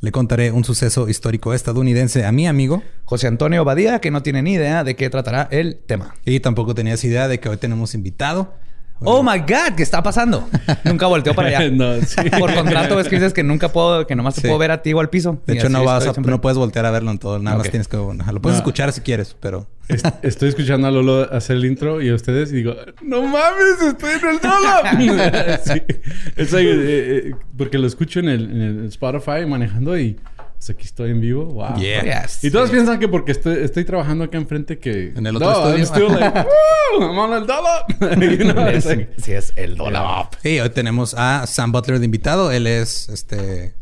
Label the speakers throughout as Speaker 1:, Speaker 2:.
Speaker 1: le contaré un suceso histórico estadounidense a mi amigo
Speaker 2: José Antonio Badía, que no tiene ni idea de qué tratará el tema.
Speaker 1: Y tampoco tenías idea de que hoy tenemos invitado.
Speaker 2: Oh my God, ¿qué está pasando? nunca volteo para allá.
Speaker 1: no, sí.
Speaker 2: Por contrato es que dices que nunca puedo, que nomás te
Speaker 1: Sí.
Speaker 2: puedo ver a ti o al piso.
Speaker 1: De hecho, no vas a-
Speaker 2: siempre.
Speaker 1: no puedes voltear a verlo en todo. Nada más tienes que... bueno, lo puedes
Speaker 3: No.
Speaker 1: escuchar si quieres, pero...
Speaker 3: Est- Estoy escuchando a Lolo hacer el intro y a ustedes y digo, no mames, estoy en el Dolop. sí. Es ahí, eh, eh, porque lo escucho en el, en el Spotify manejando y pues, aquí estoy en vivo. Wow.
Speaker 1: Yeah.
Speaker 2: Yes.
Speaker 3: Y todos piensan que porque estoy, estoy trabajando acá enfrente que...
Speaker 1: En el otro
Speaker 3: no, I'm
Speaker 1: estudio.
Speaker 3: still like, woo, I'm on el Dolop. You know,
Speaker 2: Es-
Speaker 3: like-
Speaker 2: sí, es el dólar.
Speaker 1: Sí, hoy tenemos a Sam Butler de invitado. Él es este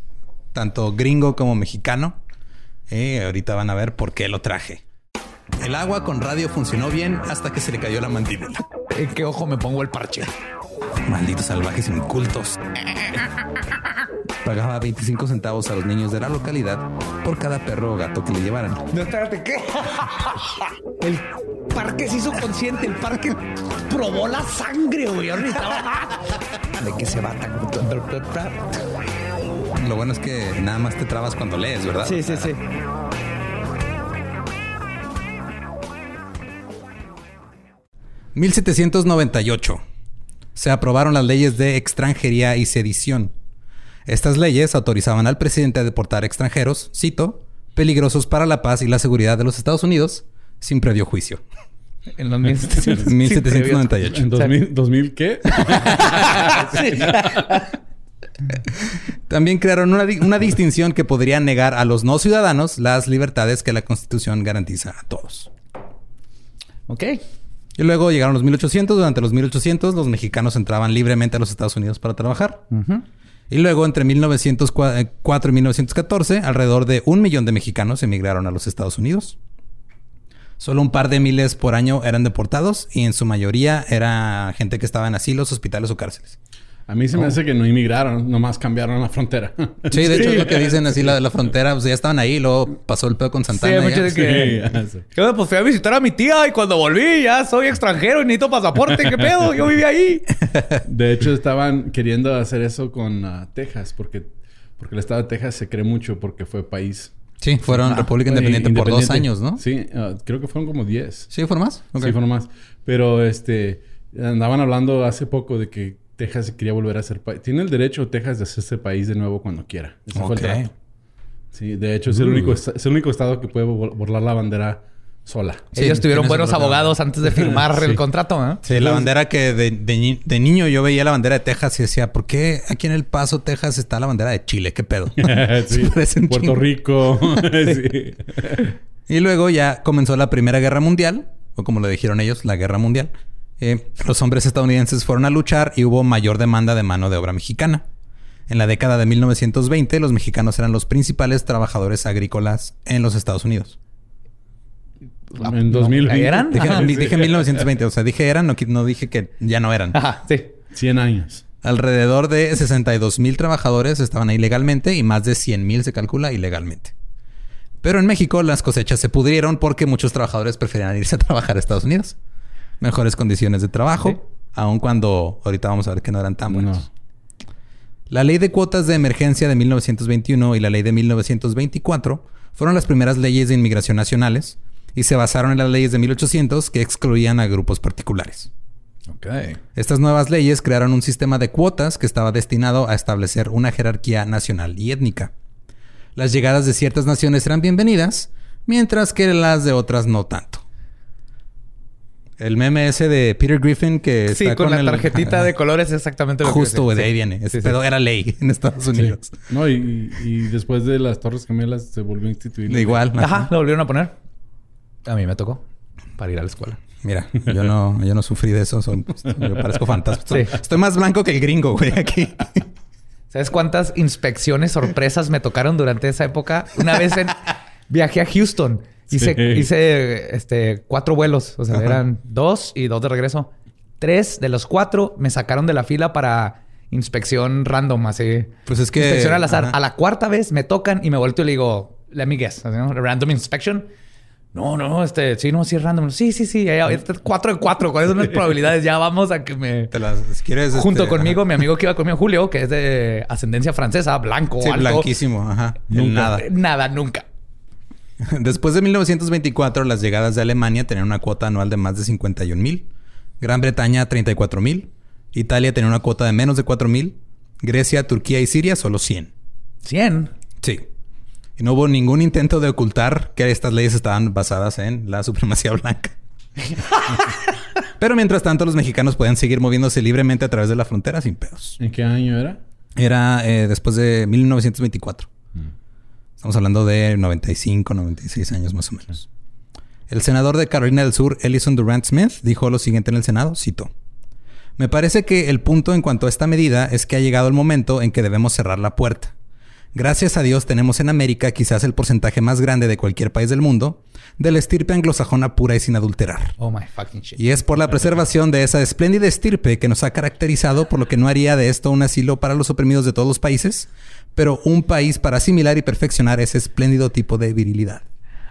Speaker 1: tanto gringo como mexicano. Y ahorita van a ver por qué lo traje. El agua con radio funcionó bien hasta que se le cayó la mandíbula.
Speaker 2: ¿En qué ojo me pongo el parche?
Speaker 1: Malditos salvajes incultos. Pagaba 25 centavos a los niños de la localidad por cada perro o gato que le llevaran.
Speaker 2: No, espérate, ¿qué? El parque se hizo consciente, el parque probó la sangre, güey. Necesitaba- ¿De qué se va tan...
Speaker 1: Lo bueno es que nada más te trabas cuando lees, ¿verdad?
Speaker 2: Sí, sí, sí.
Speaker 1: ...1798... Se aprobaron las leyes de extranjería y sedición. Estas leyes autorizaban al presidente a deportar extranjeros, cito, peligrosos para la paz y la seguridad de los Estados Unidos, sin previo juicio.
Speaker 2: En los 1700.
Speaker 1: 1798.
Speaker 3: ¿En 2000, 2000 qué?
Speaker 1: También crearon una, una distinción que podría negar a los no ciudadanos las libertades que la Constitución garantiza a todos.
Speaker 2: Ok.
Speaker 1: Y luego llegaron los 1800. Durante los 1800 los mexicanos entraban libremente a los Estados Unidos para trabajar. Y luego entre 1904 y 1914 alrededor de un millón de mexicanos emigraron a los Estados Unidos. Solo un par de miles por año eran deportados y en su mayoría era gente que estaba en asilos, hospitales o cárceles.
Speaker 3: A mí se me hace que no inmigraron, nomás cambiaron la frontera.
Speaker 1: Sí, de hecho es lo que dicen así la de la frontera, pues ya estaban ahí, luego pasó el pedo con Santana.
Speaker 4: Sí,
Speaker 1: ya.
Speaker 4: de que...
Speaker 3: ya.
Speaker 4: ¿Qué onda? Pues fui a visitar a mi tía y cuando volví ya soy extranjero y necesito pasaporte. ¿Qué pedo? Yo viví ahí.
Speaker 3: De hecho, estaban queriendo hacer eso con ah, Texas, porque, porque el estado de Texas se cree mucho porque fue país.
Speaker 1: Sí, fueron
Speaker 3: Ah,
Speaker 1: República Independiente, por dos años, ¿no?
Speaker 3: Sí, ah, creo que fueron como 10.
Speaker 1: ¿Sí fueron más?
Speaker 3: Sí, fueron más. Pero este andaban hablando hace poco de que Texas quería volver a ser país. Tiene el derecho Texas de hacerse país de nuevo cuando quiera. Ese fue el
Speaker 1: Ok. Uh.
Speaker 3: trato. Sí, de hecho es el único esta- es el único estado que puede burlar la bandera sola.
Speaker 1: Sí,
Speaker 4: Ellos tuvieron buenos abogados antes de firmar
Speaker 3: Sí.
Speaker 4: el contrato, ¿eh?
Speaker 1: Sí, la bandera que de, de ni- de niño yo veía la bandera de Texas y decía, ¿por qué aquí en El Paso, Texas, está la bandera de Chile? ¿Qué pedo?
Speaker 3: sí. Puerto
Speaker 1: chingo.
Speaker 3: Rico. sí.
Speaker 1: Y luego ya comenzó la Primera Guerra Mundial, o como lo dijeron ellos, la Guerra Mundial. Eh, los hombres estadounidenses fueron a luchar y hubo mayor demanda de mano de obra mexicana. En la década de 1920, los mexicanos eran los principales trabajadores agrícolas en los Estados Unidos.
Speaker 3: En 2020.
Speaker 4: ¿Eran?
Speaker 1: Dije,
Speaker 4: Ajá.
Speaker 1: dije 1920, o sea, dije eran, no, no dije que ya no eran.
Speaker 4: Ajá, sí.
Speaker 3: 100 años.
Speaker 1: Alrededor de 62 mil trabajadores estaban ahí legalmente y más de 100 mil se calcula ilegalmente. Pero en México las cosechas se pudrieron porque muchos trabajadores preferían irse a trabajar a Estados Unidos. Mejores condiciones de trabajo,
Speaker 4: Sí.
Speaker 1: aun cuando ahorita vamos a ver que no eran tan buenos.
Speaker 3: No.
Speaker 1: La ley de cuotas de emergencia de 1921 y la ley de 1924 fueron las primeras leyes de inmigración nacionales y se basaron en las leyes de 1800 que excluían a grupos particulares. Estas nuevas leyes crearon un sistema de cuotas que estaba destinado a establecer una jerarquía nacional y étnica. Las llegadas de ciertas naciones eran bienvenidas, mientras que las de otras no tanto. El meme ese de Peter Griffin que
Speaker 4: Sí,
Speaker 1: está
Speaker 4: con, la
Speaker 1: el-
Speaker 4: tarjetita de colores es exactamente lo
Speaker 1: Justo,
Speaker 4: que sí.
Speaker 1: de ahí viene.
Speaker 4: Sí.
Speaker 1: pedo era ley en Estados Unidos.
Speaker 3: No, y, y después de las Torres Gemelas se volvió a instituir.
Speaker 1: Igual.
Speaker 4: Ajá, lo volvieron a poner. A mí me tocó para ir a la escuela.
Speaker 1: Mira, yo no, yo no sufrí de eso. son- yo parezco fantasma.
Speaker 4: Sí.
Speaker 1: Estoy más blanco que el gringo, güey, aquí.
Speaker 4: ¿Sabes cuántas inspecciones sorpresas me tocaron durante esa época? Una vez en... viajé a Houston. Hice,
Speaker 3: Sí.
Speaker 4: hice este, cuatro vuelos. O sea,
Speaker 1: Ajá.
Speaker 4: eran dos y dos de regreso. Tres de los cuatro me sacaron de la fila para inspección random, así.
Speaker 1: Pues es que-
Speaker 4: Inspección al azar.
Speaker 1: ajá.
Speaker 4: A la cuarta vez me tocan y me vuelto y le digo, let me guess. Random inspection. No, no, este, sí, no, sí es random. Sí, sí, sí. ya, ya, cuatro de cuatro. ¿Cuáles son las probabilidades? Ya vamos a que me...
Speaker 1: Te las quieres.
Speaker 4: Junto
Speaker 1: este,
Speaker 4: conmigo,
Speaker 1: ajá.
Speaker 4: mi amigo que iba conmigo, Julio, que es de ascendencia francesa, blanco,
Speaker 1: Sí,
Speaker 4: alto.
Speaker 1: blanquísimo, ajá.
Speaker 3: Nunca.
Speaker 1: Nada.
Speaker 4: Nada, nunca.
Speaker 1: Después de 1924, las llegadas de Alemania tenían una cuota anual de más de 51 mil. Gran Bretaña, 34 mil. Italia tenía una cuota de menos de 4 mil. Grecia, Turquía y Siria, solo 100.
Speaker 4: 100.
Speaker 1: Sí. Y no hubo ningún intento de ocultar que estas leyes estaban basadas en la supremacía blanca. Pero mientras tanto, los mexicanos podían seguir moviéndose libremente a través de la frontera sin pedos.
Speaker 3: ¿En qué año era?
Speaker 1: Era eh, después de 1924. Estamos hablando de 95, 96 años más o menos. El senador de Carolina del Sur, Ellison Durant Smith, dijo lo siguiente en el Senado, cito. Me parece que el punto en cuanto a esta medida es que ha llegado el momento en que debemos cerrar la puerta. Gracias a Dios tenemos en América quizás el porcentaje más grande de cualquier país del mundo de la estirpe anglosajona pura y sin adulterar.
Speaker 4: Oh my fucking shit.
Speaker 1: Y es por la preservación de esa espléndida estirpe que nos ha caracterizado, por lo que no haría de esto un asilo para los oprimidos de todos los países, pero un país para asimilar y perfeccionar ese espléndido tipo de virilidad.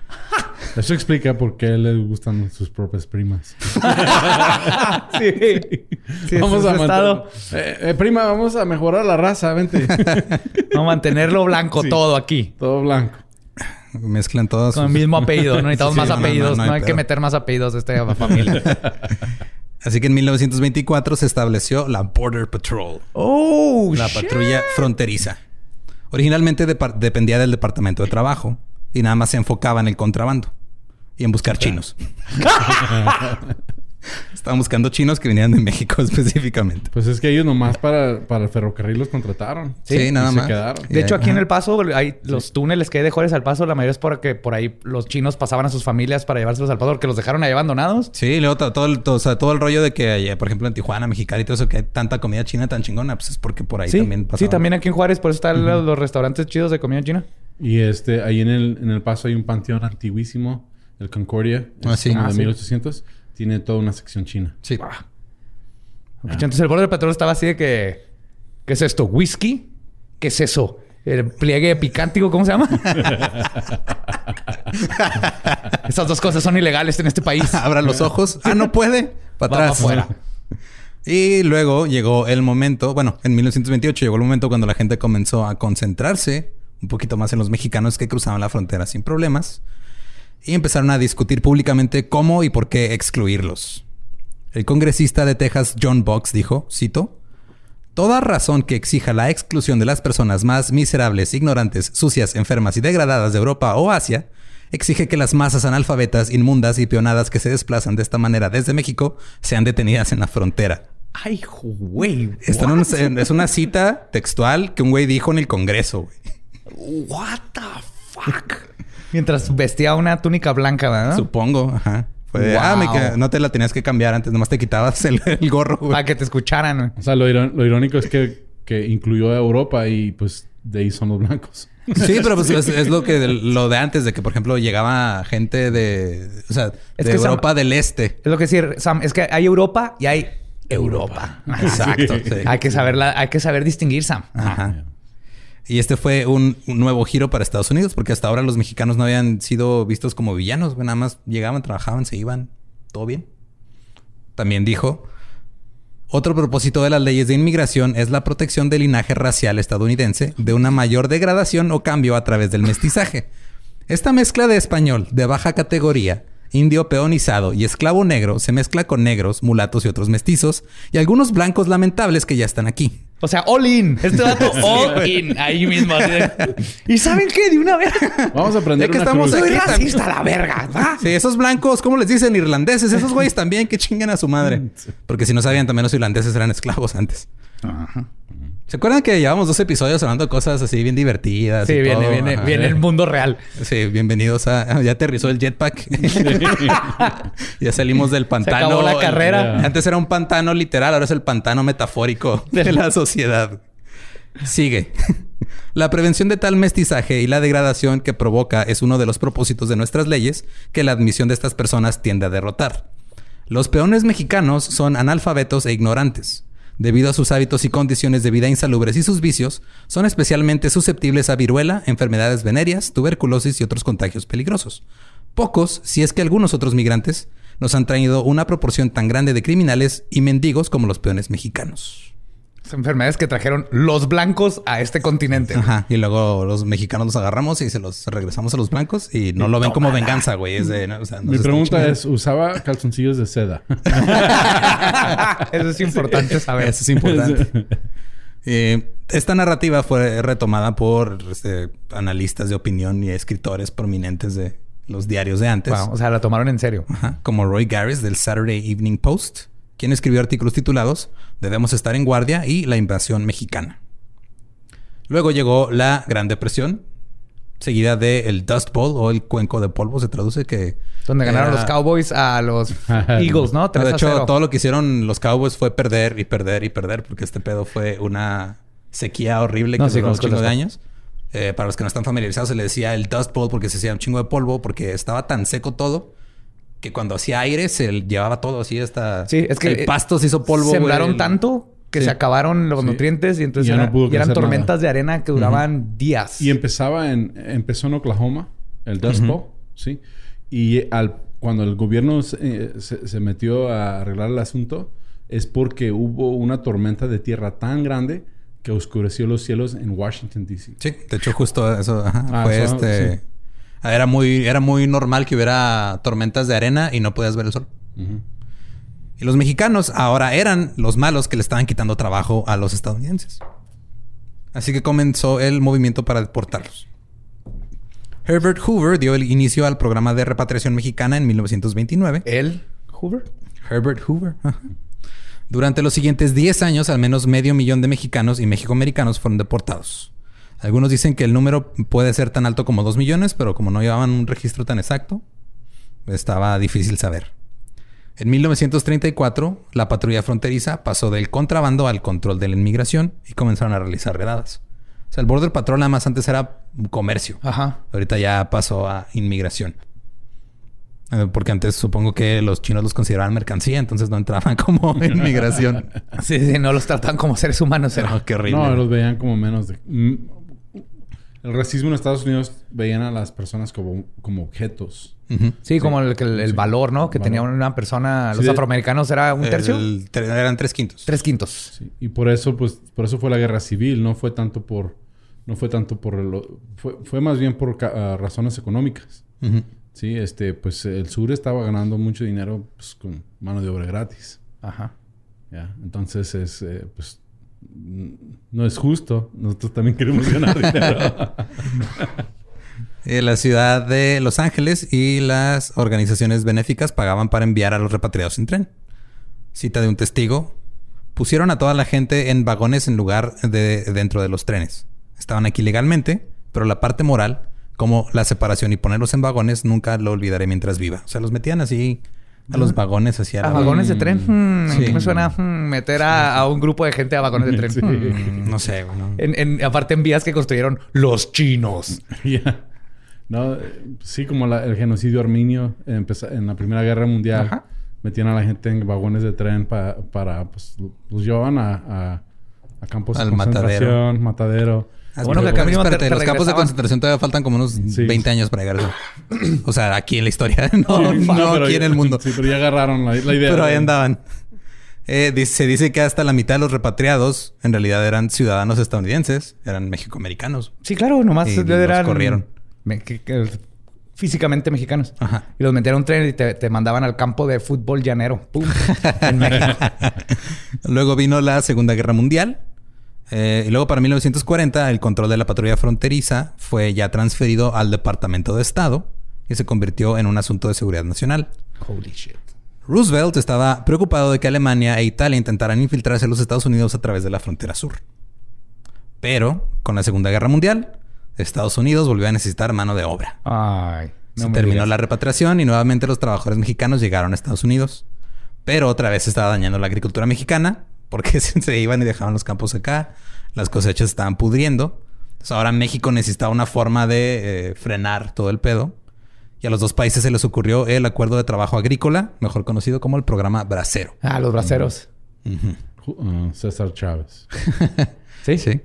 Speaker 3: Eso explica por qué le gustan sus propias primas.
Speaker 4: sí. Sí,
Speaker 3: vamos a
Speaker 4: estado.
Speaker 3: Eh, eh, prima, vamos a mejorar la raza, vente.
Speaker 4: Vamos a mantenerlo blanco
Speaker 3: Sí.
Speaker 4: todo aquí.
Speaker 3: Todo blanco.
Speaker 1: Mezclan todas
Speaker 4: Con el
Speaker 1: sus-
Speaker 4: mismo apellido. No necesitamos
Speaker 1: Sí,
Speaker 4: más
Speaker 1: no, no,
Speaker 4: apellidos. No,
Speaker 1: no hay
Speaker 4: hay que meter más apellidos de esta familia.
Speaker 1: Así que en 1924 se estableció la Border Patrol,
Speaker 4: oh,
Speaker 1: la
Speaker 4: shit.
Speaker 1: patrulla fronteriza. Originalmente depar- dependía del Departamento de Trabajo y nada más se enfocaba en el contrabando y en buscar chinos. Estaban buscando chinos que venían de México específicamente.
Speaker 3: Pues es que ellos nomás para, para el ferrocarril los contrataron.
Speaker 1: Sí, nada
Speaker 3: y
Speaker 1: más.
Speaker 3: Se quedaron.
Speaker 1: Y
Speaker 4: De hecho,
Speaker 1: ahí-
Speaker 4: aquí en. El Paso, hay los túneles que hay de Juárez al Paso, la mayoría es porque por ahí los chinos pasaban a sus familias para llevárselos al Paso, porque los dejaron ahí abandonados.
Speaker 1: Sí, luego to- todo, el, todo, o sea, todo el rollo de que, eh, por ejemplo, en Tijuana, Mexicali y todo eso, que hay tanta comida china tan chingona, pues es porque por ahí
Speaker 4: sí,
Speaker 1: también
Speaker 4: sí,
Speaker 1: pasaba.
Speaker 4: también aquí en Juárez, por eso están los, los restaurantes chidos de comida china.
Speaker 3: Y este, ahí en el, en el paso hay un panteón antiguísimo, el Concordia.
Speaker 1: Ah, sí.
Speaker 3: como
Speaker 4: Ah,
Speaker 3: de
Speaker 4: sí.
Speaker 3: 1800. Tiene toda una sección china.
Speaker 1: Sí.
Speaker 4: Entonces el borde del petróleo estaba así de que... ¿Qué es esto? ¿Whisky? ¿Qué es eso? ¿El pliegue picántico? ¿Cómo se llama? Esas dos cosas son ilegales en este país.
Speaker 1: Abra los ojos. Ah, no puede. Para atrás.
Speaker 4: afuera.
Speaker 1: Y luego llegó el momento, bueno, en 1928 llegó el momento cuando la gente comenzó a concentrarse un poquito más en los mexicanos que cruzaban la frontera sin problemas y empezaron a discutir públicamente cómo y por qué excluirlos. El congresista de Texas John Box dijo, cito, Toda razón que exija la exclusión de las personas más miserables, ignorantes, sucias, enfermas y degradadas de Europa o Asia, exige que las masas analfabetas, inmundas y peonadas que se desplazan de esta manera desde México sean detenidas en la frontera.
Speaker 4: Ay, güey.
Speaker 1: Esta no es, es una cita textual que un güey dijo en el Congreso. güey.
Speaker 4: What the fuck? Mientras vestía una túnica blanca, ¿verdad?
Speaker 1: Supongo. Ajá. Fue de, ah, me
Speaker 4: Wow.
Speaker 1: no te la tenías que cambiar antes, nomás te quitabas el, el gorro. güey.
Speaker 4: Para que te escucharan. güey.
Speaker 3: O sea, lo, lo irónico es que, que incluyó a Europa y pues de ahí son los blancos.
Speaker 1: Sí, pero pues es, es lo que lo de antes de que, por ejemplo, llegaba gente de, o sea,
Speaker 4: Es
Speaker 1: de
Speaker 4: que Sam-
Speaker 1: Europa del Este.
Speaker 4: Es lo que decir, Sam, es que hay Europa y hay Europa.
Speaker 1: Exacto. sí.
Speaker 4: Hay que saberla, hay que saber distinguir, Sam.
Speaker 1: Ajá. Y este fue un, nuevo giro para Estados Unidos, porque hasta ahora los mexicanos no habían sido vistos como villanos, nada más llegaban, trabajaban, se iban, todo bien. También dijo, otro propósito de las leyes de inmigración es la protección del linaje racial estadounidense de una mayor degradación o cambio a través del mestizaje. Esta mezcla de español de baja categoría, indio peonizado y esclavo negro se mezcla con negros, mulatos y otros mestizos y algunos blancos lamentables que ya están aquí.
Speaker 4: O sea, all in. Este dato all in. Ahí mismo. así de- ¿Y saben qué? De una vez.
Speaker 3: Vamos a aprender
Speaker 1: Ya que
Speaker 3: una
Speaker 1: estamos
Speaker 3: cruz.
Speaker 4: Soy racista, la verga. ¿va?
Speaker 1: Sí, esos blancos, ¿cómo les dicen? Irlandeses. Esos güeyes también que chingan a su madre. Porque si no sabían, también los irlandeses eran esclavos antes. ¿Se acuerdan que llevamos dos episodios hablando de cosas así bien divertidas?
Speaker 4: Sí,
Speaker 1: y
Speaker 4: viene,
Speaker 1: todo?
Speaker 4: viene,
Speaker 1: Ajá.
Speaker 4: viene el mundo real.
Speaker 1: Sí, bienvenidos a... Ya aterrizó el jetpack. ya salimos del pantano.
Speaker 4: acabó la carrera.
Speaker 1: Antes era un pantano literal, ahora es el pantano metafórico de la sociedad. Sigue. La prevención de tal mestizaje y la degradación que provoca es uno de los propósitos de nuestras leyes que la admisión de estas personas tiende a derrotar. Los peones mexicanos son analfabetos e ignorantes. Debido a sus hábitos y condiciones de vida insalubres y sus vicios, son especialmente susceptibles a viruela, enfermedades venéreas, tuberculosis y otros contagios peligrosos. Pocos, si es que algunos otros migrantes, nos han traído una proporción tan grande de criminales y mendigos como los peones mexicanos.
Speaker 4: Enfermedades que trajeron los blancos a este continente.
Speaker 1: Ajá. Y luego los mexicanos los agarramos y se los regresamos a los blancos y no lo ven como venganza, güey. Es de, no, o sea, nos
Speaker 3: Mi pregunta es, ¿usaba calzoncillos de seda?
Speaker 4: Eso es importante saber.
Speaker 1: Eso es importante. Eh, esta narrativa fue retomada por este, analistas de opinión y escritores prominentes de los diarios de antes.
Speaker 4: Wow, o sea, la tomaron en serio.
Speaker 1: Ajá, como Roy Garris del Saturday Evening Post, quien escribió artículos titulados Debemos estar en guardia y la invasión mexicana. Luego llegó la Gran Depresión, seguida de el Dust Bowl o el cuenco de polvo, se traduce que...
Speaker 4: Donde ganaron
Speaker 1: era-
Speaker 4: los Cowboys a los Eagles, ¿no?
Speaker 1: No,
Speaker 4: 3
Speaker 1: de
Speaker 4: a
Speaker 1: hecho,
Speaker 4: 0.
Speaker 1: todo lo que hicieron los Cowboys fue perder y perder y perder, porque este pedo fue una sequía horrible que
Speaker 4: No, sí,
Speaker 1: duró un chingo de años. Eh, para los que no están familiarizados, se le decía el Dust Bowl porque se hacía un chingo de polvo, porque estaba tan seco todo que cuando hacía aire se llevaba todo así hasta...
Speaker 4: Sí, es que
Speaker 1: el pasto se hizo polvo.
Speaker 4: Sembraron
Speaker 1: güey.
Speaker 4: tanto que
Speaker 1: Sí.
Speaker 4: se acabaron los
Speaker 3: Sí.
Speaker 4: nutrientes y entonces
Speaker 3: Ya no
Speaker 4: era-
Speaker 3: pudo
Speaker 4: y eran tormentas
Speaker 3: nada.
Speaker 4: de arena que duraban días.
Speaker 3: Y empezaba en... Empezó en Oklahoma, el Dust Bowl, ¿sí? Y al, cuando el gobierno se, eh, se- se metió a arreglar el asunto, es porque hubo una tormenta de tierra tan grande que oscureció los cielos en Washington, D.C.
Speaker 1: Sí, de hecho justo eso ajá,
Speaker 3: Ah,
Speaker 1: fue
Speaker 3: eso,
Speaker 1: este...
Speaker 3: sí.
Speaker 1: Era muy, era muy normal que hubiera tormentas de arena y no podías ver el sol. Y los mexicanos ahora eran los malos que le estaban quitando trabajo a los estadounidenses. Así que comenzó el movimiento para deportarlos. Herbert Hoover dio el inicio al programa de repatriación mexicana en 1929.
Speaker 4: ¿El Hoover?
Speaker 1: Herbert Hoover. Durante los siguientes 10 años, al menos medio millón de mexicanos y mexicoamericanos fueron deportados. Algunos dicen que el número puede ser tan alto como 2 millones, pero como no llevaban un registro tan exacto, estaba difícil saber. En 1934, la patrulla fronteriza pasó del contrabando al control de la inmigración y comenzaron a realizar redadas. O sea, el Border Patrol nada más antes era comercio.
Speaker 4: Ajá.
Speaker 1: Ahorita ya pasó a inmigración. Eh, Porque antes supongo que los chinos los consideraban mercancía, entonces no entraban como inmigración.
Speaker 4: Sí, sí, no los trataban como seres humanos. era-
Speaker 1: Pero qué horrible.
Speaker 3: No, los veían como menos de... El racismo en Estados Unidos veían a las personas como, como objetos.
Speaker 4: Sí, como el, que el- el
Speaker 3: Sí.
Speaker 4: valor, ¿no? Que
Speaker 3: Valor.
Speaker 4: tenía una persona, los afroamericanos era un tercio.
Speaker 1: El eran tres quintos.
Speaker 4: Tres quintos.
Speaker 3: Sí, Y por eso, pues, por eso fue la guerra civil. No fue tanto por... No fue tanto por... lo- fue, fue más bien por ca- ah, razones económicas. Sí, este... Pues el sur estaba ganando mucho dinero pues, con mano de obra gratis.
Speaker 4: Ajá.
Speaker 3: ¿ya? Entonces, es... eh, pues... No es justo. Nosotros también queremos ganar dinero.
Speaker 1: Eh, la ciudad de Los Ángeles y las organizaciones benéficas pagaban para enviar a los repatriados en tren. Cita de un testigo. Pusieron a toda la gente en vagones en lugar de dentro de los trenes. Estaban aquí legalmente, pero la parte moral, como la separación y ponerlos en vagones, nunca lo olvidaré mientras viva. O sea, los metían así a los vagones, así a
Speaker 4: ¿A
Speaker 1: la-
Speaker 4: vagones de tren? Hmm,
Speaker 1: Sí.
Speaker 4: ¿qué me suena hmm, meter a, a un grupo de gente a vagones de tren?
Speaker 3: Sí.
Speaker 4: Hmm.
Speaker 1: Mm, No sé.
Speaker 4: En, en- aparte en vías que construyeron los chinos.
Speaker 3: No, sí, como la- el genocidio armenio en la Primera Guerra Mundial.
Speaker 4: Ajá.
Speaker 3: Metían a la gente en vagones de tren pa- para, pues, los llevaban a, a- a campos
Speaker 1: Al
Speaker 3: de
Speaker 1: matadero.
Speaker 3: concentración, matadero.
Speaker 4: Bueno, que
Speaker 1: pero
Speaker 4: acá mismo te-
Speaker 1: espérate,
Speaker 4: te
Speaker 1: los campos de concentración todavía faltan como unos
Speaker 3: Sí.
Speaker 1: 20 años para llegar a eso. O sea, aquí en la historia. No,
Speaker 3: Sí,
Speaker 1: no,
Speaker 3: pero
Speaker 1: aquí
Speaker 3: ya-
Speaker 1: en el mundo.
Speaker 3: Sí, pero ya agarraron la, la idea.
Speaker 1: Pero ahí andaban. Eh, dice- se dice que hasta la mitad de los repatriados en realidad eran ciudadanos estadounidenses, eran mexicoamericanos.
Speaker 4: Sí, claro, nomás
Speaker 1: Y los
Speaker 4: eran...
Speaker 1: corrieron.
Speaker 4: me- que- que- físicamente mexicanos.
Speaker 1: Ajá.
Speaker 4: Y los metieron a un tren y te, te mandaban al campo de fútbol llanero. ¡Pum! en México.
Speaker 1: Luego vino la Segunda Guerra Mundial. Eh, y luego para 1940 el control de la patrulla fronteriza fue ya transferido al Departamento de Estado y se convirtió en un asunto de seguridad nacional.
Speaker 4: Holy shit.
Speaker 1: Roosevelt estaba preocupado de que Alemania e Italia intentaran infiltrarse en los Estados Unidos a través de la frontera sur. Pero con la Segunda Guerra Mundial, Estados Unidos volvió a necesitar mano de obra.
Speaker 4: Ay.
Speaker 1: Se
Speaker 4: no
Speaker 1: terminó
Speaker 4: digas.
Speaker 1: la repatriación y nuevamente los trabajadores mexicanos llegaron a Estados Unidos. Pero otra vez se estaba dañando la agricultura mexicana porque se iban y dejaban los campos acá. Las cosechas estaban pudriendo. Entonces ahora México necesitaba una forma de eh, frenar todo el pedo. Y a los dos países se les ocurrió el Acuerdo de Trabajo Agrícola, mejor conocido como el Programa Bracero.
Speaker 4: Ah, los braceros.
Speaker 3: Ah, César Chávez.
Speaker 4: Sí,
Speaker 1: Sí.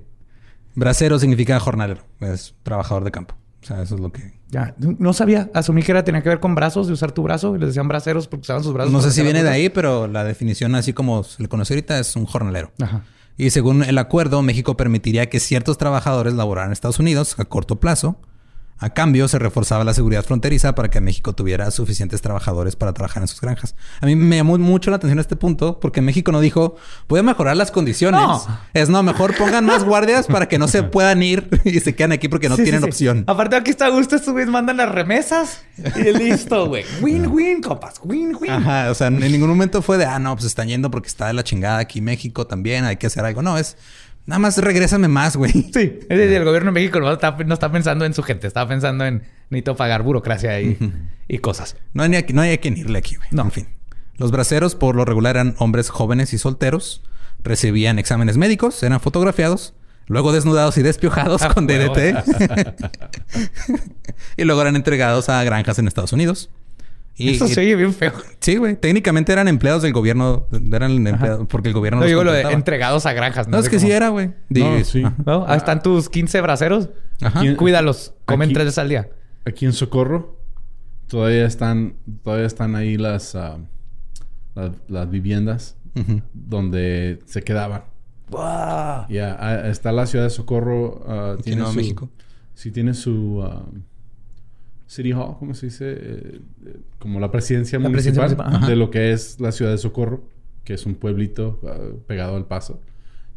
Speaker 1: Bracero significa jornalero, es trabajador de campo. O sea, eso es lo que...
Speaker 4: Ya, no sabía. Asumí que era tenía que ver con brazos, de usar tu brazo. Y les decían braceros porque usaban sus brazos.
Speaker 1: No sé si viene de ahí, pero la definición así como se le conoce ahorita es un jornalero.
Speaker 4: Ajá.
Speaker 1: Y según el acuerdo, México permitiría que ciertos trabajadores laboraran en Estados Unidos a corto plazo. A cambio, se reforzaba la seguridad fronteriza para que México tuviera suficientes trabajadores para trabajar en sus granjas. A mí me llamó mucho la atención este punto porque México no dijo, voy a mejorar las condiciones.
Speaker 4: No.
Speaker 1: Es no, mejor pongan más guardias para que no se puedan ir y se quedan aquí porque no
Speaker 4: Sí,
Speaker 1: tienen
Speaker 4: sí.
Speaker 1: opción.
Speaker 4: Aparte, aquí está a gusto. Estos güeyes mandan las remesas. Y listo, güey. Win-win, compas. Win-win.
Speaker 1: Ajá, o sea, en ningún momento fue de, ah, no, pues están yendo porque está de la chingada aquí México también, hay que hacer algo. No, es, nada más regrésame más, güey.
Speaker 4: Sí. Es decir, el gobierno de México no está, no está pensando en su gente. Está pensando en necesito pagar burocracia y, y cosas.
Speaker 1: No hay, no hay a quien irle aquí, güey.
Speaker 4: No.
Speaker 1: En fin. Los braceros, por lo regular, eran hombres jóvenes y solteros. Recibían exámenes médicos, eran fotografiados, luego desnudados y despiojados con. DDT. y luego eran entregados a granjas en Estados Unidos. Y,
Speaker 4: Eso se oye bien feo.
Speaker 1: Sí, güey. Técnicamente eran empleados del gobierno. Eran empleados porque el gobierno
Speaker 4: No
Speaker 1: los
Speaker 4: digo lo de entregados a granjas.
Speaker 1: No, es
Speaker 4: sé
Speaker 1: que
Speaker 4: cómo.
Speaker 1: sí era, güey.
Speaker 3: No,
Speaker 1: Digo,
Speaker 3: sí.
Speaker 4: ¿No? Ahí están tus 15 braceros.
Speaker 1: Ajá.
Speaker 3: ¿Quién-
Speaker 4: Cuídalos. Comen
Speaker 3: Aquí-
Speaker 4: tres veces al día.
Speaker 3: Aquí en Socorro todavía están, todavía están ahí las, ah, las, las viviendas
Speaker 1: Ujú.
Speaker 3: donde se quedaban.
Speaker 4: ¡Wow!
Speaker 3: Ya, ah, está la ciudad de Socorro. ah,
Speaker 1: Aquí
Speaker 3: tiene su,
Speaker 1: México.
Speaker 3: Sí, tiene su ah, City Hall, ¿cómo se dice? Eh, eh, como la presidencia
Speaker 4: La
Speaker 3: municipal,
Speaker 4: presidencia municipal,
Speaker 3: de lo que es la ciudad de Socorro, que es un pueblito ah, pegado al paso.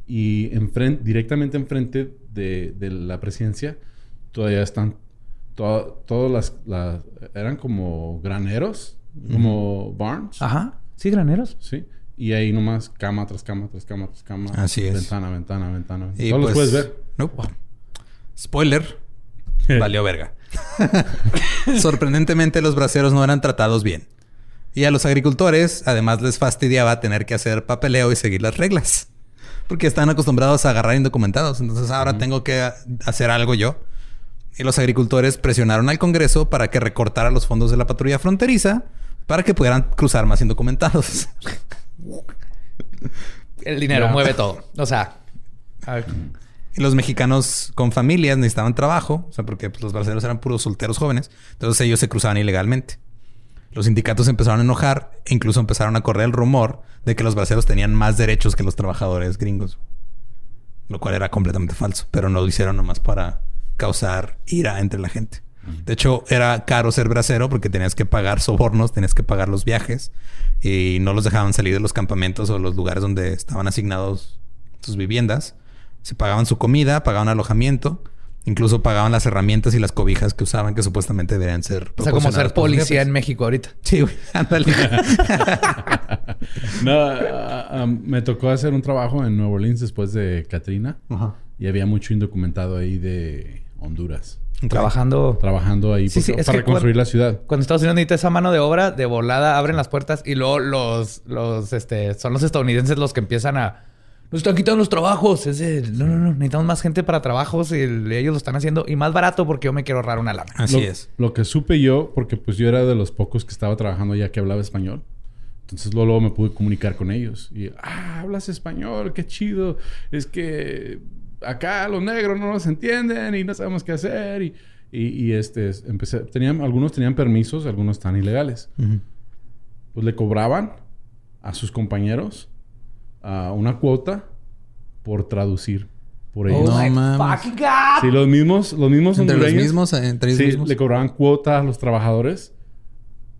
Speaker 3: Y enfrente, directamente enfrente de, de la presidencia todavía están to- todas las, las- eran como graneros, como barns.
Speaker 4: Ajá. ¿Sí, graneros?
Speaker 3: Sí. Y ahí nomás cama tras cama, tras cama, tras cama.
Speaker 1: Así es.
Speaker 3: Ventana, ventana, ventana.
Speaker 1: Y
Speaker 3: Todos los
Speaker 1: pues,
Speaker 3: puedes ver.
Speaker 1: nope. Spoiler. Valió verga. Sorprendentemente, los braceros no eran tratados bien. Y a los agricultores, además, les fastidiaba tener que hacer papeleo y seguir las reglas. Porque están acostumbrados a agarrar indocumentados. Entonces, ahora tengo que hacer algo yo. Y los agricultores presionaron al Congreso para que recortara los fondos de la patrulla fronteriza para que pudieran cruzar más indocumentados.
Speaker 4: El dinero mueve todo. O sea, a ver,
Speaker 1: Y los mexicanos con familias necesitaban trabajo, o sea, porque pues, los braceros eran puros solteros jóvenes. Entonces ellos se cruzaban ilegalmente. Los sindicatos empezaron a enojar e incluso empezaron a correr el rumor de que los braceros tenían más derechos que los trabajadores gringos. Lo cual era completamente falso, pero no lo hicieron nomás para causar ira entre la gente. De hecho, era caro ser bracero porque tenías que pagar sobornos, tenías que pagar los viajes y no los dejaban salir de los campamentos o los lugares donde estaban asignados sus viviendas. Se pagaban su comida, pagaban alojamiento, incluso pagaban las herramientas y las cobijas que usaban, que supuestamente deberían ser.
Speaker 4: o sea, como ser policía en México ahorita.
Speaker 1: Sí, güey, ándale.
Speaker 3: No, ah, me tocó hacer un trabajo en Nueva Orleans después de Katrina. Y había mucho indocumentado ahí de Honduras.
Speaker 4: Trabajando.
Speaker 3: Trabajando ahí
Speaker 4: Sí,
Speaker 3: porque-
Speaker 4: sí, es
Speaker 3: para reconstruir la ciudad.
Speaker 4: Cuando Estados Unidos necesita esa mano de obra, de volada abren las puertas y luego los, los, este, son los estadounidenses los que empiezan a. Nos están quitando los trabajos. Es de, no, no, no, necesitamos más gente para trabajos y el- ellos lo están haciendo y más barato porque yo me quiero ahorrar una lana.
Speaker 1: Así
Speaker 3: lo,
Speaker 1: es.
Speaker 3: Lo que supe yo, porque pues yo era de los pocos que estaba trabajando ya que hablaba español. Entonces luego, luego me pude comunicar con ellos. Y, ah, hablas español, qué chido. Es que acá los negros no nos entienden y no sabemos qué hacer. Y, y, y, este, empecé, tenían, algunos tenían permisos, algunos están ilegales. Pues le cobraban a sus compañeros a una cuota por traducir por ellos.
Speaker 1: No
Speaker 4: my
Speaker 1: mames.
Speaker 3: Sí, los mismos, los mismos
Speaker 1: Entre los mismos, eh, entre ellos
Speaker 3: Sí,
Speaker 1: mismos.
Speaker 3: le cobraban cuota a los trabajadores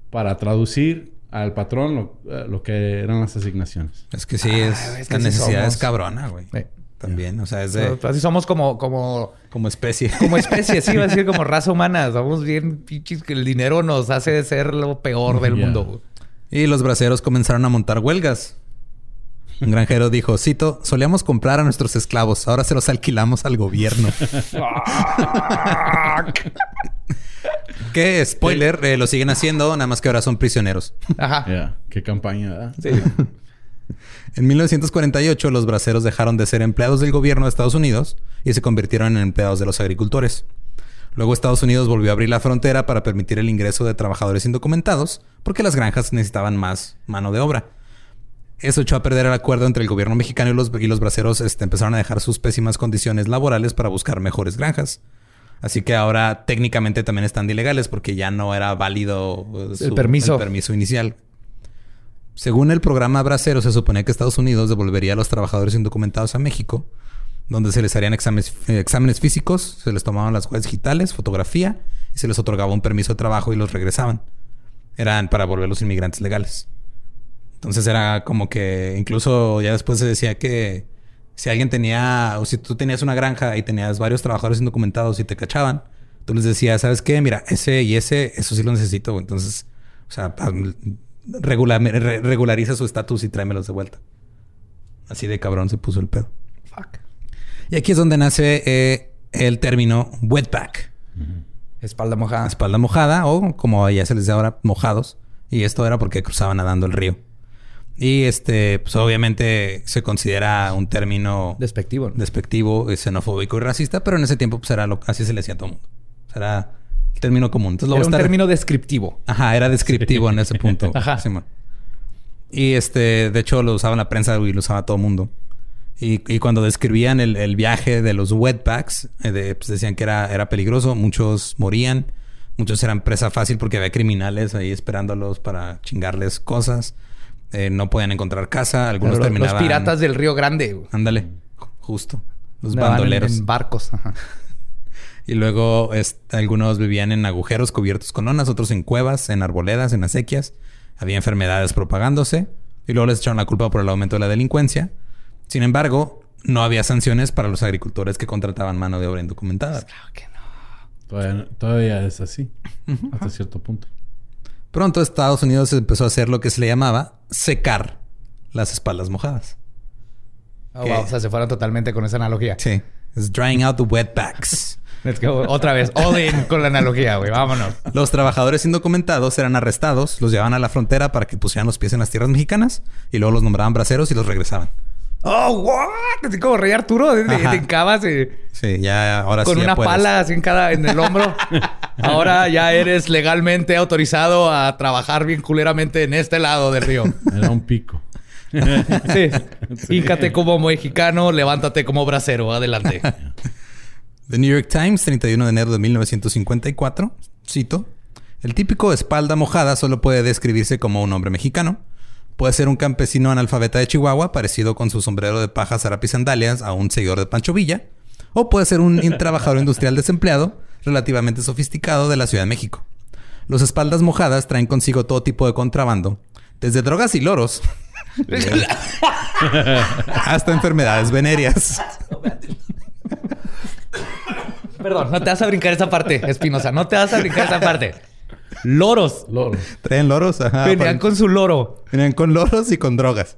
Speaker 3: para traducir al patrón lo, eh, lo que eran las asignaciones.
Speaker 1: Es que sí, es,
Speaker 4: Ah, es que
Speaker 1: la necesidad
Speaker 4: somos.
Speaker 1: es cabrona, güey.
Speaker 4: Sí.
Speaker 1: También, o sea, es de
Speaker 4: Así somos como, como,
Speaker 1: como especie.
Speaker 4: como especie, sí, iba a decir como raza humana. Somos bien pinches que el dinero nos hace ser lo peor del mundo. güey.
Speaker 1: Y los braceros comenzaron a montar huelgas. Un granjero dijo, cito, solíamos comprar a nuestros esclavos, ahora se los alquilamos al gobierno. que, spoiler, eh, lo siguen haciendo, nada más que ahora son prisioneros.
Speaker 4: Ajá.
Speaker 3: Ya, qué campaña, ¿verdad?
Speaker 4: Sí.
Speaker 1: En 1948 los braceros dejaron de ser empleados del gobierno de Estados Unidos y se convirtieron en empleados de los agricultores. Luego Estados Unidos volvió a abrir la frontera para permitir el ingreso de trabajadores indocumentados porque las granjas necesitaban más mano de obra. Eso echó a perder el acuerdo entre el gobierno mexicano y los, y los braceros este, empezaron a dejar sus pésimas condiciones laborales para buscar mejores granjas. Así que ahora técnicamente también están ilegales porque ya no era válido eh,
Speaker 4: El permiso.
Speaker 1: el permiso inicial. Según el programa Bracero, se suponía que Estados Unidos devolvería a los trabajadores indocumentados a México, donde se les harían exámenes, eh, exámenes físicos, se les tomaban las huellas digitales, fotografía, y se les otorgaba un permiso de trabajo y los regresaban. Eran para volver los inmigrantes legales. Entonces era como que incluso ya después se decía que si alguien tenía, o si tú tenías una granja y tenías varios trabajadores indocumentados y te cachaban, tú les decías, ¿sabes qué? Mira, ese y ese, eso sí lo necesito. Entonces, o sea, haz- regula- re- regulariza su estatus y tráemelos de vuelta. Así de cabrón se puso el pedo.
Speaker 4: Fuck.
Speaker 1: Y aquí es donde nace eh, el término wetback.
Speaker 4: Espalda mojada.
Speaker 1: Espalda mojada o como ya se les dice ahora, mojados. Y esto era porque cruzaban nadando el río. Y este, pues obviamente se considera un término
Speaker 4: Despectivo. ¿no?
Speaker 1: despectivo, eh, xenofóbico y racista, pero en ese tiempo pues era lo, así se le decía a todo el mundo. O sea, era el término común. Entonces lo
Speaker 4: Era
Speaker 1: voy a
Speaker 4: un término descriptivo.
Speaker 1: Ajá, era descriptivo en ese punto.
Speaker 4: Ajá.
Speaker 1: Simón. Y este, de hecho, lo usaba en la prensa y lo usaba todo el mundo. Y, y cuando describían el, el viaje de los wetbacks, eh, de- pues decían que era, era peligroso. Muchos morían. Muchos eran presa fácil porque había criminales ahí esperándolos para chingarles cosas. Eh, no podían encontrar casa. Algunos
Speaker 4: Los, los
Speaker 1: terminaban...
Speaker 4: piratas del Río Grande. güey.
Speaker 1: Ándale, justo. Los bandoleros.
Speaker 4: En, barcos. Ajá.
Speaker 1: Y luego algunos vivían en agujeros cubiertos con lonas, otros en cuevas, en arboledas, en acequias. Había enfermedades propagándose. Y luego les echaron la culpa por el aumento de la delincuencia. Sin embargo, no había sanciones para los agricultores que contrataban mano de obra indocumentada.
Speaker 4: Claro que no.
Speaker 3: Todavía, todavía es así. Hasta cierto punto.
Speaker 1: Pronto Estados Unidos empezó a hacer lo que se le llamaba secar las espaldas mojadas.
Speaker 4: Oh, wow. O sea, se fueron totalmente con esa analogía.
Speaker 1: Sí. Es drying out the wetbacks.
Speaker 4: Let's go. Otra vez, all in con la analogía, güey. Vámonos.
Speaker 1: Los trabajadores indocumentados eran arrestados, los llevaban a la frontera para que pusieran los pies en las tierras mexicanas y luego los nombraban braceros y los regresaban.
Speaker 4: Oh, what? Así como Rey Arturo, te, encabas y-
Speaker 1: Sí, ya ahora
Speaker 4: con
Speaker 1: sí. ya
Speaker 4: una
Speaker 1: puedes.
Speaker 4: pala así en cada en el hombro. Ahora ya eres legalmente autorizado a trabajar bien culeramente en este lado del río.
Speaker 3: Era un pico.
Speaker 4: Sí. Híncate como mexicano, levántate como bracero. Adelante.
Speaker 1: The New York Times, 31 de enero de 1954, cito, el típico espalda mojada solo puede describirse como un hombre mexicano. Puede ser un campesino analfabeta de Chihuahua, parecido con su sombrero de paja, zarape y sandalias a un seguidor de Pancho Villa. O puede ser un trabajador industrial desempleado, relativamente sofisticado de la Ciudad de México. Los espaldas mojadas traen consigo todo tipo de contrabando, desde drogas y loros hasta enfermedades venéreas.
Speaker 4: Perdón, no te vas a brincar esa parte, Espinosa. No te vas a brincar esa parte. Loros.
Speaker 3: Loro.
Speaker 1: Traen loros, ajá.
Speaker 4: Venían
Speaker 1: para-
Speaker 4: con su loro.
Speaker 1: Venían con loros y con drogas.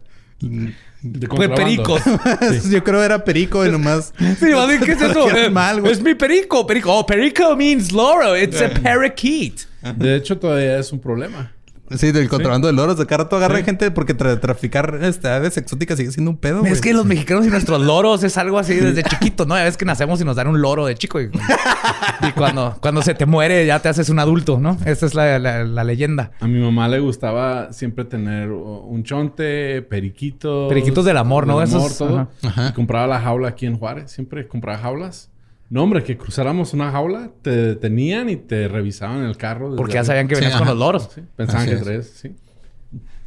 Speaker 3: De
Speaker 4: Fue pericos.
Speaker 1: Yo creo era perico y nomás.
Speaker 4: Sí, más bien, ¿qué es eso?
Speaker 1: Qué mal, güey.
Speaker 4: es mi perico. Perico. Oh, perico means loro. It's a parakeet.
Speaker 3: De hecho, todavía es un problema.
Speaker 1: Sí, del contrabando de loros. De cada rato agarra gente porque tra- traficar este, aves exóticas sigue siendo un pedo.
Speaker 4: Es que los mexicanos y nuestros loros es algo así desde chiquito, ¿no? Ya ves que nacemos y nos dan un loro de chico. Y, y cuando, cuando se te muere ya te haces un adulto, ¿no? Esa es la, la- la leyenda.
Speaker 3: A mi mamá le gustaba siempre tener un chonte, periquitos.
Speaker 4: Periquitos del amor, ¿no?
Speaker 3: del amor,
Speaker 4: Esos-
Speaker 3: todo.
Speaker 4: ajá.
Speaker 1: Ajá.
Speaker 3: Y compraba la jaula aquí en Juárez. Siempre compraba jaulas. No, hombre, que cruzáramos una jaula, te detenían y te revisaban el carro.
Speaker 4: Porque ya sabían que
Speaker 1: Sí,
Speaker 4: venías con
Speaker 1: ajá.
Speaker 4: los loros.
Speaker 3: Sí, pensaban
Speaker 1: Así
Speaker 3: que traes, sí.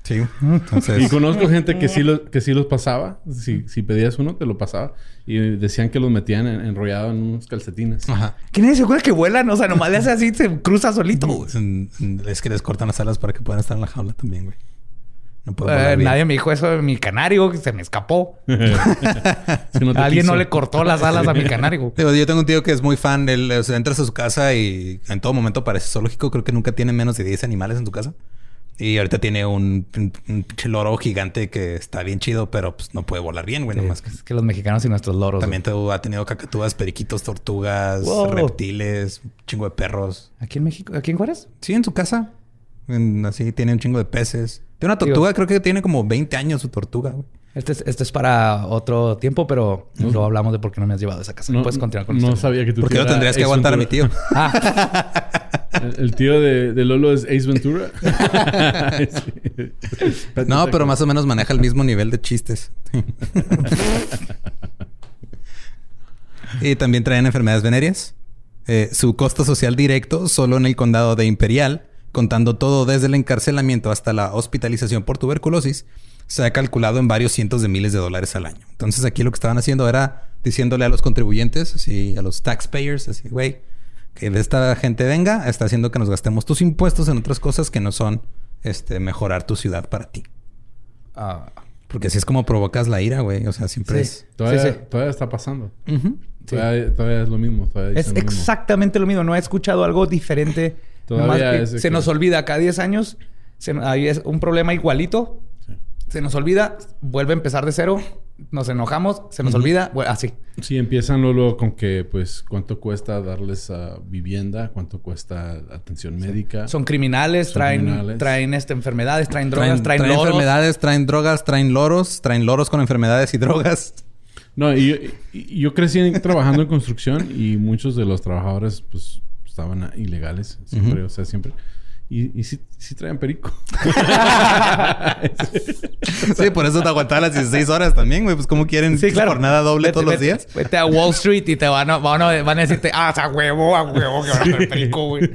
Speaker 1: Sí. Entonces.
Speaker 3: Y conozco gente que sí, lo- que sí los pasaba. Si, si pedías uno, te lo pasaba. Y decían que los metían en- enrollado en unos calcetines.
Speaker 1: Ajá.
Speaker 4: ¿Quién nadie se acuerda que vuelan? O sea, nomás le hace así, se cruza solito. güey.
Speaker 1: Es es que les cortan las alas para que puedan estar en la jaula también, güey. No
Speaker 4: Eh, nadie me dijo eso de mi canario, que se me escapó.
Speaker 3: Si no te
Speaker 4: Alguien
Speaker 3: quiso.
Speaker 4: no le cortó las alas a mi canario.
Speaker 1: Digo, yo tengo un tío que es muy fan. Él, o sea, entras a su casa y en todo momento parece zoológico. Creo que nunca tiene menos de 10 animales en su casa. Y ahorita tiene un, un, loro gigante que está bien chido, pero pues no puede volar bien, güey. Nomás que
Speaker 4: Es que los mexicanos y nuestros loros.
Speaker 1: también ha tenido cacatúas, periquitos, tortugas,
Speaker 4: Wow.
Speaker 1: reptiles, un chingo de perros.
Speaker 4: ¿Aquí en México? ¿Aquí en Juárez?
Speaker 1: Sí, en su casa. En- así tiene un chingo de peces. Tiene una tortuga, creo que tiene como 20 años su tortuga, güey.
Speaker 4: Este es, este es para otro tiempo, pero luego hablamos de por qué no me has llevado a esa casa.
Speaker 3: No,
Speaker 4: Puedes continuar con
Speaker 3: No
Speaker 4: esto.
Speaker 3: sabía que tú
Speaker 1: ¿Por qué no tendrías que aguantar a mi tío?
Speaker 4: Ah,
Speaker 3: El, el tío de, de Lolo es Ace Ventura. Sí.
Speaker 1: No, pero más o menos maneja el mismo nivel de chistes. y también traen enfermedades venéreas. Eh, su costo social directo solo en el condado de Imperial, contando todo desde el encarcelamiento hasta la hospitalización por tuberculosis, se ha calculado en varios cientos de miles de dólares al año. Entonces aquí lo que estaban haciendo era diciéndole a los contribuyentes, así, a los taxpayers, así, güey, que de esta gente venga, está haciendo que nos gastemos tus impuestos en otras cosas que no son este, mejorar tu ciudad para ti.
Speaker 4: ah,
Speaker 1: Porque así es como provocas la ira, güey. O sea, siempre
Speaker 4: Sí.
Speaker 3: Todavía,
Speaker 4: Sí, sí.
Speaker 3: todavía está pasando.
Speaker 1: es.
Speaker 3: Todavía, todavía es lo mismo. Todavía
Speaker 4: es
Speaker 3: mismo.
Speaker 4: exactamente lo mismo. No he escuchado algo diferente.
Speaker 3: Todavía
Speaker 4: que se
Speaker 3: que-
Speaker 4: nos olvida cada 10 años. se- ahí es un problema igualito.
Speaker 3: Sí.
Speaker 4: Se nos olvida, vuelve a empezar de cero. Nos enojamos, se nos olvida, bueno, así.
Speaker 3: Sí, empiezan luego con que, pues, cuánto cuesta darles vivienda, cuánto cuesta atención médica.
Speaker 4: Son criminales,
Speaker 3: Son
Speaker 4: traen,
Speaker 3: criminales.
Speaker 4: traen este, enfermedades, traen drogas,
Speaker 1: Traen,
Speaker 4: traen,
Speaker 1: traen
Speaker 4: loros.
Speaker 1: enfermedades, traen drogas, traen loros, traen loros con enfermedades y drogas.
Speaker 3: No, y, y- yo crecí trabajando en construcción y muchos de los trabajadores, pues, estaban ilegales. Siempre, o sea, siempre. Y, y sí, sí traían perico.
Speaker 1: Sí, por eso te aguantaba las 16 horas también, güey. Pues, ¿cómo quieren
Speaker 4: Sí, claro.
Speaker 1: jornada doble
Speaker 4: Vete-
Speaker 1: todos los días?
Speaker 4: Vete a Wall Street y te van a, van a, van a decirte, ah, sea, huevo, a huevo, que van a hacer perico, güey.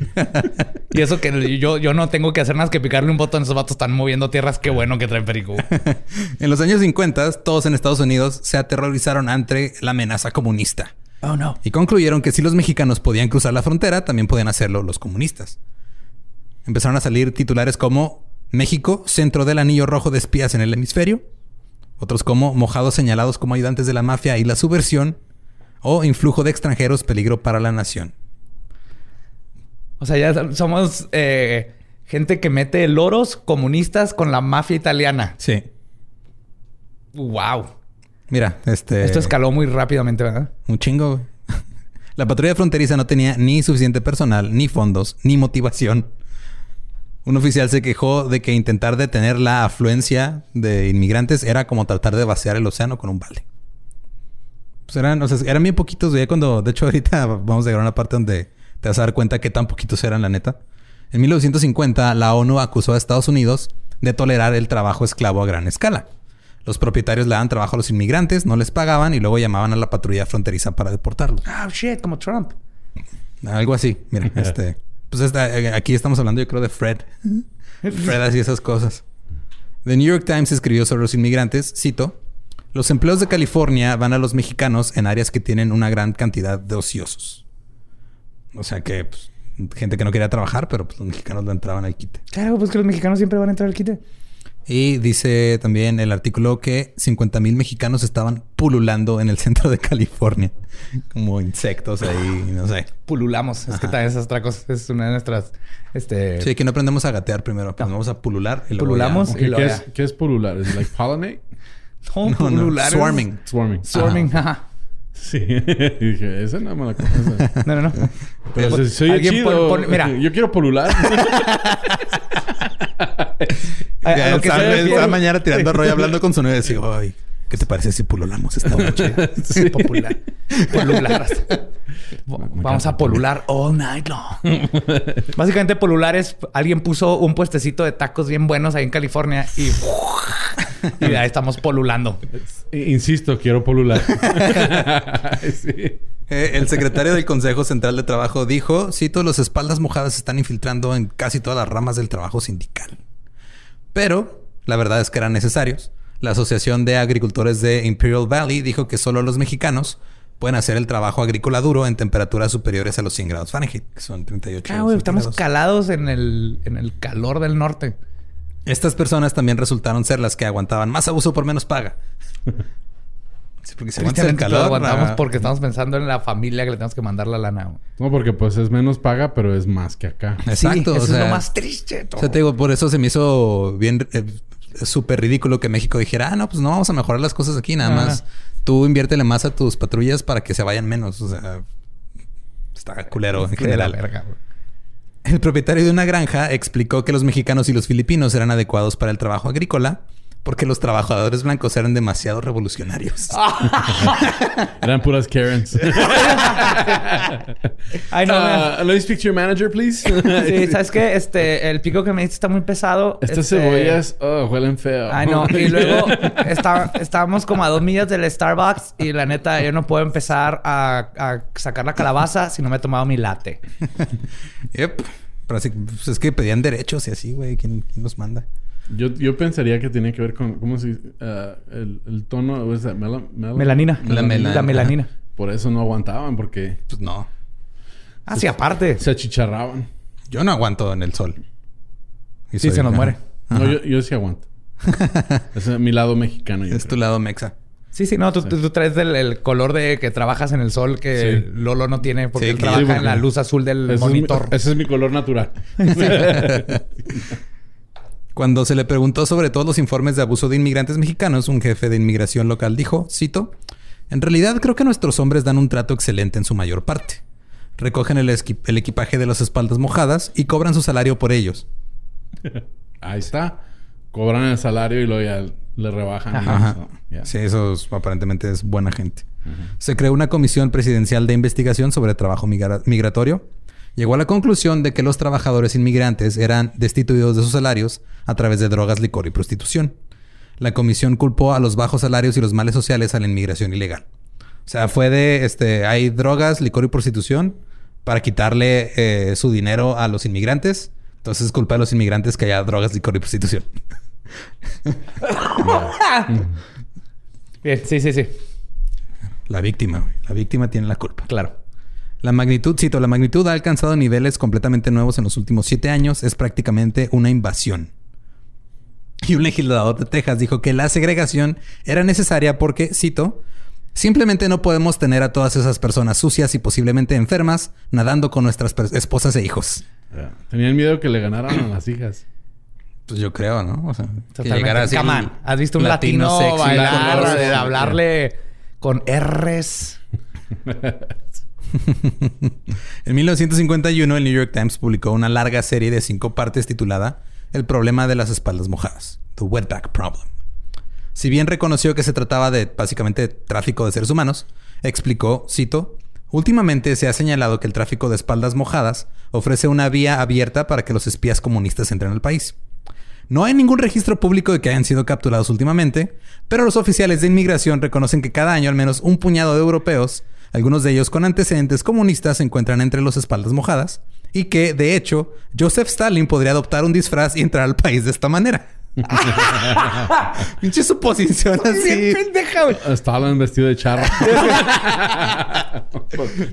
Speaker 4: y eso que yo, yo no tengo que hacer más que picarle un botón. Esos vatos están moviendo tierras. Qué bueno que traen perico.
Speaker 1: En los años 50, todos en Estados Unidos se aterrorizaron ante la amenaza comunista.
Speaker 4: Oh, no.
Speaker 1: Y concluyeron que si los mexicanos podían cruzar la frontera, también podían hacerlo los comunistas. Empezaron a salir titulares como México, centro del anillo rojo de espías en el hemisferio. Otros como mojados señalados como ayudantes de la mafia y la subversión. O influjo de extranjeros, peligro para la nación.
Speaker 4: O sea, ya somos eh, gente que mete loros comunistas con la mafia italiana.
Speaker 1: Sí.
Speaker 4: Wow.
Speaker 1: Mira, este...
Speaker 4: Esto escaló muy rápidamente, ¿verdad?
Speaker 1: Un chingo. güey. La patrulla fronteriza no tenía ni suficiente personal, ni fondos, ni motivación. Un oficial se quejó de que intentar detener la afluencia de inmigrantes era como tratar de vaciar el océano con un balde. Pues eran, o sea, eran bien poquitos. Ya cuando, de hecho, ahorita vamos a llegar a una parte donde te vas a dar cuenta que tan poquitos eran, la neta. En 1950, la ONU acusó a Estados Unidos de tolerar el trabajo esclavo a gran escala. Los propietarios le daban trabajo a los inmigrantes, no les pagaban y luego llamaban a la patrulla fronteriza para deportarlos.
Speaker 4: Ah, shit, como Trump.
Speaker 1: Algo así. Mira, este. Pues esta- eh, aquí estamos hablando, yo creo, de Fred. Fred hacía esas cosas. The New York Times escribió sobre los inmigrantes, cito, los empleos de California van a los mexicanos en áreas que tienen una gran cantidad de ociosos. O sea que, pues, gente que no quería trabajar, pero pues, los mexicanos lo entraban al quite.
Speaker 4: Claro, pues que los mexicanos siempre van a entrar al quite.
Speaker 1: Y dice también el artículo que 50 mil mexicanos estaban pululando en el centro de California. Como insectos ahí, no sé.
Speaker 4: Pululamos. Es que también esa es otra cosa. Es una de nuestras... Este...
Speaker 1: Sí, que no aprendemos a gatear primero. Pues vamos a pulular. Y luego
Speaker 4: Pululamos.
Speaker 1: ya-
Speaker 4: Y
Speaker 3: ¿Qué,
Speaker 4: ya.
Speaker 3: es, ¿Qué es pulular? ¿Es like pollinate?
Speaker 4: No,
Speaker 1: No, no,
Speaker 4: pulular es-
Speaker 1: Swarming.
Speaker 3: Swarming.
Speaker 4: Swarming, ajá.
Speaker 3: Sí. Dije, esa no me la conozco.
Speaker 4: No, no, no.
Speaker 3: Pero se oye
Speaker 4: Alguien
Speaker 3: chido.
Speaker 4: pon- pon- mira.
Speaker 3: Yo quiero polular.
Speaker 4: A- a lo que
Speaker 1: mañana tirando rollo hablando con su novia y digo, ay, ¿qué te parece si pululamos esta noche?
Speaker 4: Sí, popular. Polular. Vamos a polular all night long. Básicamente, polular es alguien puso un puestecito de tacos bien buenos ahí en California y, y ahí estamos polulando.
Speaker 3: Insisto, quiero polular. sí.
Speaker 1: Eh, el secretario del Consejo Central de Trabajo dijo, cito, los espaldas mojadas se están infiltrando en casi todas las ramas del trabajo sindical. Pero la verdad es que eran necesarios. La Asociación de Agricultores de Imperial Valley dijo que solo los mexicanos pueden hacer el trabajo agrícola duro en temperaturas superiores a los 100 grados Fahrenheit, que son 38
Speaker 4: Ah, estamos calados en el, en el calor del norte.
Speaker 1: Estas personas también resultaron ser las que aguantaban más abuso por menos paga. Sí, porque si aguantas el calor...
Speaker 4: aguantamos porque estamos pensando en la familia que le tenemos que mandar la lana. güey.
Speaker 3: No, porque pues es menos paga, pero es más que acá.
Speaker 1: Exacto.
Speaker 4: Sí,
Speaker 1: o
Speaker 4: eso
Speaker 1: sea,
Speaker 4: es lo más triste.
Speaker 1: O sea, te digo, por eso se me hizo bien eh, súper ridículo que México dijera, ah, no, pues no vamos a mejorar las cosas aquí, nada más tú inviértele más a tus patrullas para que se vayan menos. O sea, está culero en general.
Speaker 4: verga.
Speaker 1: El propietario de una granja explicó que los mexicanos y los filipinos eran adecuados para el trabajo agrícola porque los trabajadores blancos eran demasiado revolucionarios.
Speaker 3: Eran puras Karens.
Speaker 4: Ay, no.
Speaker 3: Uh, let me speak to your manager, please.
Speaker 4: Sí, ¿sabes qué? Este, el pico que me diste está muy pesado.
Speaker 3: Estas
Speaker 4: Este,
Speaker 3: cebollas oh, huelen feo.
Speaker 4: Ay, no. Y luego está- estábamos como a dos millas del Starbucks y la neta, yo no puedo empezar a, a sacar la calabaza si no me he tomado mi latte.
Speaker 1: Yep. Pero así, pues es que pedían derechos y así, güey. ¿Quién, quién los manda?
Speaker 3: Yo, yo pensaría que tiene que ver con... ¿Cómo se dice? Uh, el, el tono... ¿o? Mela- mela-
Speaker 4: Melanina.
Speaker 1: La melanina.
Speaker 4: La melanina.
Speaker 3: Por eso no aguantaban, porque
Speaker 1: Pues no.
Speaker 4: Ah, sí, aparte.
Speaker 3: se achicharraban.
Speaker 1: Yo no aguanto en el sol. Y
Speaker 4: Sí,
Speaker 1: soy-
Speaker 4: se nos
Speaker 1: ajá.
Speaker 4: muere.
Speaker 3: No, yo, yo sí aguanto. Ese es mi lado mexicano. yo
Speaker 1: Es tu lado mexa.
Speaker 4: Sí, sí, no, tú, tú- tú traes el, el color de que trabajas en el sol que
Speaker 3: Sí.
Speaker 4: Lolo no tiene porque
Speaker 1: Sí,
Speaker 4: él trabaja
Speaker 3: sí, porque-
Speaker 4: en la luz azul del
Speaker 3: Ese es mi-
Speaker 4: monitor.
Speaker 3: ese es mi color natural.
Speaker 1: Cuando se le preguntó sobre todos los informes de abuso de inmigrantes mexicanos, un jefe de inmigración local dijo, cito, En realidad creo que nuestros hombres dan un trato excelente en su mayor parte. Recogen el, equipaje de las espaldas mojadas y cobran su salario por ellos.
Speaker 3: Ahí está. Cobran el salario y luego ya le rebajan.
Speaker 1: Ajá.
Speaker 3: eso.
Speaker 1: Sí, eso es- aparentemente es buena gente. Se creó una comisión presidencial de investigación sobre trabajo migra- migratorio. Llegó a la conclusión de que los trabajadores inmigrantes eran destituidos de sus salarios a través de drogas, licor y prostitución. La comisión culpó a los bajos salarios y los males sociales a la inmigración ilegal. O sea, fue de, este, hay drogas, licor y prostitución para quitarle eh, su dinero a los inmigrantes. Entonces es culpa de los inmigrantes que haya drogas, licor y prostitución.
Speaker 4: Bien, sí, sí, sí.
Speaker 1: La víctima, güey. La víctima tiene la culpa.
Speaker 4: Claro.
Speaker 1: La magnitud, cito, la magnitud ha alcanzado niveles completamente nuevos en los últimos siete años. Es prácticamente una invasión. Y un legislador de Texas dijo que la segregación era necesaria porque, cito, simplemente no podemos tener a todas esas personas sucias y posiblemente enfermas nadando con nuestras esposas e hijos.
Speaker 3: Tenían miedo que le ganaran a las hijas.
Speaker 1: Pues yo creo, ¿no? O sea, que llegara así.
Speaker 4: On. ¿Has visto un latino,
Speaker 1: sexy
Speaker 4: bailar,
Speaker 1: con
Speaker 4: de
Speaker 1: R's?
Speaker 4: hablarle con R's?
Speaker 1: En 1951, el New York Times publicó una larga serie de cinco partes titulada El problema de las espaldas mojadas, The Wetback Problem. Si bien reconoció que se trataba de básicamente tráfico de seres humanos, explicó, cito, Últimamente se ha señalado que el tráfico de espaldas mojadas ofrece una vía abierta para que los espías comunistas entren al país. No hay ningún registro público de que hayan sido capturados últimamente, pero los oficiales de inmigración reconocen que cada año al menos un puñado de europeos, algunos de ellos con antecedentes comunistas, se encuentran entre los espaldas mojadas, y que, de hecho, Joseph Stalin podría adoptar un disfraz y entrar al país de esta manera. Pinche suposición así.
Speaker 4: pendeja.
Speaker 3: Estaban vestido de charro.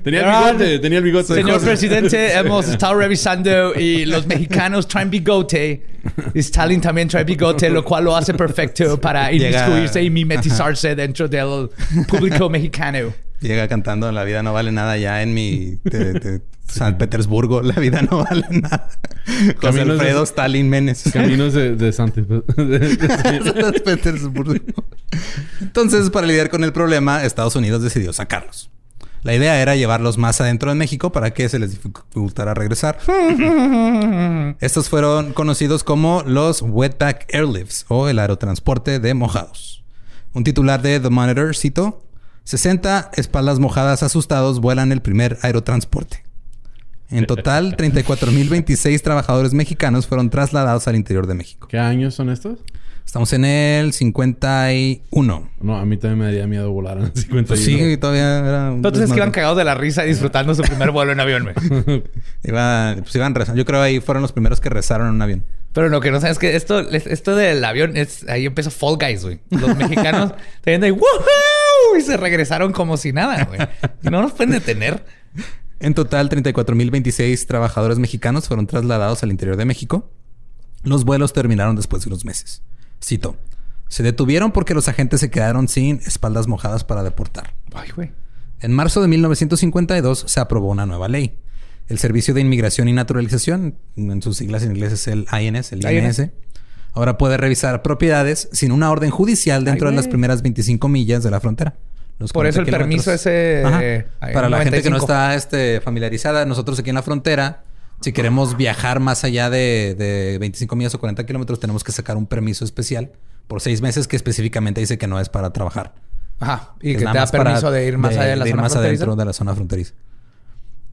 Speaker 3: tenía el bigote, tenía el bigote.
Speaker 4: Señor presidente, hemos estado revisando y los mexicanos traen bigote. Y Stalin también trae bigote, lo cual lo hace perfecto para inmiscuirse y mimetizarse dentro del público mexicano.
Speaker 1: Llega cantando La vida no vale nada ya en mi San Petersburgo. La vida no vale nada. José
Speaker 3: Caminos de-
Speaker 1: Alfredo Stalin Menes.
Speaker 3: Caminos de, de Santi- de- de-
Speaker 1: San Petersburgo. Entonces, para lidiar con el problema, Estados Unidos decidió sacarlos. La idea era llevarlos más adentro de México para que se les dificultara regresar. Estos fueron conocidos como los Wetback Airlifts o el aerotransporte de mojados. Un titular de The Monitor citó: 60 espaldas mojadas asustados vuelan el primer aerotransporte. En total, 34.026 trabajadores mexicanos fueron trasladados al interior de México.
Speaker 3: ¿Qué años son estos?
Speaker 1: Estamos en el 51.
Speaker 3: No, a mí también me daría miedo volar en el 51.
Speaker 1: Pues sí, todavía era un
Speaker 4: Entonces es que iban cagados de la risa disfrutando su primer vuelo en avión, güey.
Speaker 1: Iba- pues iban rezando. Yo creo ahí fueron los primeros que rezaron en un avión.
Speaker 4: Pero lo que no sabes es que esto, esto del avión, es, ahí empezó Fall Guys, güey. Los mexicanos tenían de ¡Woohoo! Y se regresaron como si nada, güey. No nos pueden detener.
Speaker 1: En total, 34.026 trabajadores mexicanos fueron trasladados al interior de México. Los vuelos terminaron después de unos meses. Cito. Se detuvieron porque los agentes se quedaron sin espaldas mojadas para deportar.
Speaker 4: Ay, güey.
Speaker 1: En marzo de 1952 se aprobó una nueva ley. El Servicio de Inmigración y Naturalización, en sus siglas en inglés es el INS, el
Speaker 4: INS.
Speaker 1: INS, ahora puede revisar propiedades sin una orden judicial dentro
Speaker 4: Ay,
Speaker 1: de las primeras 25 millas de la frontera. Los
Speaker 4: Por eso el
Speaker 1: 40
Speaker 4: permiso ese,
Speaker 1: Ajá.
Speaker 4: eh,
Speaker 1: Para la gente que no
Speaker 4: 95.
Speaker 1: está este, familiarizada, nosotros aquí en la frontera, si queremos viajar más allá de, de 25 millas o 40 kilómetros, tenemos que sacar un permiso especial por seis meses que específicamente dice que no es para trabajar.
Speaker 4: Ajá. Y
Speaker 1: Es
Speaker 4: que te da
Speaker 1: para-
Speaker 4: permiso de ir más allá de la
Speaker 1: ir
Speaker 4: zona
Speaker 1: más
Speaker 4: fronteriza.
Speaker 1: adentro de la zona fronteriza.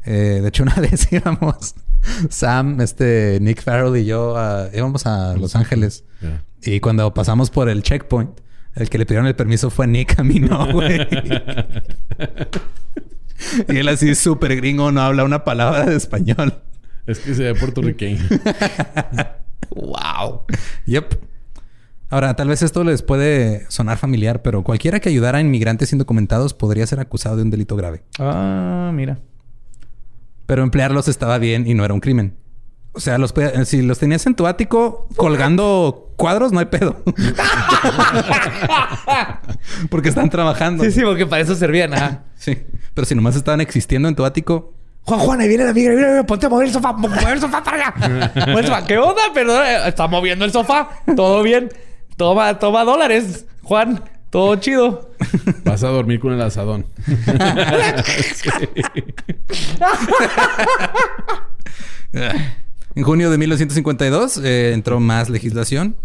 Speaker 1: Eh, de hecho, una vez íbamos, Sam, este, Nick Farrell y yo ah, íbamos a Los Ángeles. Y cuando pasamos por el checkpoint, el que le pidieron el permiso fue Nick, a mí no, güey. y él así súper gringo, no habla una palabra de español.
Speaker 3: Es que se ve puertorriqueño.
Speaker 4: ¡Wow!
Speaker 1: Yep. Ahora, tal vez esto les puede sonar familiar, pero cualquiera que ayudara a inmigrantes indocumentados podría ser acusado de un delito grave.
Speaker 4: Ah, mira.
Speaker 1: Pero emplearlos estaba bien y no era un crimen. O sea, los si los tenías en tu ático colgando cuadros, no hay pedo. Porque están trabajando.
Speaker 4: Sí, sí, porque para eso servían. Ajá.
Speaker 1: Sí. Pero si nomás estaban existiendo en tu ático,
Speaker 4: Juan, Juan, ahí viene la migra, mira, ponte a mover el sofá, mo- mover el sofá para allá. Mueve el sofá. ¿Qué onda? Perdón, eh, está moviendo el sofá. Todo bien. Toma, toma dólares, Juan. Todo chido.
Speaker 3: Vas a dormir con el asadón.
Speaker 1: En junio de 1952 eh, entró más legislación.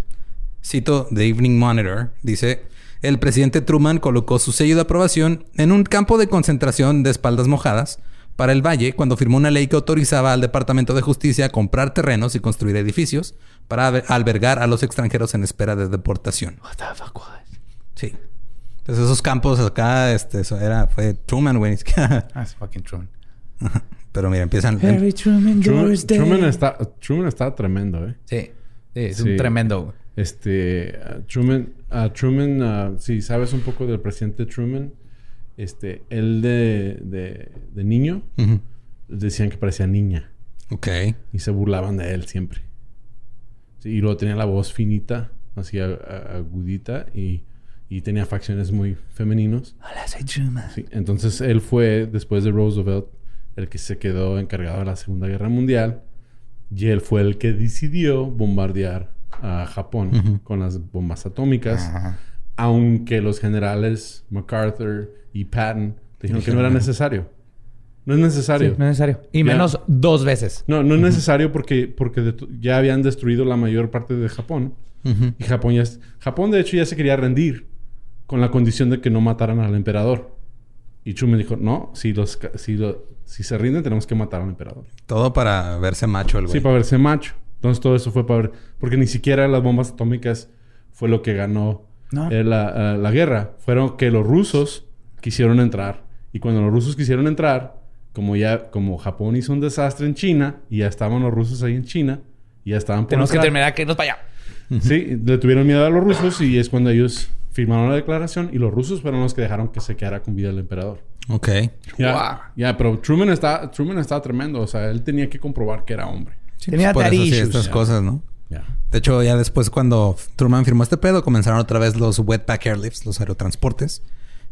Speaker 1: Cito The Evening Monitor. Dice, el presidente Truman colocó su sello de aprobación en un campo de concentración de espaldas mojadas para el Valle cuando firmó una ley que autorizaba al Departamento de Justicia a comprar terrenos y construir edificios para alber- albergar a los extranjeros en espera de deportación.
Speaker 4: What the fuck?
Speaker 1: Sí. Entonces esos campos acá, este, eso era, fue Truman, güey. siquiera-
Speaker 4: That's fucking Truman.
Speaker 1: Pero mira, empiezan...
Speaker 4: Harry Truman,
Speaker 3: Truman. Truman está, Truman está tremendo, ¿eh?
Speaker 4: Sí. Sí, es
Speaker 3: Sí.
Speaker 4: un tremendo. güey.
Speaker 3: Este, ah, Truman, ah, Truman, ah, si sabes un poco del presidente Truman, este, él de, de, de niño, decían que parecía niña
Speaker 1: Ok.
Speaker 3: y se burlaban de él siempre. Sí, y luego tenía la voz finita, así agudita y, y tenía facciones muy femeninos.
Speaker 4: Hola, soy Truman.
Speaker 3: Sí, entonces él fue, después de Roosevelt, el que se quedó encargado de la Segunda Guerra Mundial Y él fue el que decidió bombardear a Japón con las bombas atómicas.
Speaker 4: Ajá.
Speaker 3: Aunque los generales MacArthur y Patton dijeron que no era necesario. No es necesario.
Speaker 4: Sí, no es necesario. Y
Speaker 3: Ya.
Speaker 4: menos dos veces.
Speaker 3: No, no es necesario porque, porque ya habían destruido la mayor parte de Japón.
Speaker 1: Ujú.
Speaker 3: Y Japón ya... Japón, de hecho, ya se quería rendir con la condición de que no mataran al emperador. Y Truman dijo, no, si, los, si, lo- si se rinden tenemos que matar al emperador.
Speaker 1: Todo para verse macho el güey.
Speaker 3: Sí, para verse macho. Entonces todo eso fue para ver... Porque ni siquiera las bombas atómicas fue lo que ganó
Speaker 4: No.
Speaker 3: eh, la, eh, la guerra. Fueron que los rusos quisieron entrar. Y cuando los rusos quisieron entrar, como ya... Como Japón hizo un desastre en China, y ya estaban los rusos ahí en China, y ya estaban por
Speaker 4: Tenemos que terminar que irnos para allá.
Speaker 3: Sí, le tuvieron miedo a los rusos y es cuando ellos firmaron la declaración y los rusos fueron los que dejaron que se quedara con vida el emperador.
Speaker 1: Ok.
Speaker 3: Ya,
Speaker 4: Wow.
Speaker 3: ya, pero Truman está, Truman está tremendo. O sea, él tenía que comprobar que era hombre.
Speaker 1: Sí,
Speaker 4: Tenía
Speaker 1: pues por eso sí,
Speaker 4: daddy
Speaker 1: estas cosas, ¿no?
Speaker 3: Ya.
Speaker 1: De hecho, ya después cuando Truman firmó este pedo, comenzaron otra vez los wetback airlifts, los aerotransportes.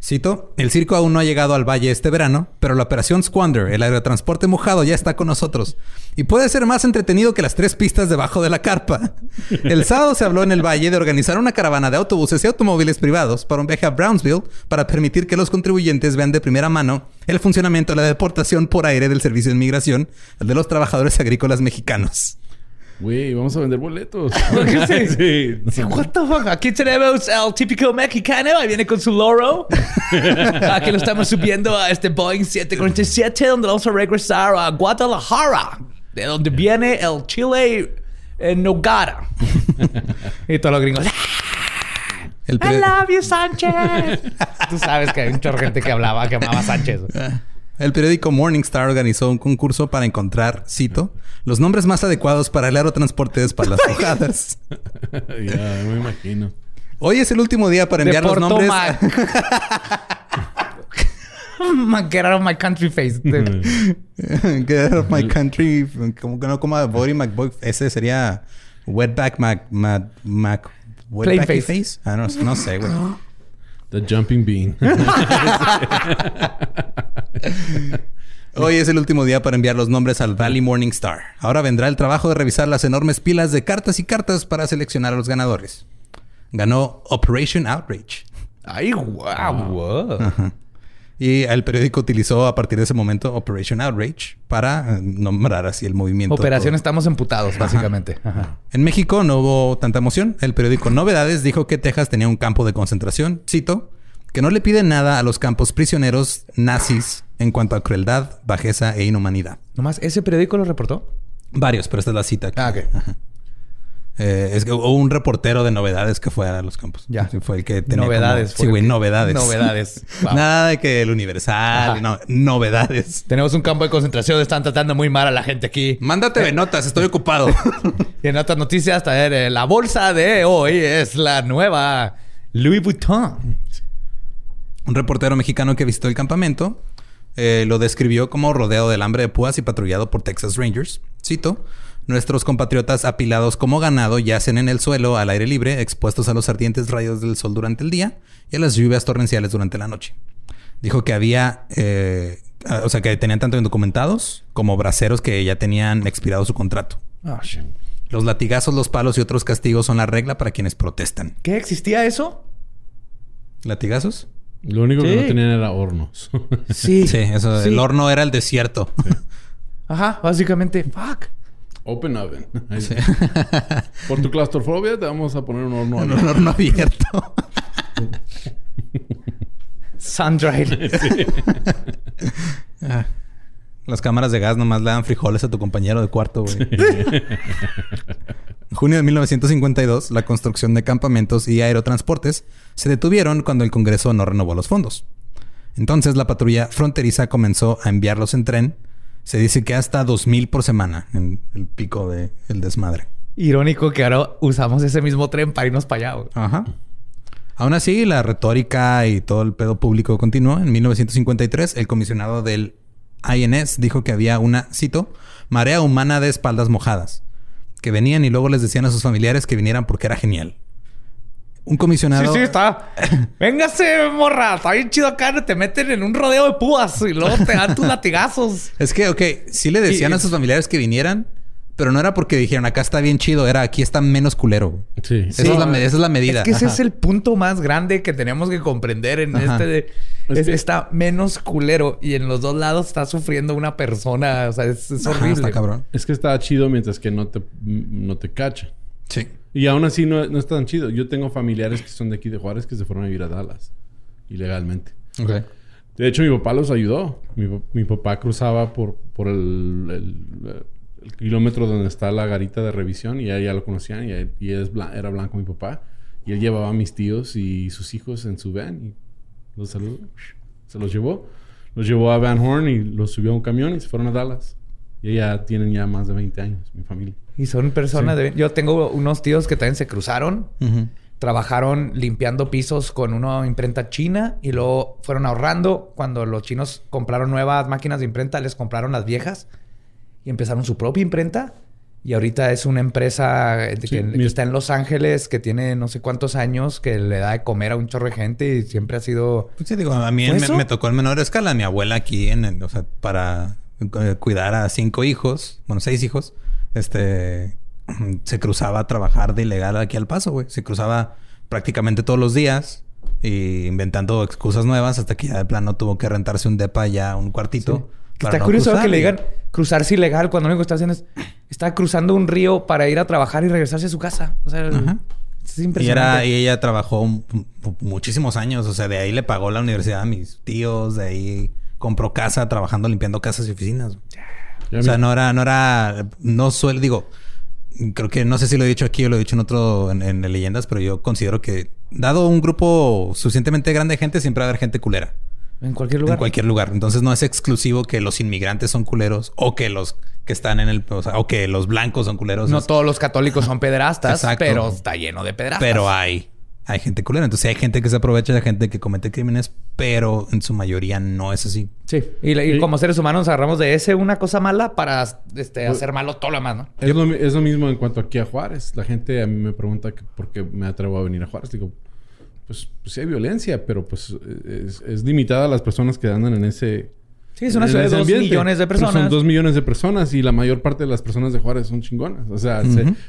Speaker 1: Cito, el circo aún no ha llegado al valle este verano, pero la operación Squander, el aerotransporte mojado, ya está con nosotros. Y puede ser más entretenido que las tres pistas debajo de la carpa. El sábado se habló en el valle de organizar una caravana de autobuses y automóviles privados para un viaje a Brownsville para permitir que los contribuyentes vean de primera mano el funcionamiento de la deportación por aire del Servicio de Inmigración de los trabajadores agrícolas mexicanos.
Speaker 3: Güey, vamos a vender boletos.
Speaker 4: Sí.
Speaker 3: sí.
Speaker 4: Sí, what the fuck? Aquí tenemos el típico mexicano. Ahí viene con su loro. Aquí lo estamos subiendo a este Boeing 747, donde vamos a regresar a Guadalajara, de donde viene el chile en nogara. y todos los gringos.
Speaker 1: El
Speaker 4: I love you, Sánchez. Tú sabes que hay un chorro gente que hablaba, que amaba a Sánchez.
Speaker 1: El periódico Morning Star organizó un concurso para encontrar, cito, los nombres más adecuados para el aerotransporte de espaldas mojadas.
Speaker 3: ya, me imagino.
Speaker 1: Hoy es el último día para enviar los nombres.
Speaker 4: Mac. Get out of my country face.
Speaker 1: Get out of my country. Como que no como Body McBoy. Ese sería Wetback Mac. Mac. Mac
Speaker 4: Plain
Speaker 1: Wetbacky
Speaker 4: face.
Speaker 1: face. Ah, no, no sé, güey.
Speaker 3: The Jumping Bean.
Speaker 1: Hoy es el último día para enviar los nombres al Valley Morning Star. Ahora vendrá el trabajo de revisar las enormes pilas de cartas y cartas para seleccionar a los ganadores. Ganó Operation Outrage.
Speaker 4: Ay, wow, wow.
Speaker 1: Y el periódico utilizó a partir de ese momento Operation Outrage para eh, nombrar así el movimiento.
Speaker 4: Operación Estamos Emputados, básicamente. Ajá.
Speaker 1: En México no hubo tanta emoción. El periódico Novedades dijo que Texas tenía un campo de concentración, cito, que no le pide nada a los campos prisioneros nazis en cuanto a crueldad, bajeza e inhumanidad.
Speaker 4: Nomás, ¿ese periódico lo reportó?
Speaker 1: Varios, pero esta es la cita. aquí.
Speaker 4: Ah, ok.
Speaker 1: Eh, es que hubo un reportero de novedades que fue a los campos.
Speaker 4: Ya.
Speaker 1: Sí, fue el que tenía
Speaker 4: Novedades
Speaker 1: como- Sí, güey, novedades.
Speaker 4: Novedades. Wow.
Speaker 1: Nada de que el Universal. No, novedades.
Speaker 4: Tenemos un campo de concentración. Están tratando muy mal a la gente aquí.
Speaker 1: Mándate de notas, estoy ocupado.
Speaker 4: Y en otras noticias, también, eh, la bolsa de hoy es la nueva Louis Vuitton.
Speaker 1: Un reportero mexicano que visitó el campamento eh, lo describió como rodeado del hambre de púas y patrullado por Texas Rangers. Cito: Nuestros compatriotas apilados como ganado yacen en el suelo al aire libre, expuestos a los ardientes rayos del sol durante el día y a las lluvias torrenciales durante la noche. Dijo que había, eh, ah, o sea, que tenían tanto indocumentados como braceros que ya tenían expirado su contrato.
Speaker 4: Oh, shit.
Speaker 1: Los latigazos, los palos y otros castigos son la regla para quienes protestan.
Speaker 4: ¿Qué existía eso?
Speaker 1: ¿Latigazos?
Speaker 3: Lo único que no tenían era hornos.
Speaker 4: Sí.
Speaker 1: Sí, eso.
Speaker 4: Sí.
Speaker 1: El horno era el desierto.
Speaker 4: Ajá, básicamente. Fuck.
Speaker 3: Open oven. Sí. Por tu claustrofobia te vamos a poner un horno.
Speaker 1: Un
Speaker 3: abierto.
Speaker 1: horno abierto.
Speaker 4: Sun-dried.
Speaker 1: Las cámaras de gas nomás le dan frijoles a tu compañero de cuarto, güey. En junio de 1952, la construcción de campamentos y aerotransportes se detuvieron cuando el Congreso no renovó los fondos. Entonces la patrulla fronteriza comenzó a enviarlos en tren. Se dice que hasta 2.000 por semana en el pico del desmadre.
Speaker 4: Irónico que ahora usamos ese mismo tren para irnos para allá. güey.
Speaker 1: Ajá. Aún así, la retórica y todo el pedo público continuó. En 1953, el comisionado del INS dijo que había una, cito, marea humana de espaldas mojadas, que venían y luego les decían a sus familiares que vinieran porque era genial. Un comisionado...
Speaker 4: Sí, sí, está. Véngase, morra. Está bien chido acá. Te meten en un rodeo de púas y luego te dan tus latigazos.
Speaker 1: Es que, ok, sí le decían
Speaker 4: Y-
Speaker 1: a sus familiares que vinieran, Pero no era porque dijeron acá está bien chido, era aquí está menos culero.
Speaker 3: Sí.
Speaker 1: Esa, es la, esa es la medida.
Speaker 4: Es que ese
Speaker 1: Ajá.
Speaker 4: es el punto más grande que tenemos que comprender en
Speaker 1: Ajá.
Speaker 4: este de...
Speaker 3: Es
Speaker 4: está menos culero y en los dos lados está sufriendo una persona. O sea, es, es
Speaker 1: Ajá,
Speaker 4: horrible.
Speaker 1: está cabrón.
Speaker 3: Es que está chido mientras que no te, no te cachan.
Speaker 1: Sí.
Speaker 3: Y aún así no, no es tan chido. Yo tengo familiares que son de aquí de Juárez que se fueron a vivir a Dallas. Ilegalmente. De hecho, mi papá los ayudó. Mi, mi papá cruzaba por, por el, el- el kilómetro donde está la garita de revisión y ahí ya lo conocían y, él- y es blan- era blanco mi papá. Y él llevaba a mis tíos y sus hijos en su van y los saludó. Se los llevó. Los llevó a Van Horn y los subió a un camión y se fueron a Dallas. Y ya tienen ya más de 20 años, mi familia.
Speaker 4: Y son personas
Speaker 3: Sí.
Speaker 4: de... Yo tengo unos tíos que también se cruzaron.
Speaker 1: Ujú.
Speaker 4: Trabajaron limpiando pisos con una imprenta china y luego fueron ahorrando. Cuando los chinos compraron nuevas máquinas de imprenta, les compraron las viejas y empezaron su propia imprenta. Y ahorita es una empresa
Speaker 3: Sí,
Speaker 4: que,
Speaker 3: mi-
Speaker 4: que está en Los Ángeles, que tiene no sé cuántos años, que le da de comer a un chorro de gente y siempre ha sido...
Speaker 1: Pues sí, digo, a mí
Speaker 4: ¿Fue
Speaker 1: me, me tocó en menor escala. Mi abuela aquí, en el- o sea, para eh, cuidar a cinco hijos, bueno, seis hijos, este, se cruzaba a trabajar de ilegal aquí al paso, güey. Se cruzaba prácticamente todos los días y inventando excusas nuevas hasta que ya de plano tuvo que rentarse un depa ya, un cuartito. para
Speaker 4: Está
Speaker 1: no
Speaker 4: curioso
Speaker 1: cruzar,
Speaker 4: que le digan cruzarse ilegal cuando lo único que está haciendo es... Está cruzando un río para ir a trabajar y regresarse a su casa. O sea,
Speaker 1: Ajá.
Speaker 4: es
Speaker 1: Y,
Speaker 4: impresionante.
Speaker 1: era, y ella trabajó mu- mu- muchísimos años. O sea, de ahí le pagó la universidad a mis tíos. De ahí compró casa trabajando limpiando casas y oficinas.
Speaker 3: Ya
Speaker 1: O sea, no era, no era, no suele, digo, creo que no sé si lo he dicho aquí o lo he dicho en otro, en, en leyendas, pero yo considero que dado un grupo suficientemente grande de gente, siempre va a haber gente culera
Speaker 4: En cualquier lugar.
Speaker 1: en cualquier lugar. Entonces no es exclusivo que los inmigrantes son culeros o que los que están en el, o, sea, o que los blancos son culeros.
Speaker 4: No
Speaker 1: Es-
Speaker 4: todos los católicos son pederastas,
Speaker 1: Exacto.
Speaker 4: pero está lleno de pederastas.
Speaker 1: pero hay, hay gente culera. Entonces hay gente que se aprovecha de gente que comete crímenes, pero en su mayoría no es así.
Speaker 4: Sí. Y, como seres humanos agarramos de ese una cosa mala para este,
Speaker 3: Pues-
Speaker 4: hacer malo todo lo demás, ¿no?
Speaker 3: Es lo, mi- es lo mismo en cuanto aquí a Juárez. La gente a mí me pregunta que por qué me atrevo a venir a Juárez. Digo, pues, pues sí hay violencia, pero pues es, es limitada las personas que andan en ese...
Speaker 4: Sí, es una ciudad de
Speaker 3: ese
Speaker 4: dos
Speaker 3: ambiente.
Speaker 4: millones de
Speaker 3: Pero
Speaker 4: personas.
Speaker 3: son dos millones de personas y la mayor parte de las personas de Juárez son chingonas. O sea,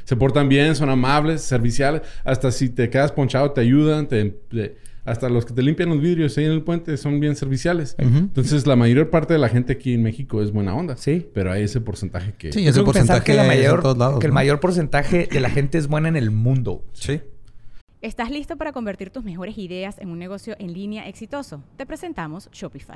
Speaker 3: se, portan bien, son amables, serviciales. Hasta si te quedas ponchado te ayudan. te- te- hasta los que te limpian los vidrios ahí en el puente son bien serviciales. Entonces la mayor parte de la gente aquí en México es buena onda.
Speaker 4: Sí.
Speaker 3: Pero hay ese porcentaje que...
Speaker 1: Sí, ese porcentaje
Speaker 4: que, la
Speaker 1: es
Speaker 4: mayor,
Speaker 1: todos lados,
Speaker 4: que el mayor porcentaje de la gente es buena en el mundo.
Speaker 1: Sí.
Speaker 5: ¿Estás listo para convertir tus mejores ideas en un negocio en línea exitoso? Te presentamos Shopify.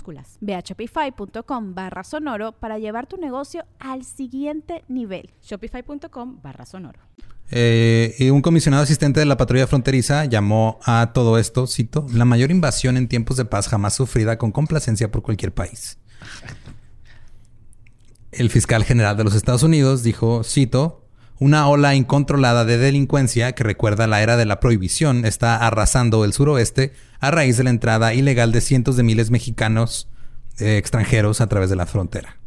Speaker 6: Ve a shopify.com barra sonoro para llevar tu negocio al siguiente nivel.
Speaker 5: Shopify.com barra sonoro.
Speaker 1: Eh, y un comisionado asistente de la patrulla fronteriza llamó a todo esto, cito, la mayor invasión en tiempos de paz jamás sufrida con complacencia por cualquier país. El fiscal general de los Estados Unidos dijo, cito, una ola incontrolada de delincuencia que recuerda la era de la prohibición está arrasando el suroeste a raíz de la entrada ilegal de cientos de miles mexicanos eh, extranjeros a través de la frontera.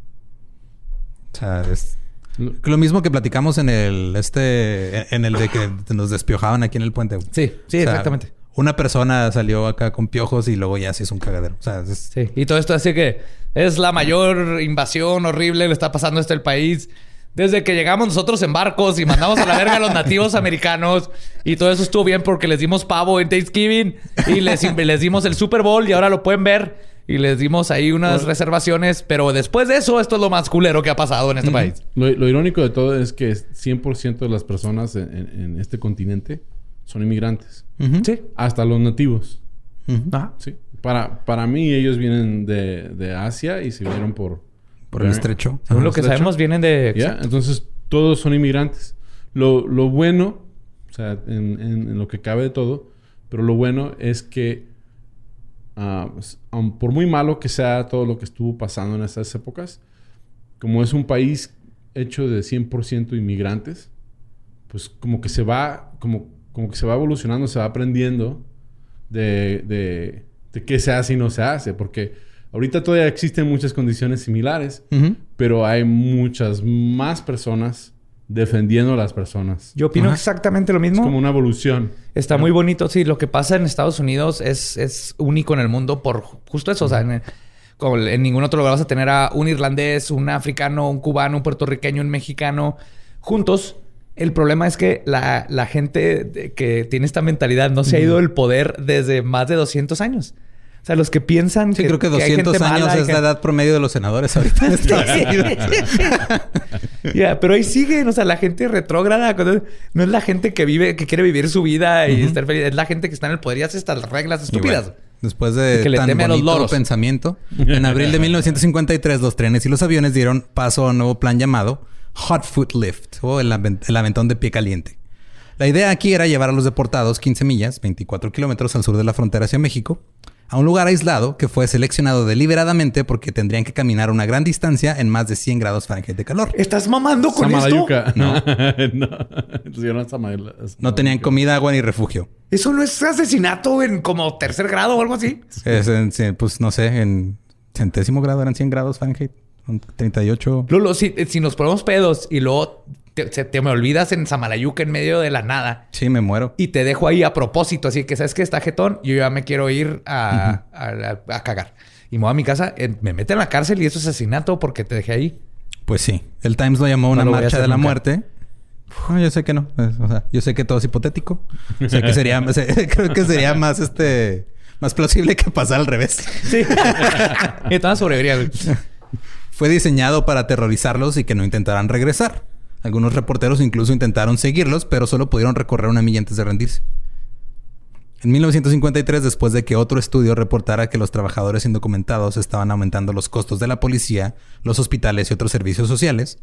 Speaker 1: O sea, es lo mismo que platicamos en el este en el de que nos despiojaban aquí en el puente.
Speaker 4: Sí, sí,
Speaker 1: O sea,
Speaker 4: exactamente.
Speaker 1: Una persona salió acá con piojos y luego ya se hizo un cagadero. O sea, es-
Speaker 4: Sí. Y todo esto así que es la mayor invasión horrible, le está pasando esto al país. Desde que llegamos nosotros en barcos y mandamos a la verga a los nativos americanos. Y todo eso estuvo bien porque les dimos pavo en Thanksgiving y les, les dimos el Super Bowl y ahora lo pueden ver. Y les dimos ahí unas reservaciones. Pero después de eso, esto es lo más culero que ha pasado en este país.
Speaker 3: Lo, lo irónico de todo es que 100% de las personas en, en- en este continente son inmigrantes.
Speaker 4: Sí.
Speaker 3: Hasta los nativos.
Speaker 1: Ujú.
Speaker 4: Ajá.
Speaker 3: Sí. Para, para mí, ellos vienen de, de Asia y se vinieron por,
Speaker 1: por el estrecho.
Speaker 4: Según lo que
Speaker 3: estrecho.
Speaker 4: sabemos, vienen de.
Speaker 3: ¿Ya? Entonces, todos son inmigrantes. Lo, lo bueno, o sea, en, en- en lo que cabe de todo, pero lo bueno es que, pues, aun por muy malo que sea todo lo que estuvo pasando en estas épocas, como es un país hecho de 100% inmigrantes, pues como que se va, como, como que se va evolucionando, se va aprendiendo de, de, de qué se hace y no se hace, porque ahorita todavía existen muchas condiciones similares, pero hay muchas más personas defendiendo a las personas.
Speaker 4: Yo opino
Speaker 1: Ajá.
Speaker 4: exactamente lo
Speaker 3: Es
Speaker 4: mismo.
Speaker 3: como una evolución.
Speaker 4: Está muy bonito. Sí, lo que pasa en Estados Unidos es, es único en el mundo por justo eso. O sea, en, como en ningún otro lugar vas a tener a un irlandés, un africano, un cubano, un puertorriqueño, un mexicano juntos. El problema es que la, la gente que tiene esta mentalidad no se ha ido del poder desde más de 200 años. O sea, los que piensan
Speaker 1: Sí, creo que
Speaker 4: hay
Speaker 1: 200
Speaker 4: gente mala,
Speaker 1: años es la
Speaker 4: gente-
Speaker 1: edad promedio de los senadores ahorita en Unidos.
Speaker 4: Ya, pero ahí siguen, o sea, la gente retrógrada, no es la gente que vive, que quiere vivir su vida y estar feliz, es la gente que está en el poder y hace estas reglas estúpidas.
Speaker 1: bueno, después de
Speaker 4: que le
Speaker 1: tan
Speaker 4: teme a los
Speaker 1: bonito
Speaker 4: loros.
Speaker 1: pensamiento, en abril de 1953 los trenes y los aviones dieron paso a un nuevo plan llamado Hot Foot Lift o el, aven- el aventón de pie caliente. La idea aquí era llevar a los deportados 15 millas, 24 kilómetros al sur de la frontera hacia México, a un lugar aislado que fue seleccionado deliberadamente porque tendrían que caminar una gran distancia en más de 100 grados Fahrenheit de calor.
Speaker 4: ¿Estás mamando con esto?
Speaker 3: Samalayuca.
Speaker 1: No.
Speaker 3: no. No,
Speaker 1: No tenían comida, agua ni refugio.
Speaker 4: ¿Eso no es asesinato en como tercer grado o algo así?
Speaker 1: Es en- sí, pues no sé, en centésimo grado eran 100 grados Fahrenheit. Son 38.
Speaker 4: Lolo, si, si nos ponemos pedos y luego te, se- te me olvidas en Samalayuca en medio de la nada
Speaker 1: Sí, me muero.
Speaker 4: y te dejo ahí a propósito, así que sabes que está jetón, yo ya me quiero ir a, a- a- a cagar. Y me voy a mi casa, eh, me meten en la cárcel y eso es asesinato porque te dejé ahí.
Speaker 1: Pues sí. El Times lo llamó
Speaker 4: No
Speaker 1: una
Speaker 4: lo
Speaker 1: marcha de la
Speaker 4: nunca.
Speaker 1: muerte. Yo sé que no. O sea, yo sé que todo es hipotético. Sé que sería... creo que sería más este... Más plausible que pasar al revés.
Speaker 4: Sí. sobreviviría, güey.
Speaker 1: Fue diseñado para aterrorizarlos y que no intentaran regresar. Algunos reporteros incluso intentaron seguirlos, pero solo pudieron recorrer una milla antes de rendirse. En 1953, después de que otro estudio reportara que los trabajadores indocumentados estaban aumentando los costos de la policía, los hospitales y otros servicios sociales,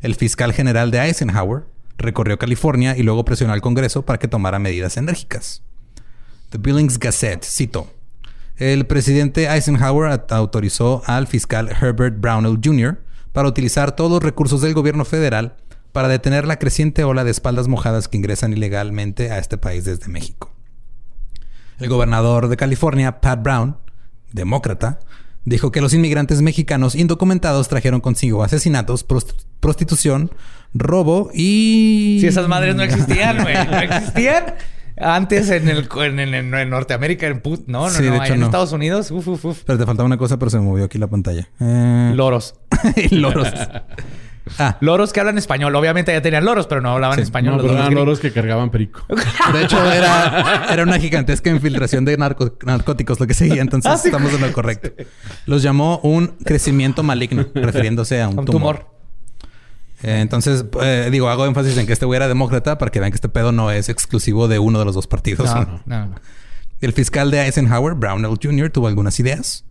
Speaker 1: el fiscal general de Eisenhower recorrió California y luego presionó al Congreso para que tomara medidas enérgicas. The Billings Gazette citó: el presidente Eisenhower autorizó al fiscal Herbert Brownell Jr. para utilizar todos los recursos del gobierno federal para detener la creciente ola de espaldas mojadas que ingresan ilegalmente a este país desde México. El gobernador de California, Pat Brown, demócrata, dijo que los inmigrantes mexicanos indocumentados trajeron consigo asesinatos, prost- prostitución, robo y...
Speaker 4: Si esas madres no existían, güey. No existían. Antes en el en, en- en- Norteamérica, en put, no, no,
Speaker 1: Sí, de hecho,
Speaker 4: en
Speaker 1: no.
Speaker 4: Estados Unidos, uf, uf, uf.
Speaker 1: Pero te faltaba una cosa, pero se me movió aquí la pantalla. Eh,
Speaker 4: Loros.
Speaker 1: loros. Ah,
Speaker 4: Loros que hablan español. Obviamente ya tenían loros, pero no hablaban
Speaker 1: Sí.
Speaker 4: español.
Speaker 3: No,
Speaker 4: los
Speaker 3: pero
Speaker 4: loros
Speaker 3: eran loros que cargaban perico.
Speaker 1: De hecho, era, era una gigantesca infiltración de narco- narcóticos lo que seguía. Entonces,
Speaker 4: Ah, sí.
Speaker 1: estamos en lo correcto. Los llamó un crecimiento maligno, refiriéndose a un,
Speaker 4: Un
Speaker 1: tumor.
Speaker 4: tumor.
Speaker 1: Eh, entonces, eh, digo, hago énfasis en que este güey era demócrata para que vean que este pedo no es exclusivo de uno de los dos partidos.
Speaker 4: No, no, no.
Speaker 1: El fiscal de Eisenhower, Brownell Jr., tuvo algunas ideas.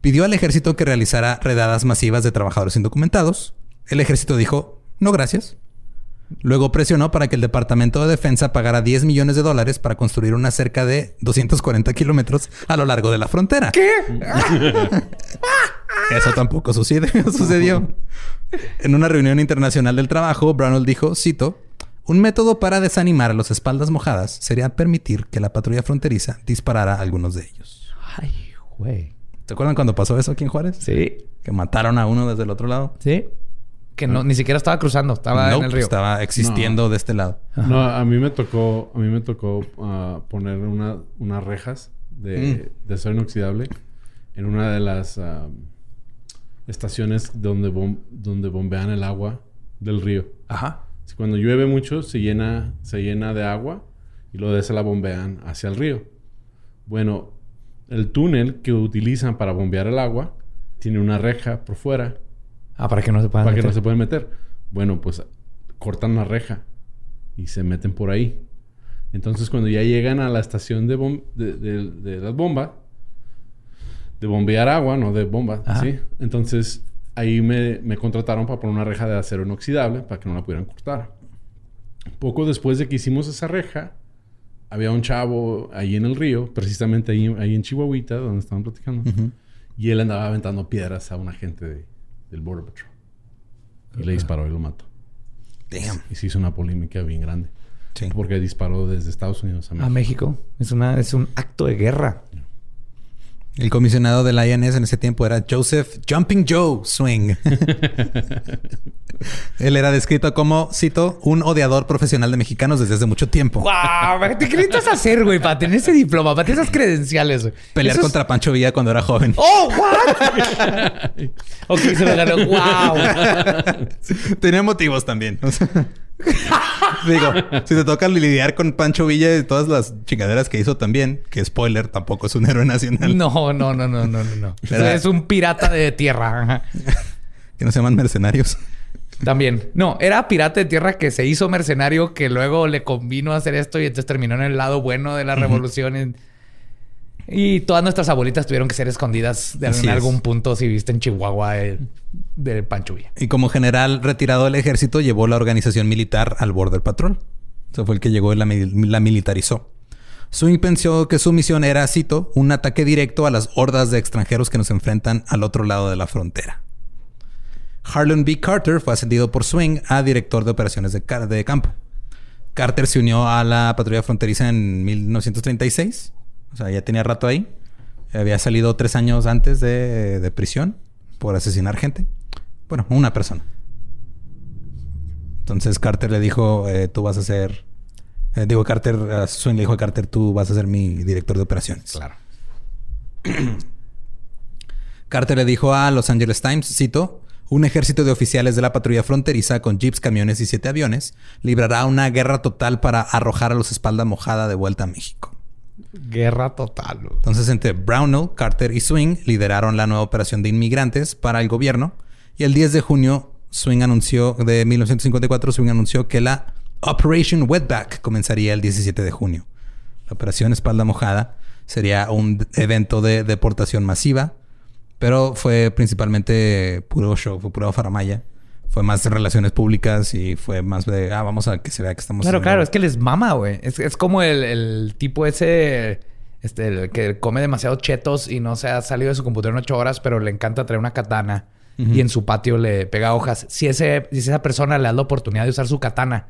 Speaker 1: Pidió al ejército que realizara redadas masivas de trabajadores indocumentados. El ejército dijo, no gracias. Luego presionó para que el Departamento de Defensa pagara 10 millones de dólares para construir una cerca de 240 kilómetros a lo largo de la frontera. ¿Qué? Eso tampoco sucede- sucedió. En una reunión internacional del trabajo, Brownell dijo, cito, un método para desanimar a los espaldas mojadas sería permitir que la patrulla fronteriza disparara a algunos de ellos.
Speaker 4: Ay, güey.
Speaker 1: ¿Se acuerdan cuando pasó eso aquí en Juárez?
Speaker 4: Sí.
Speaker 1: Que mataron a uno desde el otro lado.
Speaker 4: Sí. Que no, ni siquiera estaba cruzando, estaba en el río.
Speaker 1: Estaba existiendo de este lado.
Speaker 3: No, a mí me tocó, a mí me tocó ah, poner una, unas rejas de, de acero inoxidable en una de las ah, estaciones donde, bom- donde bombean el agua del río.
Speaker 4: Ajá.
Speaker 3: Si cuando llueve mucho se llena, se llena de agua y luego de esa la bombean hacia el río. Bueno, el túnel que utilizan para bombear el agua tiene una reja por fuera
Speaker 4: Ah, para que no se puedan
Speaker 3: para que no
Speaker 4: meter.
Speaker 3: se pueden meter. Bueno, pues cortan la reja y se meten por ahí. Entonces, cuando ya llegan a la estación de, bom- de, de- de las bombas, de bombear agua, no de bomba,
Speaker 4: Ajá.
Speaker 3: ¿sí? Entonces, ahí me, me contrataron para poner una reja de acero inoxidable para que no la pudieran cortar. Poco después de que hicimos esa reja, había un chavo ahí en el río, precisamente ahí, ahí en Chihuahuita, donde estaban platicando, y él andaba aventando piedras a un agente de- del Border Patrol. Y le disparó y lo mató.
Speaker 1: Damn.
Speaker 3: Y se hizo una polémica bien grande.
Speaker 1: Sí.
Speaker 3: Porque disparó desde Estados Unidos a México.
Speaker 4: A México. Es, una, es un acto de guerra.
Speaker 1: El comisionado de la INS en ese tiempo era Joseph Jumping Joe Swing. Él era descrito como, cito, un odiador profesional de mexicanos desde hace mucho tiempo.
Speaker 4: ¡Guau! ¿Qué necesitas hacer, güey? Para tener ese diploma, para tener esas credenciales, güey.
Speaker 1: Pelear
Speaker 4: Eso es-
Speaker 1: contra Pancho Villa cuando era joven.
Speaker 4: ¡Oh, what! ok, se me ganó. ¡Wow!
Speaker 1: Tenía motivos también. Digo, si te toca lidiar con Pancho Villa y todas las chingaderas que hizo también, que spoiler, tampoco es un héroe nacional.
Speaker 4: No, no, no, no, no, no. no. Es un pirata de tierra.
Speaker 1: Que no se llaman mercenarios.
Speaker 4: También. No, era pirata de tierra que se hizo mercenario, que luego le convino hacer esto y entonces terminó en el lado bueno de la revolución. Y, y todas nuestras abuelitas tuvieron que ser escondidas de algún punto si viste en Chihuahua eh, de Pancho Villa.
Speaker 1: Y como general retirado del ejército, llevó la organización militar al Border Patrol. Eso fue el que llegó y la, la militarizó. Swing pensó que su misión era, cito, un ataque directo a las hordas de extranjeros que nos enfrentan al otro lado de la frontera. Harlan B. Carter fue ascendido por Swing a director de operaciones de, de campo. Carter se unió a la patrulla fronteriza en 1936. O sea, ya tenía rato ahí. Había salido tres años antes de, de prisión por asesinar gente. Bueno, una persona. Entonces Carter le dijo, eh, tú vas a ser... eh, digo, Carter, a Swing le dijo a Carter, tú vas a ser mi director de operaciones.
Speaker 4: Claro.
Speaker 1: Carter le dijo a Los Angeles Times, cito, un ejército de oficiales de la patrulla fronteriza con jeeps, camiones y siete aviones librará una guerra total para arrojar a los espalda mojada de vuelta a México.
Speaker 4: Guerra total.
Speaker 1: Entonces, entre Brownell, Carter y Swing lideraron la nueva operación de inmigrantes para el gobierno. Y el 10 de junio, Swing anunció, de 1954, Swing anunció que la Operation Wetback comenzaría el 17 de junio. La operación Espalda Mojada sería un evento de deportación masiva, pero fue principalmente puro show, fue pura faramaya. Fue más de relaciones públicas y fue más de, ah, vamos a que se vea que estamos...
Speaker 4: Claro, claro, es que les mama, güey. Es, es como el, el tipo ese este, el que come demasiado chetos y no se ha salido de su computadora en ocho horas, pero le encanta traer una katana y en su patio le pega hojas. Si, ese, si esa persona le da la oportunidad de usar su katana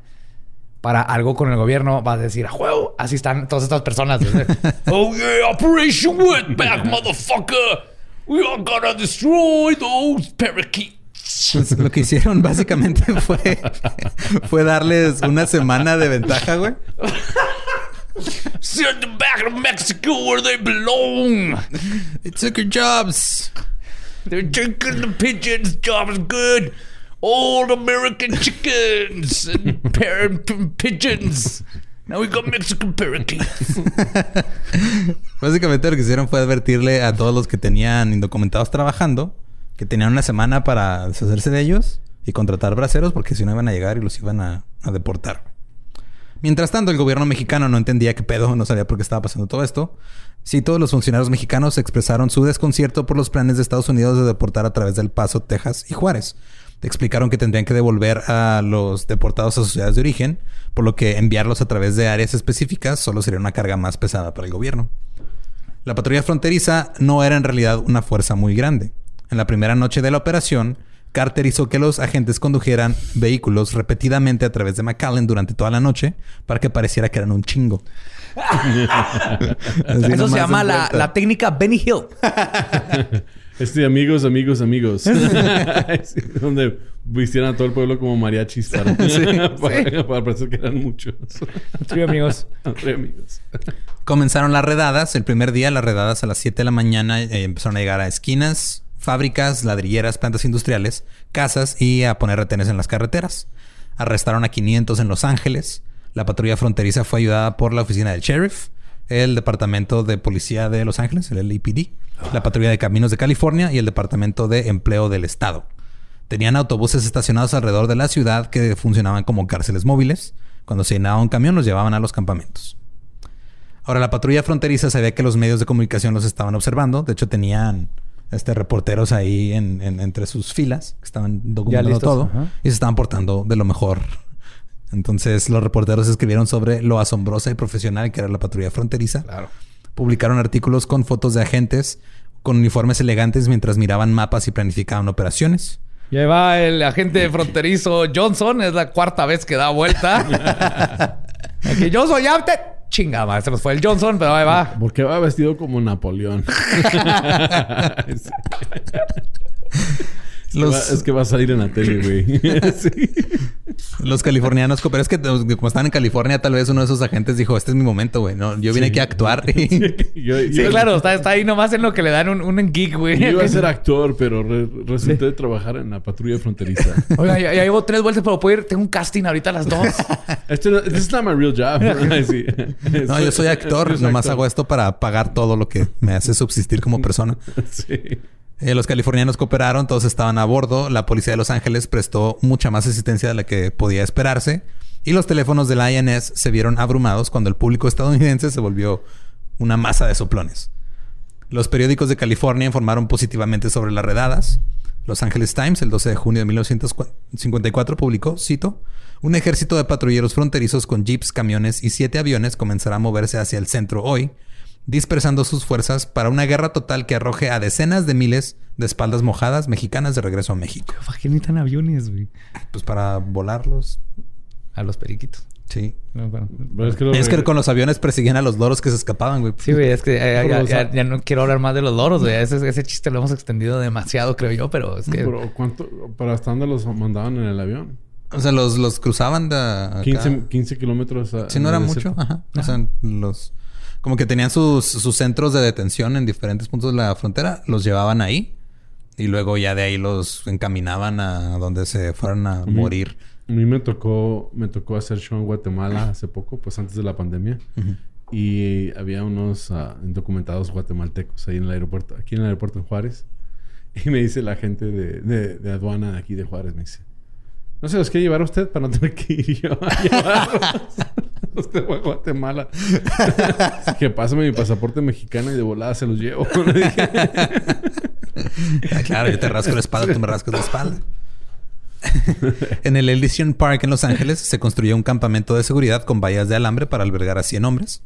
Speaker 4: para algo con el gobierno, vas a decir, ¡a juego! Así están todas estas personas. oh, yeah, Operation Wetback, motherfucker. We are gonna destroy those parakeets.
Speaker 1: Pues, lo que hicieron básicamente fue, fue darles una semana de ventaja, güey.
Speaker 4: Send them back to Mexico where they belong.
Speaker 1: They took your jobs.
Speaker 4: They're taking the pigeons. Job's good. Old American chickens and parent pigeons. Now we got Mexican parakeets.
Speaker 1: Básicamente lo que hicieron fue advertirle a todos los que tenían indocumentados trabajando que tenían una semana para deshacerse de ellos y contratar braceros porque si no iban a llegar y los iban a, a deportar. Mientras tanto, el gobierno mexicano no entendía qué pedo, no sabía por qué estaba pasando todo esto. Sí, todos los funcionarios mexicanos expresaron su desconcierto por los planes de Estados Unidos de deportar a través del Paso, Texas y Juárez. Explicaron que tendrían que devolver a los deportados a sus ciudades de origen, por lo que enviarlos a través de áreas específicas solo sería una carga más pesada para el gobierno. La patrulla fronteriza no era en realidad una fuerza muy grande. En la primera noche de la operación, Carter hizo que los agentes condujeran vehículos repetidamente a través de McAllen durante toda la noche para que pareciera que eran un chingo.
Speaker 4: Eso se llama la, la técnica Benny Hill.
Speaker 3: Este, amigos, amigos, amigos. Sí, Donde vistieran a todo el pueblo como mariachis para, para, para parecer que eran muchos.
Speaker 4: Sí, amigos.
Speaker 3: Amigos.
Speaker 1: Comenzaron las redadas. El primer día, las redadas a las 7 de la mañana eh, empezaron a llegar a esquinas, fábricas, ladrilleras, plantas industriales, casas y a poner retenes en las carreteras. Arrestaron a 500 en Los Ángeles. La patrulla fronteriza fue ayudada por la oficina del sheriff, el departamento de policía de Los Ángeles, el LAPD, la patrulla de caminos de California y el departamento de empleo del estado. Tenían autobuses estacionados alrededor de la ciudad que funcionaban como cárceles móviles. Cuando se llenaba un camión, los llevaban a los campamentos. Ahora, la patrulla fronteriza sabía que los medios de comunicación los estaban observando. De hecho, tenían este, reporteros ahí en, en- entre sus filas que estaban documentando todo
Speaker 4: ajá.
Speaker 1: y se estaban portando de lo mejor. Entonces los reporteros escribieron sobre lo asombrosa y profesional que era la patrulla fronteriza.
Speaker 4: Claro.
Speaker 1: Publicaron artículos con fotos de agentes con uniformes elegantes mientras miraban mapas y planificaban operaciones.
Speaker 4: Y ahí va el agente fronterizo Johnson. Es la cuarta vez que da vuelta. Aquí Johnson, ya te... Chinga, madre, se nos fue el Johnson, pero ahí va.
Speaker 3: Porque va vestido como Napoleón. Es que
Speaker 1: Los-
Speaker 3: va- es que va a salir en la tele, güey. Sí.
Speaker 1: Los californianos, pero es que como están en California, tal vez uno de esos agentes dijo, este es mi momento, güey. No, yo vine
Speaker 3: Sí.
Speaker 1: aquí a actuar.
Speaker 3: Yo,
Speaker 4: Sí,
Speaker 3: yo-
Speaker 4: claro, está, está ahí nomás en lo que le dan un, un geek, güey.
Speaker 3: Yo iba a ser actor, pero re- resulté de trabajar en la patrulla fronteriza.
Speaker 4: Oiga, ya, ya llevo tres vueltas, pero puedo ir. Tengo un casting ahorita a las dos.
Speaker 3: Este no- this is not my real job. Sí.
Speaker 1: no, yo soy actor.
Speaker 3: Yo soy
Speaker 1: Nomás
Speaker 3: actor.
Speaker 1: hago esto para pagar todo lo que me hace subsistir como persona.
Speaker 3: Sí.
Speaker 1: Eh, los californianos cooperaron, todos estaban a bordo. La policía de Los Ángeles prestó mucha más asistencia de la que podía esperarse. Y los teléfonos de la INS se vieron abrumados cuando el público estadounidense se volvió una masa de soplones. Los periódicos de California informaron positivamente sobre las redadas. Los Angeles Times, el 12 de junio de 1954, publicó, cito, un ejército de patrulleros fronterizos con jeeps, camiones y siete aviones comenzará a moverse hacia el centro hoy, dispersando sus fuerzas para una guerra total que arroje a decenas de miles de espaldas mojadas mexicanas de regreso a México.
Speaker 4: ¿Para qué necesitan aviones, güey?
Speaker 1: Pues para volarlos.
Speaker 4: A los periquitos.
Speaker 1: Sí.
Speaker 4: No, bueno.
Speaker 3: Pero es que, lo
Speaker 1: Es que
Speaker 3: re-
Speaker 1: con los aviones perseguían a los loros que se escapaban, güey.
Speaker 4: Sí, güey, es que eh, ya, no quiero hablar más de los loros, güey. Ese, ese chiste lo hemos extendido demasiado, creo yo, pero es que...
Speaker 3: Pero ¿cuánto? ¿Para hasta dónde los mandaban en el avión?
Speaker 1: O sea, los, los cruzaban de acá.
Speaker 3: 15, 15 kilómetros. a-
Speaker 1: Sí, no era mucho. Ajá. O sea, los... Como que tenían sus, sus centros de detención en diferentes puntos de la frontera. Los llevaban ahí. Y luego ya de ahí los encaminaban a donde se fueran a morir.
Speaker 3: A mí me tocó, me tocó hacer show en Guatemala hace poco, pues antes de la pandemia. Y había unos ah, indocumentados guatemaltecos ahí en el aeropuerto, aquí en el aeropuerto en Juárez. Y me dice la gente de, de, de aduana de aquí de Juárez, me dice, no se los quiere llevar a usted para no tener que ir yo a llevarlos. Usted fue a Guatemala. que pásame mi pasaporte mexicano y de volada se los llevo.
Speaker 1: Ah, claro, yo te rasco la espalda, tú me rascas la espalda. en el Elysian Park en Los Ángeles se construyó un campamento de seguridad con vallas de alambre para albergar a 100 hombres.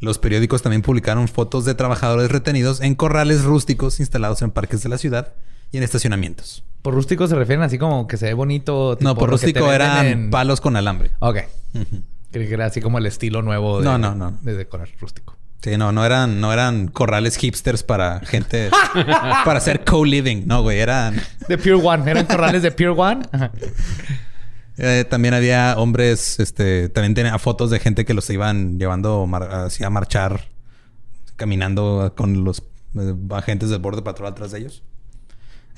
Speaker 1: Los periódicos también publicaron fotos de trabajadores retenidos en corrales rústicos instalados en parques de la ciudad y en estacionamientos.
Speaker 4: Por rústico se refieren así como que se ve bonito.
Speaker 1: No, por rústico eran
Speaker 4: en-
Speaker 1: palos con alambre.
Speaker 4: Ok. Que era así como el estilo nuevo de,
Speaker 1: No, no, no.
Speaker 4: de decorar rústico.
Speaker 1: Sí, no, no eran, no eran corrales hipsters para gente para hacer co-living. No, güey, eran
Speaker 4: De Pure One. Eran corrales de Pure One. Ajá.
Speaker 1: Eh, también había hombres, este, también tenía fotos de gente que los iban llevando mar- así a marchar, caminando con los eh, agentes del borde patrol atrás de ellos.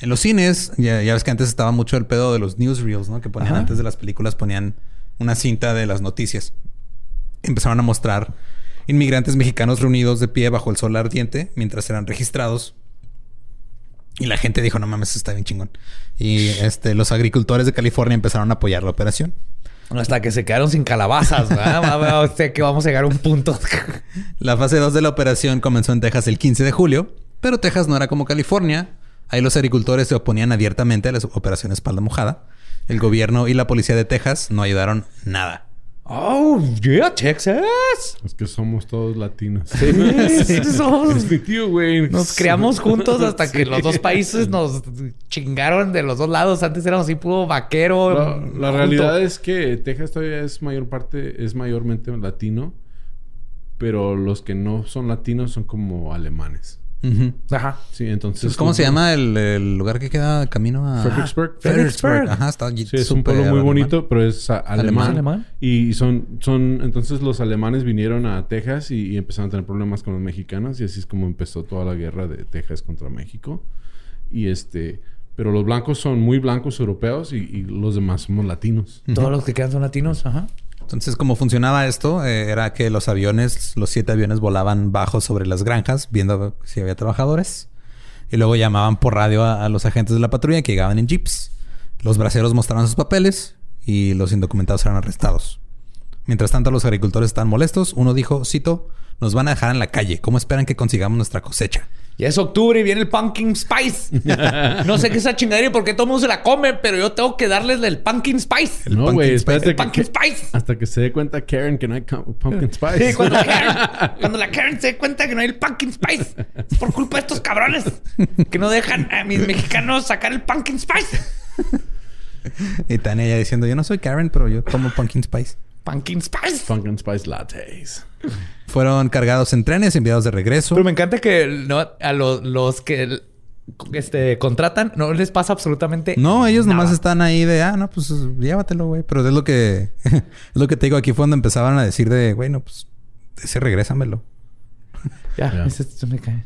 Speaker 1: En los cines, ya, ya ves que antes estaba mucho el pedo de los newsreels, ¿no? Que ponían
Speaker 4: Ajá.
Speaker 1: antes de las películas, ponían una cinta de las noticias. Empezaron a mostrar inmigrantes mexicanos reunidos de pie bajo el sol ardiente mientras eran registrados. Y la gente dijo, no mames, está bien chingón. Y este, los agricultores de California empezaron a apoyar la operación.
Speaker 4: Hasta que se quedaron sin calabazas. ¿verdad? O sea, que vamos a llegar a un punto.
Speaker 1: La fase 2 de la operación comenzó en Texas el 15 de julio, pero Texas no era como California. Ahí los agricultores se oponían abiertamente a la operación espalda mojada. El gobierno y la policía de Texas no ayudaron nada.
Speaker 4: Oh, yeah, Texas.
Speaker 3: es que somos todos latinos.
Speaker 4: Sí, somos-
Speaker 3: Es mi tío, güey.
Speaker 4: Nos creamos juntos hasta que
Speaker 3: Sí.
Speaker 4: los dos países nos chingaron de los dos lados. Antes éramos así puro vaquero.
Speaker 3: La, la realidad es que Texas todavía es mayor parte, es mayormente latino, pero los que no son latinos son como alemanes.
Speaker 4: Ajá.
Speaker 3: Sí, entonces.
Speaker 1: ¿Cómo se llama el, el lugar que queda camino a
Speaker 3: Fredericksburg.
Speaker 1: Fredericksburg. Ajá, está allí
Speaker 3: Sí, es un pueblo muy
Speaker 1: alemán.
Speaker 3: bonito, pero es a- alemán.
Speaker 4: ¿Alemán?
Speaker 3: Y son, son, entonces los alemanes vinieron a Texas y, y empezaron a tener problemas con los mexicanos y así es como empezó toda la guerra de Texas contra México. Y este, pero los blancos son muy blancos europeos y, y los demás somos latinos.
Speaker 4: Todos los que quedan son latinos. Ajá.
Speaker 1: Entonces, cómo funcionaba esto Eh, era que los aviones, los siete aviones volaban bajo sobre las granjas, viendo si había trabajadores. Y luego llamaban por radio a, los agentes de la patrulla que llegaban en jeeps. Los braceros mostraban sus papeles y los indocumentados eran arrestados. Mientras tanto, los agricultores estaban molestos. Uno dijo, cito, nos van a dejar en la calle. ¿Cómo esperan que consigamos nuestra cosecha?
Speaker 4: Ya es octubre y viene el pumpkin spice. no sé qué es esa chingadera y por qué todo el mundo se la come, pero yo tengo que darles el pumpkin spice.
Speaker 1: El
Speaker 3: no, güey, espérate.
Speaker 4: El
Speaker 3: que-
Speaker 4: pumpkin
Speaker 3: que-
Speaker 4: spice.
Speaker 3: Hasta que se dé cuenta Karen que no hay pumpkin spice.
Speaker 4: Sí, cuando la, Karen, cuando la Karen se dé cuenta que no hay el pumpkin spice, es por culpa de estos cabrones que no dejan a mis mexicanos sacar el pumpkin spice.
Speaker 1: Y Tania ya diciendo, yo no soy Karen, pero yo tomo pumpkin spice.
Speaker 4: Pumpkin spice.
Speaker 3: Pumpkin spice lattes.
Speaker 1: Fueron cargados en trenes y enviados de regreso.
Speaker 4: Pero me encanta que no, a los, los que este, contratan no les pasa absolutamente
Speaker 1: No, ellos nomás están ahí de, ah, no, pues llévatelo, güey. Pero es lo que, es lo que te digo aquí fue donde empezaban a decir de, güey, no, pues ese regrésamelo.
Speaker 4: Ya, ese me cae.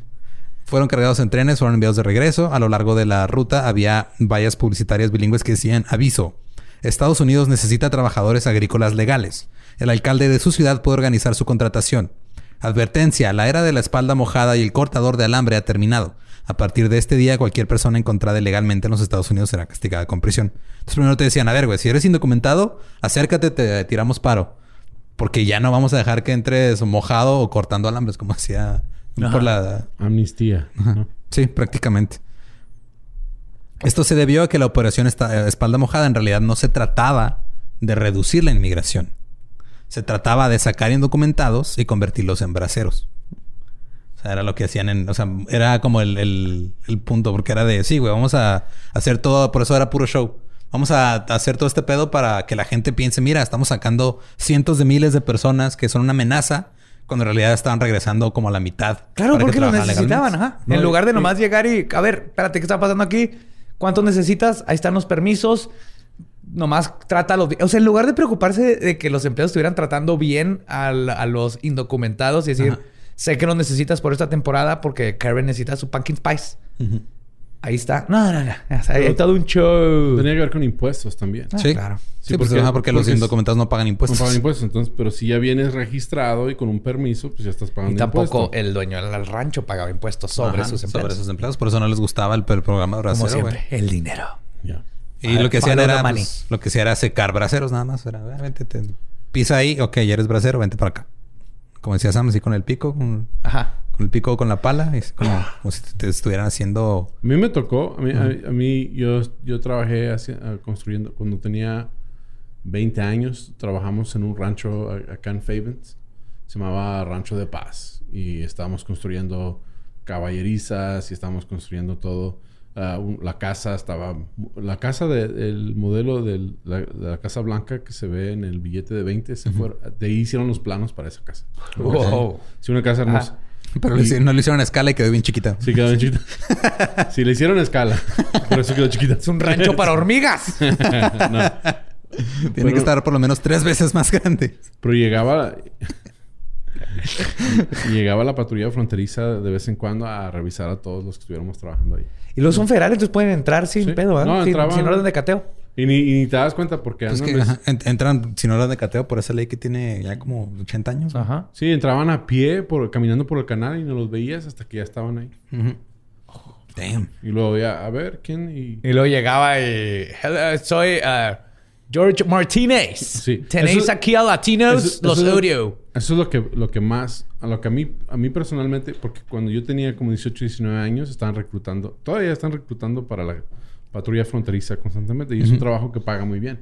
Speaker 1: Fueron cargados en trenes, fueron enviados de regreso. A lo largo de la ruta había vallas publicitarias bilingües que decían, aviso, Estados Unidos necesita trabajadores agrícolas legales. El alcalde de su ciudad puede organizar su contratación. Advertencia, la era de la espalda mojada y el cortador de alambre ha terminado. A partir de este día, cualquier persona encontrada ilegalmente en los Estados Unidos será castigada con prisión. Entonces primero te decían, a ver, güey, si eres indocumentado, acércate, te tiramos paro. Porque ya no vamos a dejar que entres mojado o cortando alambres, como hacía por la,
Speaker 3: Amnistía. ¿no?
Speaker 1: Sí, prácticamente. Esto se debió a que la operación esta- eh, espalda mojada en realidad no se trataba de reducir la inmigración. Se trataba de sacar indocumentados y convertirlos en braceros. O sea, era lo que hacían en... O sea, era como el, el- el punto, porque era de, sí, güey, vamos a hacer todo, por eso era puro show. Vamos a hacer todo este pedo para que la gente piense, mira, estamos sacando cientos de miles de personas que son una amenaza, cuando en realidad estaban regresando como a la mitad.
Speaker 4: Claro, porque lo necesitaban, en lugar de nomás llegar y, a ver, espérate, ¿qué está pasando aquí? ¿Cuánto necesitas? Ahí están los permisos. Nomás trátalo bien. O sea, en lugar de preocuparse de, que los empleados estuvieran tratando bien al- a los indocumentados y decir,
Speaker 1: Ajá.
Speaker 4: sé que lo necesitas por esta temporada porque Karen necesita su pumpkin spice.
Speaker 1: Ujú.
Speaker 4: Ahí está. No, no, no. O sea, hay todo un show.
Speaker 3: Tenía que ver con impuestos también.
Speaker 4: Ah,
Speaker 1: Sí,
Speaker 4: claro.
Speaker 1: Sí,
Speaker 3: Sí,
Speaker 1: pues,
Speaker 3: porque-
Speaker 1: ajá, porque, los
Speaker 3: porque
Speaker 1: indocumentados no pagan
Speaker 3: No
Speaker 1: impuestos.
Speaker 3: pagan impuestos. Entonces, pero si ya vienes registrado y con un permiso, pues ya estás pagando
Speaker 4: Y tampoco
Speaker 3: impuesto.
Speaker 4: el dueño del rancho pagaba impuestos sobre
Speaker 1: Ajá,
Speaker 4: sus empleados.
Speaker 1: Sobre sus empleados. Por eso no les gustaba el, el programa de
Speaker 4: Como
Speaker 1: bracero,
Speaker 4: siempre,
Speaker 1: güey.
Speaker 4: el dinero.
Speaker 3: Ya.
Speaker 1: Y lo que hacían era... pues, lo que hacía era secar braceros nada más. Era, "Ah, vente, te- pisa ahí. Ok, ya eres bracero. Vente para acá. Como decía Sam, así con el pico. Con,
Speaker 4: Ajá.
Speaker 1: Con el pico con la pala. Es como, como si te estuvieran haciendo...
Speaker 3: A mí me tocó, a mí, a- a mí yo, yo trabajé hacia- construyendo, cuando tenía 20 años, trabajamos en un rancho acá en Favens, se llamaba Rancho de Paz, y estábamos construyendo caballerizas y estábamos construyendo todo. ah, un- la casa estaba, la casa de- del modelo del- la, de la Casa Blanca que se ve en el billete de 20, se fue, de ahí hicieron los planos para esa casa.
Speaker 4: Wow.
Speaker 3: Sí, una casa hermosa.
Speaker 1: Pero le no le hicieron a escala y quedó bien chiquita.
Speaker 3: Sí, quedó bien chiquita. Sí, le hicieron escala. Por eso quedó chiquita.
Speaker 4: Es un rancho para hormigas.
Speaker 3: No,
Speaker 1: Tiene
Speaker 3: Pero-
Speaker 1: que estar por lo menos tres veces más grande.
Speaker 3: pero llegaba... llegaba la patrulla fronteriza de vez en cuando a revisar a todos los que estuviéramos trabajando ahí.
Speaker 4: y los son federales, entonces pueden entrar sin
Speaker 3: Sí.
Speaker 4: pedo.
Speaker 3: No,
Speaker 4: sin,
Speaker 3: entraban-
Speaker 4: sin orden de cateo.
Speaker 3: Y ni, y ni te das cuenta porque
Speaker 1: Pues
Speaker 3: andan
Speaker 1: que, ajá, en- entran, si no eran de cateo, por esa ley que tiene ya como 80 años.
Speaker 4: Ajá.
Speaker 3: Sí, entraban a pie por, caminando por el canal y no los veías hasta que ya estaban ahí.
Speaker 1: Damn.
Speaker 3: Y luego ya, a ver, ¿quién? Y...
Speaker 4: Y luego llegaba y... "Hello, soy uh, George Martínez.
Speaker 3: Sí.
Speaker 4: Tenéis
Speaker 3: Eso-
Speaker 4: aquí a latinos,
Speaker 3: Eso-
Speaker 4: los
Speaker 3: eso es-
Speaker 4: odio.
Speaker 3: Eso es lo que, lo que más, a lo que a mí, a mí personalmente, porque cuando yo tenía como 18, 19 años, estaban reclutando, todavía están reclutando para la patrulla fronteriza constantemente y es un trabajo que paga muy bien.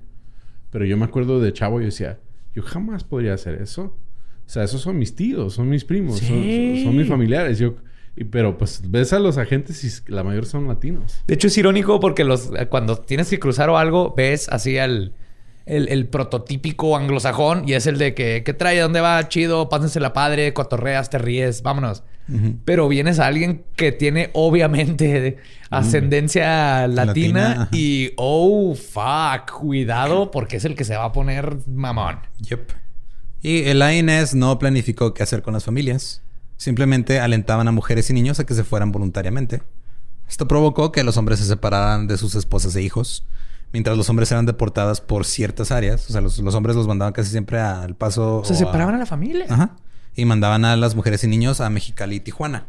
Speaker 3: Pero yo me acuerdo de chavo y yo decía, yo jamás podría hacer eso. O sea, esos son mis tíos, son mis primos, son-
Speaker 4: Sí.
Speaker 3: son, son mis familiares. Yo, y- pero pues ves a los agentes y la mayoría son latinos.
Speaker 4: De hecho, es irónico porque los, eh, cuando tienes que cruzar o algo, ves así al... El, el prototípico anglosajón y es el de que, ¿qué trae? ¿Dónde va? Chido, pásense la padre, cotorreas, te ríes, vámonos. Pero vienes a alguien que tiene obviamente ascendencia latina, y oh fuck, cuidado porque es el que se va a poner mamón.
Speaker 1: Yep. Y el INS no planificó qué hacer con las familias. Simplemente alentaban a mujeres y niños a que se fueran voluntariamente. Esto provocó que los hombres se separaran de sus esposas e hijos, mientras los hombres eran deportados por ciertas áreas. O sea, los, los hombres los mandaban casi siempre al paso.
Speaker 4: Se
Speaker 1: o
Speaker 4: separaban a
Speaker 1: a
Speaker 4: la familia.
Speaker 1: Ajá. Y mandaban a las mujeres y niños a Mexicali y Tijuana.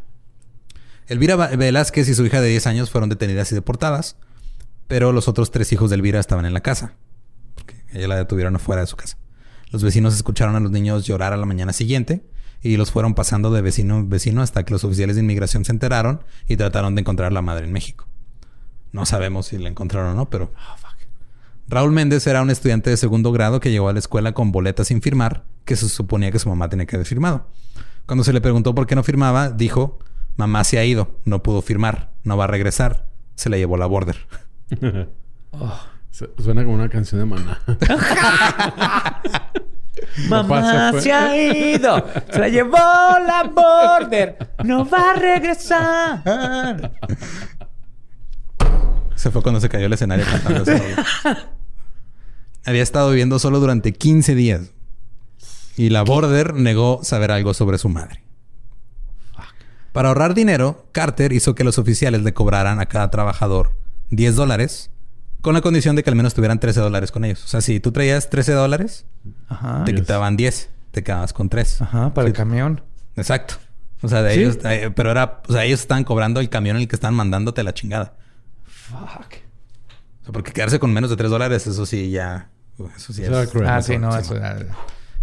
Speaker 1: Elvira Velázquez y su hija de 10 años fueron detenidas y deportadas, pero los otros tres hijos de Elvira estaban en la casa, porque ella la detuvieron afuera de su casa. Los vecinos escucharon a los niños llorar a la mañana siguiente y los fueron pasando de vecino en vecino hasta que los oficiales de inmigración se enteraron y trataron de encontrar a la madre en México. No sabemos si la encontraron o no, pero... Raúl Méndez era un estudiante de segundo grado que llegó a la escuela con boletas sin firmar, que se suponía que su mamá tenía que haber firmado. Cuando se le preguntó por qué no firmaba, dijo, mamá se ha ido, no pudo firmar, no va a regresar, se la llevó la border.
Speaker 3: Su- Suena como una canción de maná.
Speaker 4: Mamá se ha ido. Se la llevó la border. No va a regresar.
Speaker 1: Se fue cuando se cayó el escenario cantando esa. Había estado viviendo solo durante 15 días. Y la Border negó saber algo sobre su madre. Para ahorrar dinero, Carter hizo que los oficiales le cobraran a cada trabajador 10 dólares con la condición de que al menos tuvieran 13 dólares con ellos. O sea, si tú traías 13 dólares,
Speaker 4: Ajá.
Speaker 1: te quitaban 10. Te quedabas con 3.
Speaker 4: Ajá, para el camión.
Speaker 1: Exacto. O sea, de
Speaker 4: ¿Sí?
Speaker 1: ellos... eh, pero era... O sea, ellos estaban cobrando el camión en el que estaban mandándote la chingada.
Speaker 4: Fuck.
Speaker 1: Sea, porque quedarse con menos de 3 dólares, eso sí ya... Eso sí
Speaker 3: Eso
Speaker 1: es...
Speaker 3: cruel.
Speaker 4: Ah, sí, no, eso era-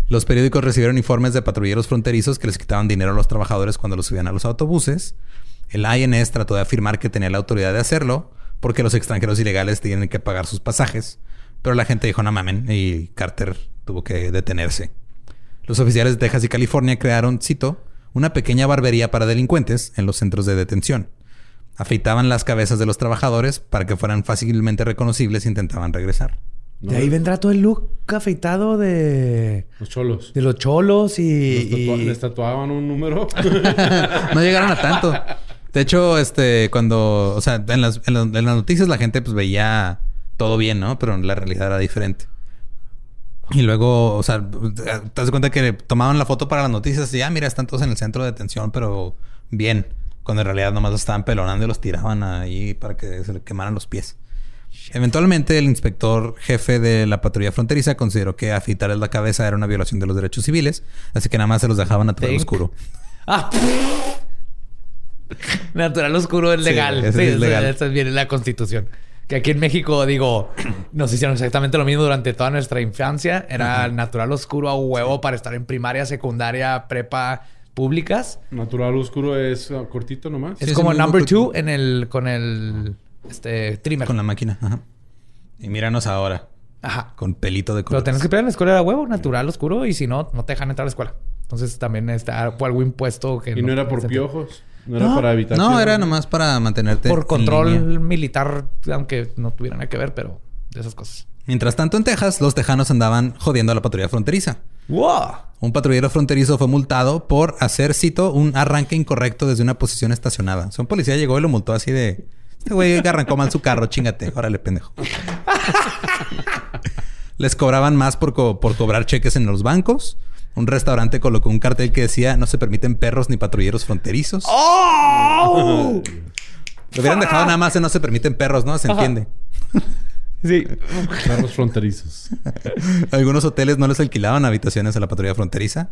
Speaker 1: Los periódicos recibieron informes de patrulleros fronterizos que les quitaban dinero a los trabajadores cuando los subían a los autobuses. El INS trató de afirmar que tenía la autoridad de hacerlo porque los extranjeros ilegales tienen que pagar sus pasajes. Pero la gente dijo, no mamen, y Carter tuvo que detenerse. Los oficiales de Texas y California crearon, cito, una pequeña barbería para delincuentes en los centros de detención. Afeitaban las cabezas de los trabajadores para que fueran fácilmente reconocibles e intentaban regresar.
Speaker 3: No,
Speaker 4: De ahí vendrá todo el look afeitado de,
Speaker 3: Los cholos.
Speaker 4: de los cholos y...
Speaker 3: Los tatua-
Speaker 4: y-
Speaker 3: Les tatuaban un número.
Speaker 1: no llegaron a tanto. De hecho, este, cuando, o sea, en las, en las- en las noticias la gente pues veía todo bien, ¿no? Pero la realidad era diferente. Y luego, o sea, te das cuenta que tomaban la foto para las noticias y, ah, mira, están todos en el centro de detención, pero bien. Cuando en realidad nomás los estaban pelonando y los tiraban ahí para que se le quemaran los pies. Eventualmente, el inspector jefe de la patrulla fronteriza consideró que afeitarles la cabeza era una violación de los derechos civiles, así que nada más se los dejaban
Speaker 4: Think.
Speaker 1: oscuro.
Speaker 4: Ah. Natural oscuro es legal. Sí,
Speaker 1: sí es
Speaker 4: eso-
Speaker 1: legal.
Speaker 4: Eso es bien en la constitución. Que aquí en México, digo, nos hicieron exactamente lo mismo durante toda nuestra infancia. Era natural oscuro a huevo para estar en primaria, secundaria, prepa públicas.
Speaker 3: Natural oscuro es ah, cortito nomás.
Speaker 4: es
Speaker 1: sí,
Speaker 4: como number two en el, con el este, trimmer.
Speaker 1: Con la máquina, ajá. Y míranos ahora,
Speaker 4: Ajá.
Speaker 1: con pelito de
Speaker 4: Pero
Speaker 1: color.
Speaker 4: tenés que pelear en la escuela de huevo, natural oscuro, y si no, no te dejan entrar a la escuela. Entonces también está algo impuesto que
Speaker 3: Y no era por piojos. No era
Speaker 4: No.
Speaker 3: para evitar.
Speaker 1: No, era nomás para mantenerte
Speaker 4: Por
Speaker 1: en
Speaker 4: control
Speaker 1: línea.
Speaker 4: militar, aunque no tuviera nada que ver, pero de esas cosas.
Speaker 1: Mientras tanto, en Texas, los tejanos andaban jodiendo a la patrulla fronteriza.
Speaker 4: ¡Wow!
Speaker 1: Un patrullero fronterizo fue multado por hacer, cito, un arranque incorrecto desde una posición estacionada. O sea, un policía llegó y lo multó así de... Este güey arrancó mal su carro, chingate. Órale, pendejo. Les cobraban más por, co- por cobrar cheques en los bancos. Un restaurante colocó un cartel que decía no se permiten perros ni patrulleros fronterizos.
Speaker 4: ¡Oh!
Speaker 1: Lo hubieran dejado nada más en no se permiten perros, ¿no? Se entiende.
Speaker 4: Sí.
Speaker 3: Carros fronterizos.
Speaker 1: Algunos hoteles no les alquilaban habitaciones a la patrulla fronteriza.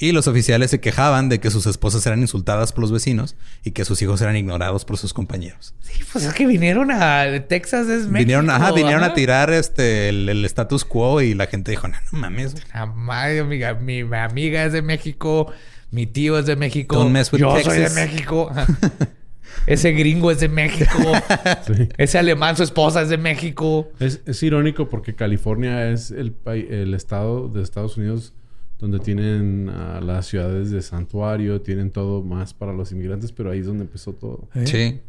Speaker 1: Y los oficiales se quejaban de que sus esposas eran insultadas por los vecinos y que sus hijos eran ignorados por sus compañeros.
Speaker 4: Sí, pues es que vinieron a Texas, es México.
Speaker 1: vinieron, ajá, vinieron a tirar este el, el status quo y la gente dijo, no, no mames.
Speaker 4: Jamás, amiga. Mi, mi amiga es de México. Mi tío es de México. Yo soy de
Speaker 1: Texas.
Speaker 4: México. Ese gringo es de México.
Speaker 3: Sí.
Speaker 4: Ese alemán, su esposa es de México.
Speaker 3: Es, es irónico porque California es el, el estado de Estados Unidos donde tienen ah, las ciudades de santuario, tienen todo más para los inmigrantes, pero ahí es donde empezó todo.
Speaker 1: Sí.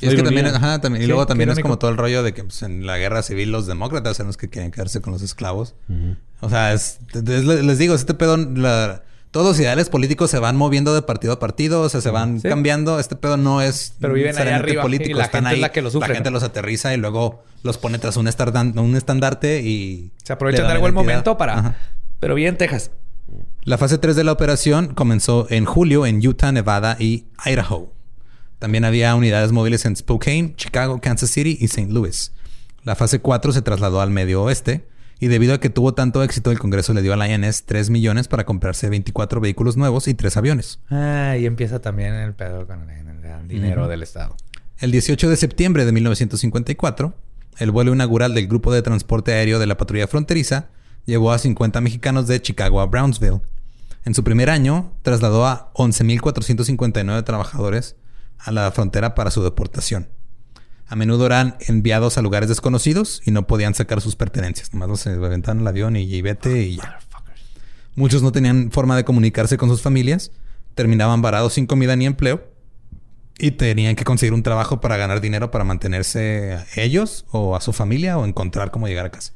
Speaker 1: Y
Speaker 3: La
Speaker 1: es que
Speaker 3: ironía.
Speaker 1: también, ajá, también, y
Speaker 4: Sí,
Speaker 1: luego también es como todo el rollo de que pues, en la guerra civil los demócratas eran los que quieren quedarse con los esclavos. O sea, es- es- les digo, este pedo, la- todos los ideales políticos se van moviendo de partido a partido, o sea, se van
Speaker 4: Sí.
Speaker 1: cambiando. Este pedo no es
Speaker 4: Pero viven ahí arriba,
Speaker 1: político,
Speaker 4: y la
Speaker 1: están
Speaker 4: gente es
Speaker 1: ahí,
Speaker 4: la que lo sufre,
Speaker 1: La gente los aterriza y luego los pone tras un, estandarte y...
Speaker 4: Se aprovechan de algo el momento para.
Speaker 1: Ajá.
Speaker 4: Pero bien, Texas.
Speaker 1: La fase 3 de la operación comenzó en julio en Utah, Nevada y Idaho. También había unidades móviles en Spokane, Chicago, Kansas City y St. Louis. La fase 4 se trasladó al medio oeste y debido a que tuvo tanto éxito, el Congreso le dio a la INS 3 millones para comprarse 24 vehículos nuevos y 3 aviones.
Speaker 4: Ah, y empieza también el pedo con el, el dinero del Estado.
Speaker 1: El 18 de septiembre de 1954, el vuelo inaugural del Grupo de Transporte Aéreo de la Patrulla Fronteriza llevó a 50 mexicanos de Chicago a Brownsville. En su primer año, trasladó a 11.459 trabajadores a la frontera para su deportación. A menudo eran enviados a lugares desconocidos y no podían sacar sus pertenencias. Nomás los aventaban al avión y, y vete y ya. Muchos no tenían forma de comunicarse con sus familias, terminaban varados sin comida ni empleo y tenían que conseguir un trabajo para ganar dinero para mantenerse a ellos o a su familia o encontrar cómo llegar a casa.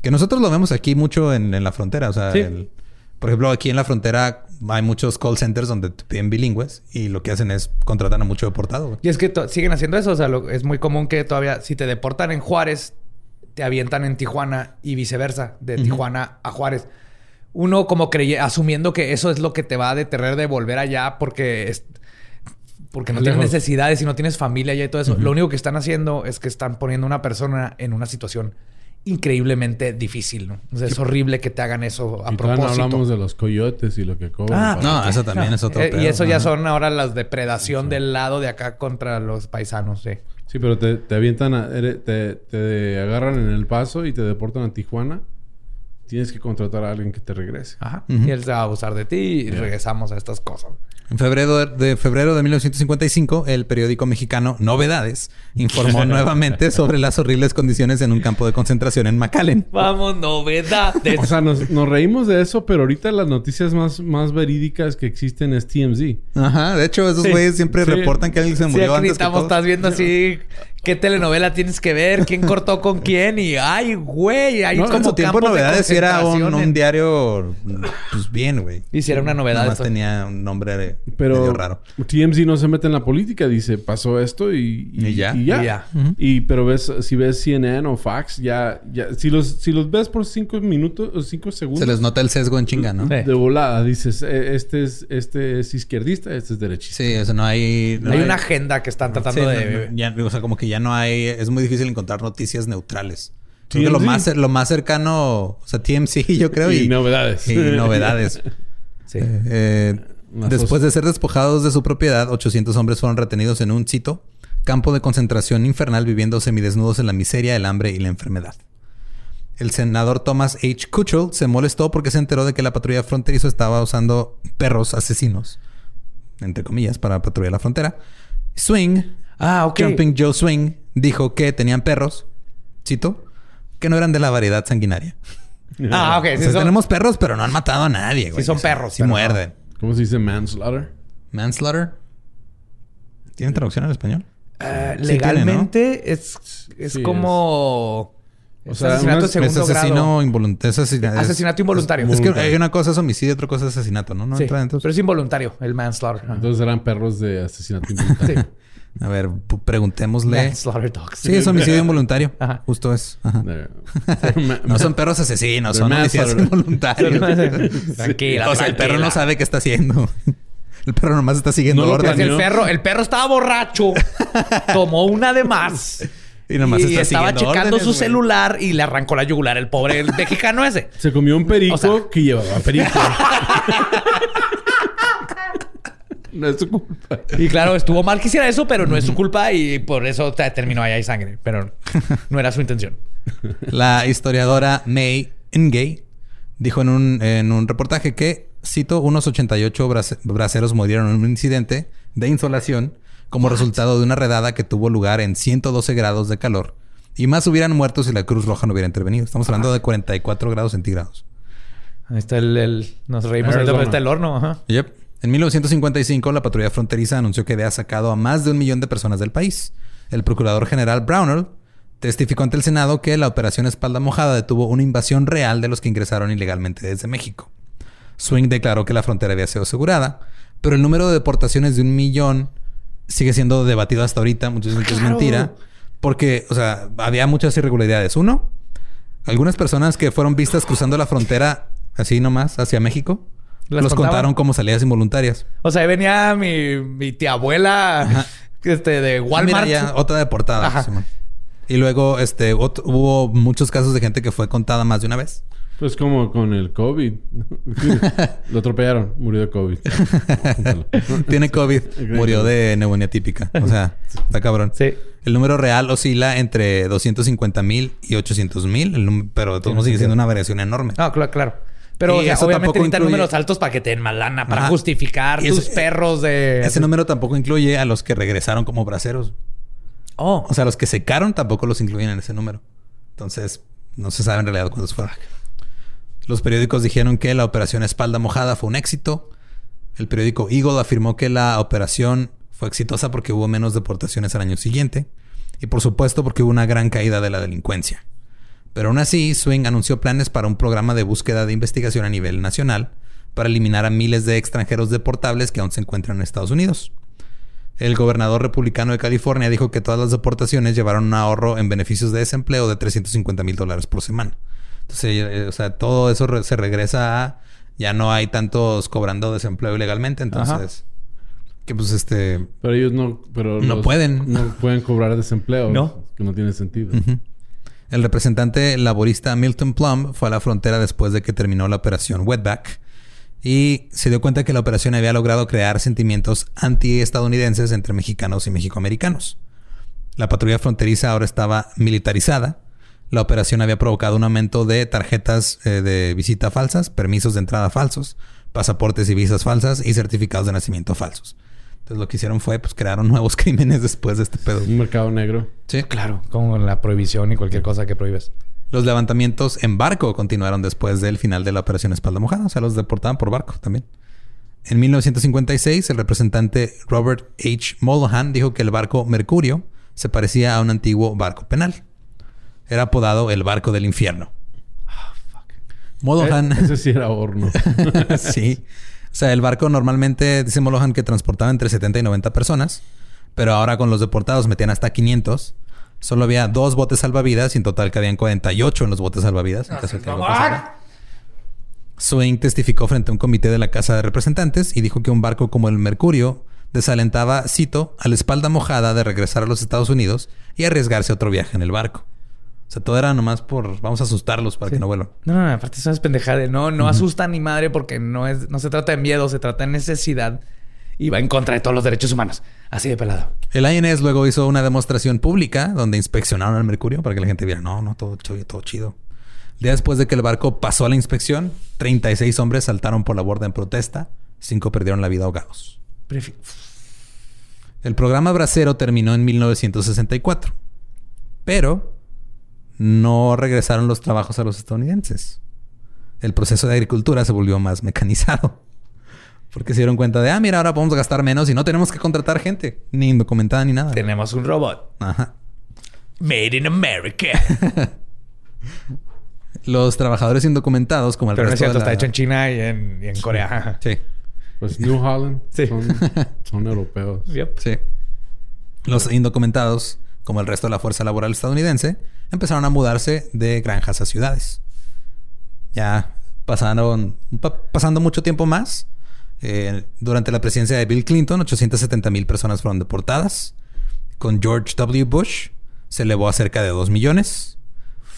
Speaker 1: Que nosotros lo vemos aquí mucho en, en la frontera. O sea,
Speaker 4: Sí.
Speaker 1: el- por ejemplo, aquí en la frontera hay muchos call centers donde te piden bilingües y lo que hacen es contratan a mucho deportado. güey.
Speaker 4: Y es que siguen haciendo eso. O sea, lo- es muy común que todavía, si te deportan en Juárez, te avientan en Tijuana y viceversa, de Tijuana a Juárez. Uno como creye, asumiendo que eso es lo que te va a detener de volver allá porque es, porque no tienes necesidades y no tienes familia allá y todo eso. Lo único que están haciendo es que están poniendo a una persona en una situación increíblemente difícil, ¿no? O sea, es horrible que te hagan eso a
Speaker 3: Y todavía no
Speaker 4: propósito.
Speaker 3: hablamos de los coyotes y lo que cobran.
Speaker 4: Ah,
Speaker 1: No, eso también es otro
Speaker 4: Eh,
Speaker 1: pedo.
Speaker 4: y eso ya son ahora las depredación del lado de acá contra los paisanos, sí.
Speaker 3: Sí, pero te, te avientan, a- eres- te, te agarran en el paso y te deportan a Tijuana. Tienes que contratar a alguien que te regrese.
Speaker 4: Ajá. Y él se va a abusar de ti y regresamos a estas cosas.
Speaker 1: En febrero de, febrero de 1955, el periódico mexicano Novedades informó nuevamente sobre las horribles condiciones en un campo de concentración en McAllen.
Speaker 4: Vamos, novedades.
Speaker 3: O sea, nos, nos reímos de eso, pero ahorita las noticias más, más verídicas que existen es TMZ.
Speaker 1: Ajá, de hecho, esos
Speaker 4: Sí,
Speaker 1: güeyes siempre
Speaker 3: sí.
Speaker 1: reportan que alguien se
Speaker 4: Sí,
Speaker 1: murió
Speaker 4: aquí
Speaker 1: antes que
Speaker 4: estamos,
Speaker 1: todos.
Speaker 4: estás viendo así qué telenovela tienes que ver, quién cortó con quién y ay, güey, hay
Speaker 1: No,
Speaker 4: como
Speaker 1: en su tiempo
Speaker 4: de
Speaker 1: Novedades sí era un, diario, pues bien, güey.
Speaker 4: Y si era una novedad
Speaker 1: Nada más
Speaker 4: esto.
Speaker 1: tenía un nombre de-
Speaker 3: Pero
Speaker 1: medio raro.
Speaker 3: TMZ no se mete en la política. Dice, pasó esto y,
Speaker 1: Y ya.
Speaker 4: Y ya.
Speaker 3: Y pero ves, si ves CNN o Fox, ya, ya, si los, si los ves por cinco minutos o cinco segundos.
Speaker 1: Se les nota el sesgo en chinga, ¿no?
Speaker 4: Sí.
Speaker 3: De volada, dices, eh, este es, este es izquierdista, este es derechista.
Speaker 1: Sí, o sea, no hay... no
Speaker 4: hay una agenda que están tratando
Speaker 1: Sí,
Speaker 4: de...
Speaker 1: no, no, ya, o sea, como que ya no hay... Es muy difícil encontrar noticias neutrales. Creo que lo más, lo más cercano... O sea, TMC, yo creo.
Speaker 3: Y
Speaker 1: Y,
Speaker 3: novedades.
Speaker 1: Y novedades.
Speaker 4: Sí.
Speaker 1: Eh,
Speaker 3: Una
Speaker 1: después de ser despojados de su propiedad, 800 hombres fueron retenidos en un cito, campo de concentración infernal, viviendo semidesnudos en la miseria, el hambre y la enfermedad. El senador Thomas H. Kuchel se molestó porque se enteró de que la patrulla fronterizo estaba usando perros asesinos, entre comillas, para patrullar la frontera. Swing,
Speaker 4: Ah, ok.
Speaker 1: Jumping Joe Swing, dijo que tenían perros, cito, que no eran de la variedad sanguinaria.
Speaker 4: Ah, ok.
Speaker 1: O
Speaker 4: sí
Speaker 1: sea,
Speaker 4: son-
Speaker 1: tenemos perros, pero no han matado a nadie, güey.
Speaker 4: son
Speaker 1: O sea,
Speaker 4: perros,
Speaker 1: Sí
Speaker 4: no.
Speaker 1: muerden.
Speaker 3: ¿Cómo se dice manslaughter?
Speaker 1: Manslaughter. ¿Tiene traducción al español?
Speaker 4: Ah,
Speaker 1: Sí tiene,
Speaker 4: legalmente es, es
Speaker 3: Sí,
Speaker 4: como...
Speaker 3: O sea,
Speaker 4: asesinato
Speaker 3: es-
Speaker 4: segundo
Speaker 1: es asesino
Speaker 4: grado.
Speaker 1: involuntario. Es asesina- es-
Speaker 4: Asesinato involuntario.
Speaker 1: Es que hay una cosa es homicidio, otra cosa es asesinato, ¿no? No
Speaker 4: Sí,
Speaker 1: entra dentro.
Speaker 4: pero es involuntario, el manslaughter.
Speaker 3: Entonces eran perros de asesinato involuntario.
Speaker 1: A ver, preguntémosle.
Speaker 4: Manslaughter dogs.
Speaker 1: Sí, es homicidio involuntario.
Speaker 4: Ajá.
Speaker 1: Justo es. Ajá. No son perros asesinos, son homicidios involuntarios.
Speaker 4: Tranquila,
Speaker 1: o sea, el perro no sabe qué está haciendo. El perro nomás está siguiendo
Speaker 3: No.
Speaker 4: Porque el perro, el perro estaba borracho, tomó una de más.
Speaker 1: Y nomás está
Speaker 4: estaba
Speaker 1: siguiendo
Speaker 4: checando
Speaker 1: órdenes,
Speaker 4: su
Speaker 1: güey.
Speaker 4: celular y le arrancó la yugular el pobre el mexicano ese.
Speaker 3: Se comió un perico
Speaker 4: O sea-
Speaker 3: que llevaba perico. No es su culpa.
Speaker 4: Y claro, estuvo mal que hiciera eso, pero no es su culpa y por eso te- terminó ahí hay sangre. Pero no era su intención.
Speaker 1: La historiadora May Ingay dijo en un, en un reportaje que, cito, unos 88 brace- braceros murieron en un incidente de insolación como resultado de una redada que tuvo lugar en 112 grados de calor. Y más hubieran muerto si la Cruz Roja no hubiera intervenido. Estamos hablando de 44 grados centígrados.
Speaker 4: Ahí está el, el- nos reímos ahorita, pero está el horno. Ajá.
Speaker 1: Yep. En 1955, la patrulla fronteriza anunció que había sacado a más de un millón de personas del país. El procurador general Brownell testificó ante el Senado que la operación Espalda Mojada detuvo una invasión real de los que ingresaron ilegalmente desde México. Swing declaró que la frontera había sido asegurada, pero el número de deportaciones de un millón sigue siendo debatido hasta ahorita. Muchos dicen que es mentira. Porque, o sea, había muchas irregularidades. Uno, algunas personas que fueron vistas cruzando la frontera así nomás hacia México.
Speaker 4: ¿Las
Speaker 1: los
Speaker 4: contaban?
Speaker 1: contaron como salidas involuntarias.
Speaker 4: O sea, ahí venía mi, mi tía abuela este, de
Speaker 1: Ah, mira,
Speaker 4: Walmart.
Speaker 1: ya, otra deportada.
Speaker 4: Ajá.
Speaker 1: Y luego, este, ot- hubo muchos casos de gente que fue contada más de una vez.
Speaker 3: Pues como con el COVID. Lo atropellaron. Murió de COVID.
Speaker 1: Tiene COVID, murió de neumonía típica. O sea, está cabrón.
Speaker 4: Sí.
Speaker 1: El número real oscila entre 250 mil y 800 mil, pero de todos modos sigue siendo una variación enorme.
Speaker 4: No, claro, claro. Pero o
Speaker 1: Y
Speaker 4: sea,
Speaker 1: eso
Speaker 4: obviamente necesitan
Speaker 1: incluye-
Speaker 4: números altos para que te den más lana, para
Speaker 1: Ajá.
Speaker 4: justificar
Speaker 1: Y
Speaker 4: tus perros de...
Speaker 1: Ese número tampoco incluye a los que regresaron como braceros.
Speaker 4: Oh,
Speaker 1: O sea, los que secaron tampoco los incluyen en ese número. Entonces, no se sabe en realidad cuántos fueron. Los periódicos dijeron que la operación Espalda Mojada fue un éxito. El periódico Eagle afirmó que la operación fue exitosa porque hubo menos deportaciones al año siguiente. Y por supuesto porque hubo una gran caída de la delincuencia. Pero aún así, Swing anunció planes para un programa de búsqueda de investigación a nivel nacional para eliminar a miles de extranjeros deportables que aún se encuentran en Estados Unidos. El gobernador republicano de California dijo que todas las deportaciones llevaron un ahorro en beneficios de desempleo de 350 mil dólares por semana. Entonces, eh, o sea, todo eso re- se regresa a ya no hay tantos cobrando desempleo ilegalmente. Entonces, que pues este.
Speaker 3: Pero ellos no... Pero
Speaker 1: No
Speaker 3: los-
Speaker 1: pueden.
Speaker 3: No pueden cobrar desempleo.
Speaker 4: No.
Speaker 3: Que no tiene sentido.
Speaker 1: El representante laborista Milton Plum fue a la frontera después de que terminó la operación Wetback y se dio cuenta que la operación había logrado crear sentimientos anti-estadounidenses entre mexicanos y mexicoamericanos. La patrulla fronteriza ahora estaba militarizada. La operación había provocado un aumento de tarjetas eh, de visita falsas, permisos de entrada falsos, pasaportes y visas falsas y certificados de nacimiento falsos. Entonces lo que hicieron fue pues crearon nuevos crímenes después de este pedo.
Speaker 3: Un mercado negro.
Speaker 1: Sí.
Speaker 4: claro. Como la prohibición y cualquier cosa que prohíbes.
Speaker 1: Los levantamientos en barco continuaron después del final de la operación Espalda Mojada. O sea, los deportaban por barco también. En 1956, el representante Robert H. Mulholland dijo que el barco Mercurio se parecía a un antiguo barco penal. Era apodado el barco del infierno. Mulholland...
Speaker 3: Eh, ese sí era horno.
Speaker 1: sí. O sea, el barco normalmente, dice Molohan, que transportaba entre 70 y 90 personas. Pero ahora con los deportados metían hasta 500. Solo había dos botes salvavidas y en total cabían 48 en los botes salvavidas. En caso de que algo pasara. Swing testificó frente a un comité de la Casa de Representantes y dijo que un barco como el Mercurio desalentaba, cito, a la espalda mojada de regresar a los Estados Unidos y arriesgarse a otro viaje en el barco. O sea, todo era nomás por vamos a asustarlos para que no vuelvan.
Speaker 4: No, no, no, aparte eso es pendejada. No, no asusta ni madre porque no es, no se trata de miedo, se trata de necesidad y va en contra de todos los derechos humanos. Así de pelado.
Speaker 1: El INS luego hizo una demostración pública donde inspeccionaron el Mercurio para que la gente viera, no, no, todo chido, todo chido. El día después de que el barco pasó a la inspección, 36 hombres saltaron por la borda en protesta, cinco perdieron la vida ahogados.
Speaker 4: Prefi-
Speaker 1: El programa Bracero terminó en 1964, pero no regresaron los trabajos a los estadounidenses. El proceso de agricultura se volvió más mecanizado. Porque se dieron cuenta de, ah, mira, ahora podemos gastar menos y no tenemos que contratar gente, ni indocumentada ni nada.
Speaker 4: Tenemos un robot.
Speaker 1: Ajá.
Speaker 4: Made in America.
Speaker 1: Los trabajadores indocumentados, como el
Speaker 4: Pero no es
Speaker 1: resto
Speaker 4: cierto,
Speaker 1: de la-
Speaker 4: está hecho en China y en, y en Corea.
Speaker 1: Sí,
Speaker 3: Pues New Holland
Speaker 4: Sí.
Speaker 3: son, son europeos.
Speaker 4: Yep.
Speaker 1: sí. Los indocumentados, como el resto de la fuerza laboral estadounidense, empezaron a mudarse de granjas a ciudades. Ya pasaron, pa- pasando mucho tiempo más. eh, durante la presidencia de Bill Clinton, 870 mil personas fueron deportadas. Con George W. Bush se elevó a cerca de 2 millones.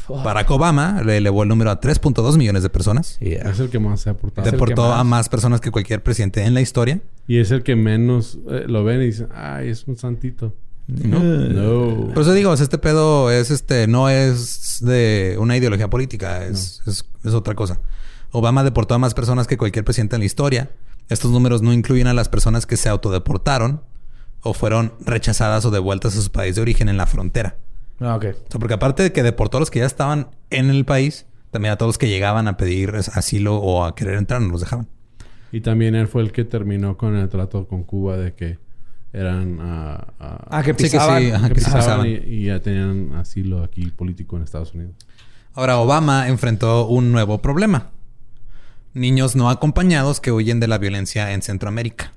Speaker 1: Barack Obama le elevó el número a 3.2 millones de personas.
Speaker 4: Yeah.
Speaker 3: Es el que más se ha
Speaker 4: que
Speaker 1: Deportó
Speaker 4: más.
Speaker 1: a más personas que cualquier presidente en la historia.
Speaker 3: Y es el que menos eh, lo ven y dicen, ay, es un santito. No.
Speaker 1: Por eso digo, o sea, este pedo es este, no es de una ideología política, es, es, es otra cosa. Obama deportó a más personas que cualquier presidente en la historia. Estos números no incluyen a las personas que se autodeportaron o fueron rechazadas o devueltas a su país de origen en la frontera.
Speaker 4: Ah, ok.
Speaker 1: O sea, porque aparte de que deportó a los que ya estaban en el país, también a todos los que llegaban a pedir asilo o a querer entrar, no los dejaban.
Speaker 3: Y también él fue el que terminó con el trato con Cuba de que eran... ah, ah,
Speaker 4: Ah, que
Speaker 1: Sí, que sí,
Speaker 4: pisaban.
Speaker 1: ajá,
Speaker 3: que
Speaker 1: que sí
Speaker 3: pisaban
Speaker 1: pasaban.
Speaker 3: y, y ya tenían asilo aquí político en Estados Unidos.
Speaker 1: Ahora, Obama enfrentó un nuevo problema. Niños no acompañados que huyen de la violencia en Centroamérica.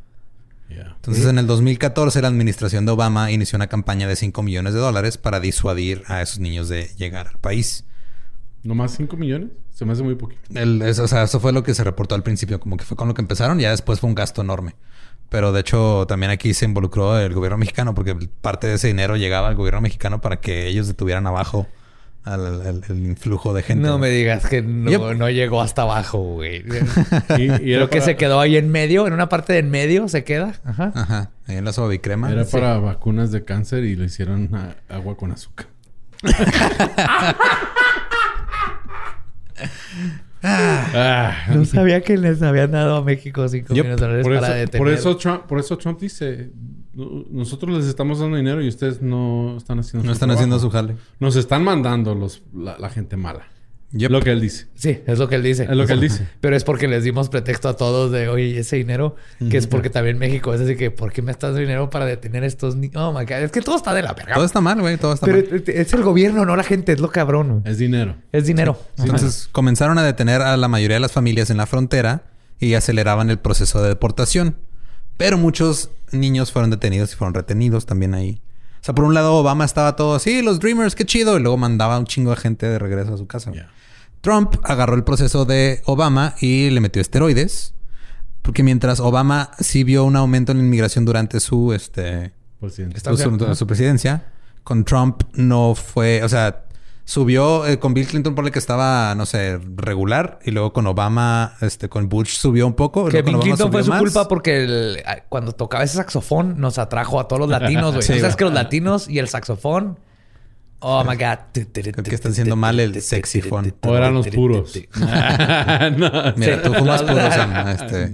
Speaker 3: Yeah.
Speaker 1: Entonces, en el 2014, la administración de Obama inició una campaña de 5 millones de dólares para disuadir a esos niños de llegar al país.
Speaker 3: ¿Nomás 5 millones? Se me hace muy poquito.
Speaker 1: El- eso, o sea, eso fue lo que se reportó al principio, como que fue con lo que empezaron, ya después fue un gasto enorme. Pero de hecho, también aquí se involucró el gobierno mexicano, porque parte de ese dinero llegaba al gobierno mexicano para que ellos detuvieran abajo al, al- el influjo de gente.
Speaker 4: No me digas que no,
Speaker 1: Yep.
Speaker 4: no llegó hasta abajo, güey.
Speaker 3: Y, y
Speaker 4: Creo que
Speaker 3: para-
Speaker 4: se quedó ahí en medio, en una parte de en medio se queda. Ajá.
Speaker 1: Ajá, ahí en la suavicrema.
Speaker 3: Era
Speaker 1: Sí.
Speaker 3: para vacunas de cáncer y le hicieron agua con azúcar. Ah,
Speaker 4: No sabía que les habían dado a México 5
Speaker 1: Yep.
Speaker 4: millones de dólares
Speaker 3: por,
Speaker 4: para
Speaker 3: eso,
Speaker 4: detener.
Speaker 3: por, eso Trump, por eso Trump dice: "No- Nosotros les estamos dando dinero y ustedes no están haciendo
Speaker 1: No
Speaker 3: su
Speaker 1: están
Speaker 3: trabajo.
Speaker 1: haciendo su jale.
Speaker 3: Nos están mandando los, la, la gente mala.
Speaker 1: Yep.
Speaker 3: Lo que él dice.
Speaker 4: Sí, es lo que él dice.
Speaker 3: Es lo que él dice.
Speaker 4: Pero es porque les dimos pretexto a todos de, oye, ese dinero, que es porque también México es así que, ¿por qué me estás dando dinero para detener estos niños? Oh my God, es que todo está de la verga.
Speaker 1: Todo está mal, güey. Todo está
Speaker 4: Pero
Speaker 1: mal.
Speaker 4: es el gobierno, no la gente, es lo cabrón.
Speaker 3: Es dinero.
Speaker 4: Es dinero.
Speaker 1: Entonces comenzaron a detener a la mayoría de las familias en la frontera y aceleraban el proceso de deportación. Pero muchos niños fueron detenidos y fueron retenidos también ahí. O sea, por un lado Obama estaba todo así, los Dreamers, qué chido. Y luego mandaba un chingo de gente de regreso a su casa.
Speaker 3: Ya.
Speaker 1: Trump agarró el proceso de Obama y le metió esteroides. Porque mientras Obama sí vio un aumento en la inmigración durante su, este, su, su- su presidencia, con Trump no fue, o sea, subió eh, con Bill Clinton por el que estaba, no sé, regular, y luego con Obama, este, con Bush subió un poco.
Speaker 4: Que Bill Clinton fue su
Speaker 1: más.
Speaker 4: culpa porque el- cuando tocaba ese saxofón nos atrajo a todos los latinos, güey.
Speaker 1: Sí,
Speaker 4: ¿Tú ¿Sabes
Speaker 1: güey.
Speaker 4: que los latinos y el saxofón? Oh my God.
Speaker 1: Creo que está haciendo mal el sexifón.
Speaker 3: O eran los puros. no.
Speaker 1: Mira, tú fumas puro, Sam, este.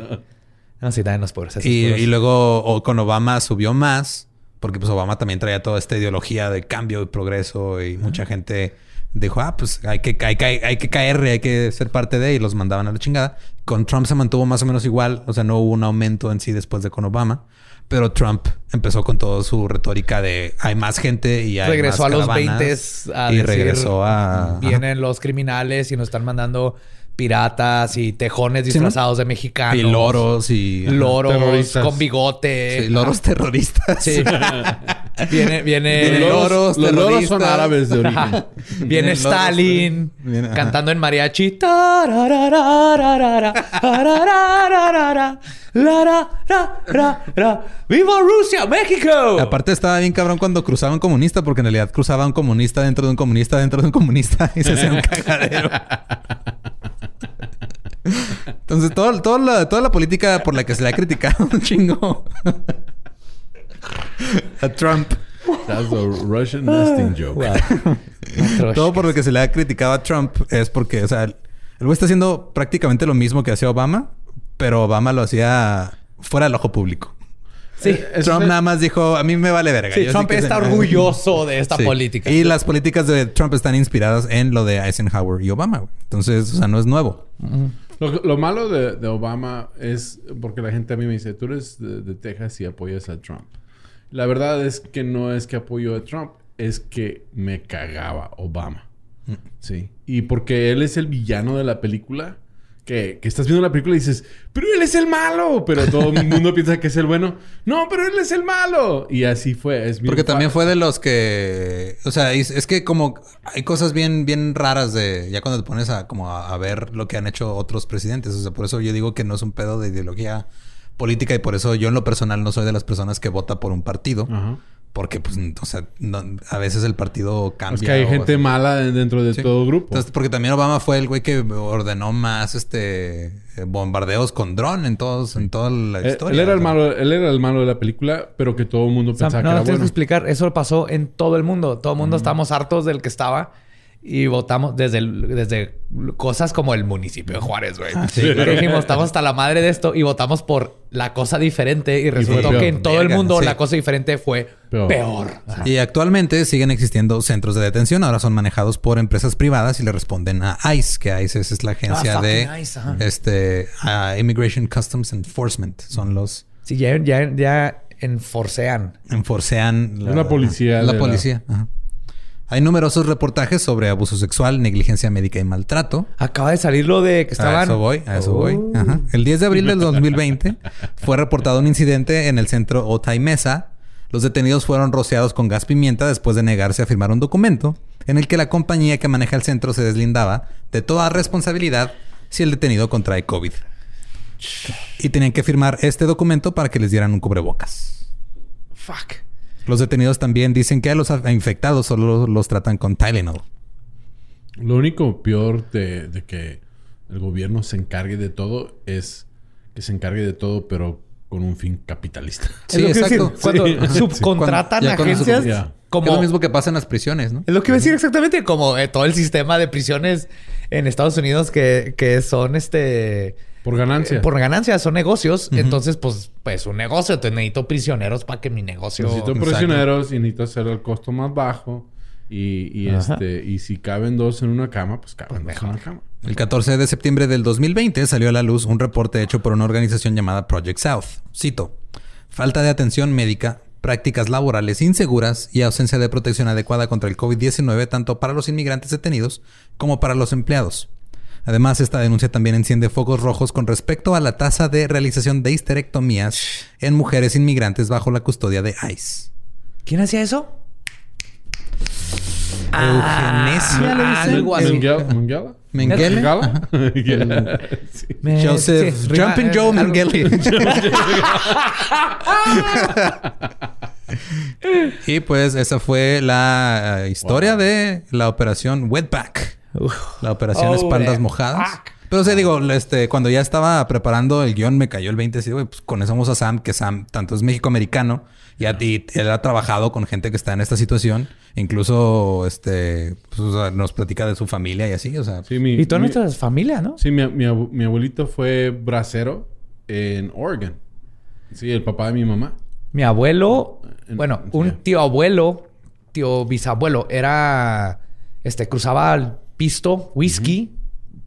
Speaker 4: No, sí, también los puros.
Speaker 1: Y,
Speaker 4: puros.
Speaker 1: y luego o con Obama subió más, porque pues Obama también traía toda esta ideología de cambio y progreso y mucha gente dijo, ah, pues hay que, hay, que, hay que caerle, hay que ser parte de y los mandaban a la chingada. Con Trump se mantuvo más o menos igual, o sea, no hubo un aumento en sí después de con Obama, pero Trump empezó con toda su retórica de hay más gente y hay
Speaker 4: regresó a los
Speaker 1: caravanas",
Speaker 4: 20 a
Speaker 1: y
Speaker 4: decir,
Speaker 1: regresó a...
Speaker 4: Vienen los criminales y nos están mandando piratas y tejones disfrazados de mexicanos.
Speaker 1: y loros y...
Speaker 4: Loros
Speaker 3: Terroristas.
Speaker 4: con bigote.
Speaker 1: Sí, loros terroristas.
Speaker 4: Sí. viene, viene.
Speaker 3: Los loros, los loros son
Speaker 1: terroristas.
Speaker 3: árabes de origen.
Speaker 4: Viene
Speaker 1: loros,
Speaker 4: Stalin cantando en mariachi. ¡Viva Rusia, México!
Speaker 1: Aparte estaba bien cabrón cuando cruzaba un comunista, porque en realidad cruzaba un comunista dentro de un comunista dentro de un comunista y se hacía un cagadero. Entonces, todo, todo la- toda la política por la que se le ha criticado un chingo a Trump,
Speaker 3: That's a Russian nesting joke.
Speaker 4: Wow.
Speaker 1: todo por lo que se le ha criticado a Trump es porque, o sea, el güey está haciendo prácticamente lo mismo que hacía Obama, pero Obama lo hacía fuera del ojo público.
Speaker 4: Sí,
Speaker 3: Eso
Speaker 1: Trump
Speaker 3: es-
Speaker 1: nada más dijo, a mí me vale verga.
Speaker 4: sí,
Speaker 1: Yo
Speaker 4: Trump está
Speaker 1: se-
Speaker 4: orgulloso de esta
Speaker 1: Sí.
Speaker 4: política.
Speaker 1: Y las políticas de Trump están inspiradas en lo de Eisenhower y Obama. güey. Entonces, o sea, no es nuevo.
Speaker 3: Lo, lo malo de, de Obama es porque la gente a mí me dice, tú eres de, de Texas y apoyas a Trump. La verdad es que no es que apoyo a Trump, es que me cagaba Obama. Sí. Y porque él es el villano de la película, que, que estás viendo la película y dices, pero él es el malo. Pero todo el mundo piensa que es el bueno. No, pero él es el malo. Y así fue. Es
Speaker 1: Porque también fue de los que... O sea, es, es que como hay cosas bien, bien raras de... Ya cuando te pones a, como a, a ver lo que han hecho otros presidentes. O sea, por eso yo digo que no es un pedo de ideología política y por eso yo en lo personal no soy de las personas que vota por un partido.
Speaker 3: Ajá.
Speaker 1: Porque, pues, o sea, no- a veces el partido cambia.
Speaker 3: Es que hay gente mala dentro de
Speaker 1: Sí.
Speaker 3: todo grupo.
Speaker 1: Entonces, porque también Obama fue el güey que ordenó más este eh, bombardeos con dron en todos, en toda la
Speaker 3: Él,
Speaker 1: historia.
Speaker 3: él era el malo, él era el malo de la película, pero que todo el mundo
Speaker 4: Sam,
Speaker 3: pensaba
Speaker 4: no,
Speaker 3: que
Speaker 4: no
Speaker 3: era
Speaker 4: tienes que
Speaker 3: bueno.
Speaker 4: explicar. Eso pasó en todo el mundo. Todo el mundo estábamos hartos del que estaba. Y votamos desde, el- desde cosas como el municipio de Juárez, güey.
Speaker 1: sí,
Speaker 4: Que
Speaker 1: claro.
Speaker 4: dijimos, estamos hasta la madre de esto y votamos por la cosa diferente. Y resultó que en todo el mundo
Speaker 1: sí.
Speaker 4: la cosa diferente fue
Speaker 3: Peor.
Speaker 1: Y actualmente siguen existiendo centros de detención. Ahora son manejados por empresas privadas y le responden a ICE, que ICE es, es la agencia
Speaker 4: Ah,
Speaker 1: de
Speaker 4: ICE,
Speaker 1: este Immigration Customs Enforcement. Son los
Speaker 4: Sí, ya, ya, ya enforcean.
Speaker 1: enforcean
Speaker 3: Es la policía
Speaker 1: La
Speaker 3: la-
Speaker 1: policía. ajá. Hay numerosos reportajes sobre abuso sexual, negligencia médica y maltrato.
Speaker 4: Acaba de salir lo de que estaban...
Speaker 1: A eso voy, a eso
Speaker 4: Oh.
Speaker 1: voy. Ajá. El 10 de abril del 2020 fue reportado un incidente en el centro Otay Mesa. Los detenidos fueron rociados con gas pimienta después de negarse a firmar un documento en el que la compañía que maneja el centro se deslindaba de toda responsabilidad si el detenido contrae COVID. Y tenían que firmar este documento para que les dieran un cubrebocas.
Speaker 4: Fuck.
Speaker 1: Los detenidos también dicen que a los infectados solo los tratan con Tylenol.
Speaker 3: Lo único peor de, de que el gobierno se encargue de todo es que se encargue de todo, pero con un fin capitalista.
Speaker 4: Es lo que iba a decir, Cuando
Speaker 3: Sí.
Speaker 4: subcontratan
Speaker 1: cuando
Speaker 4: agencias,
Speaker 1: sub-
Speaker 4: como...
Speaker 1: Es lo mismo que pasa en las prisiones, ¿no?
Speaker 4: Es lo que iba a decir exactamente, como eh, todo el sistema de prisiones en Estados Unidos que, que son este.
Speaker 3: Por ganancia.
Speaker 4: Por ganancia, son negocios. Entonces, pues, pues un negocio. Entonces necesito prisioneros para que mi negocio.
Speaker 3: Necesito prisioneros y necesito hacer el costo más bajo. Y, este, y si caben dos en una cama, pues caben dos en una cama.
Speaker 1: El 14 de septiembre del 2020 salió a la luz un reporte hecho por una organización llamada Project South. Cito: Falta de atención médica, prácticas laborales inseguras y ausencia de protección adecuada contra el COVID-19 tanto para los inmigrantes detenidos como para los empleados. Además, esta denuncia también enciende focos rojos con respecto a la tasa de realización de histerectomías en mujeres inmigrantes bajo la custodia de ICE.
Speaker 4: ¿Quién hacía eso?
Speaker 1: Eugenesia, le dicen.
Speaker 4: algo así.
Speaker 3: Mengele- Mengele.
Speaker 1: Mengele. Joseph
Speaker 4: sí,
Speaker 1: Jumping Joe Mengele. y pues esa fue la eh, historia de la operación Wetback. La operación
Speaker 4: Oh,
Speaker 1: Espaldas Mojadas.
Speaker 4: fuck.
Speaker 1: Pero o sea, digo, este, cuando ya estaba preparando el guion, me cayó el 20 así, güey, pues conocemos a Sam, que Sam tanto es México-americano y, a- y él ha trabajado con gente que está en esta situación. Incluso, este, pues, o sea, nos platica de su familia y así, o sea.
Speaker 3: Sí, mi,
Speaker 4: Y toda
Speaker 3: mi-
Speaker 4: nuestra familia, ¿no?
Speaker 3: sí, mi, mi abu- mi abuelito fue bracero en Oregon. Sí, el papá de mi mamá.
Speaker 4: Mi abuelo,
Speaker 3: En-
Speaker 4: bueno,
Speaker 3: sí.
Speaker 4: un tío abuelo, tío bisabuelo, era, este, cruzaba pisto, whisky,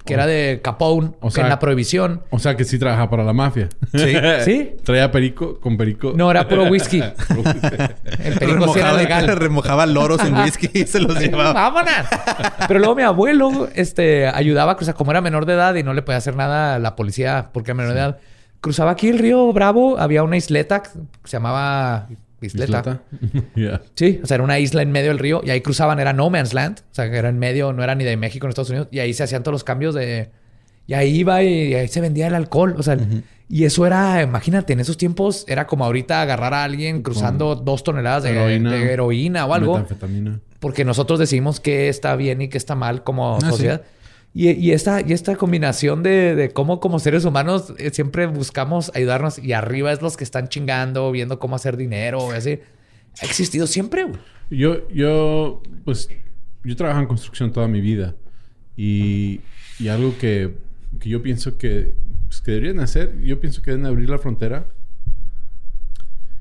Speaker 4: que era de Capone,
Speaker 3: O
Speaker 4: que
Speaker 3: sea-
Speaker 4: en la prohibición.
Speaker 3: O sea que sí trabaja para la mafia.
Speaker 1: Sí.
Speaker 4: ¿Sí?
Speaker 3: Traía perico con perico.
Speaker 4: No, era puro whisky. El perico sí era
Speaker 1: remojaba,
Speaker 4: legal.
Speaker 1: remojaba loros en whisky y se los llevaba.
Speaker 4: ¡Vámonos! Pero luego mi abuelo este, ayudaba, o sea, como era menor de edad y no le podía hacer nada a la policía porque era menor de edad, cruzaba aquí el río Bravo, había una isleta que se llamaba Isleta. Sí, o sea, era una isla en medio del río y ahí cruzaban, era No Man's Land, o sea, que era en medio, no era ni de México ni Estados Unidos, y ahí se hacían todos los cambios de. Y ahí iba y ahí se vendía el alcohol, o sea, y eso era, imagínate, en esos tiempos era como ahorita agarrar a alguien cruzando dos toneladas de
Speaker 3: Heroína.
Speaker 4: de heroína o algo porque nosotros decidimos qué está bien y qué está mal como
Speaker 1: Ah,
Speaker 4: sociedad. Y, esta, y esta combinación de, cómo como seres humanos eh, siempre buscamos ayudarnos y arriba es los que están chingando, viendo cómo hacer dinero así. Ha existido siempre.
Speaker 3: Yo, yo, pues, yo trabajo en construcción toda mi vida. Y, y algo que, que yo pienso que, pues, que deberían hacer, yo pienso que deben abrir la frontera.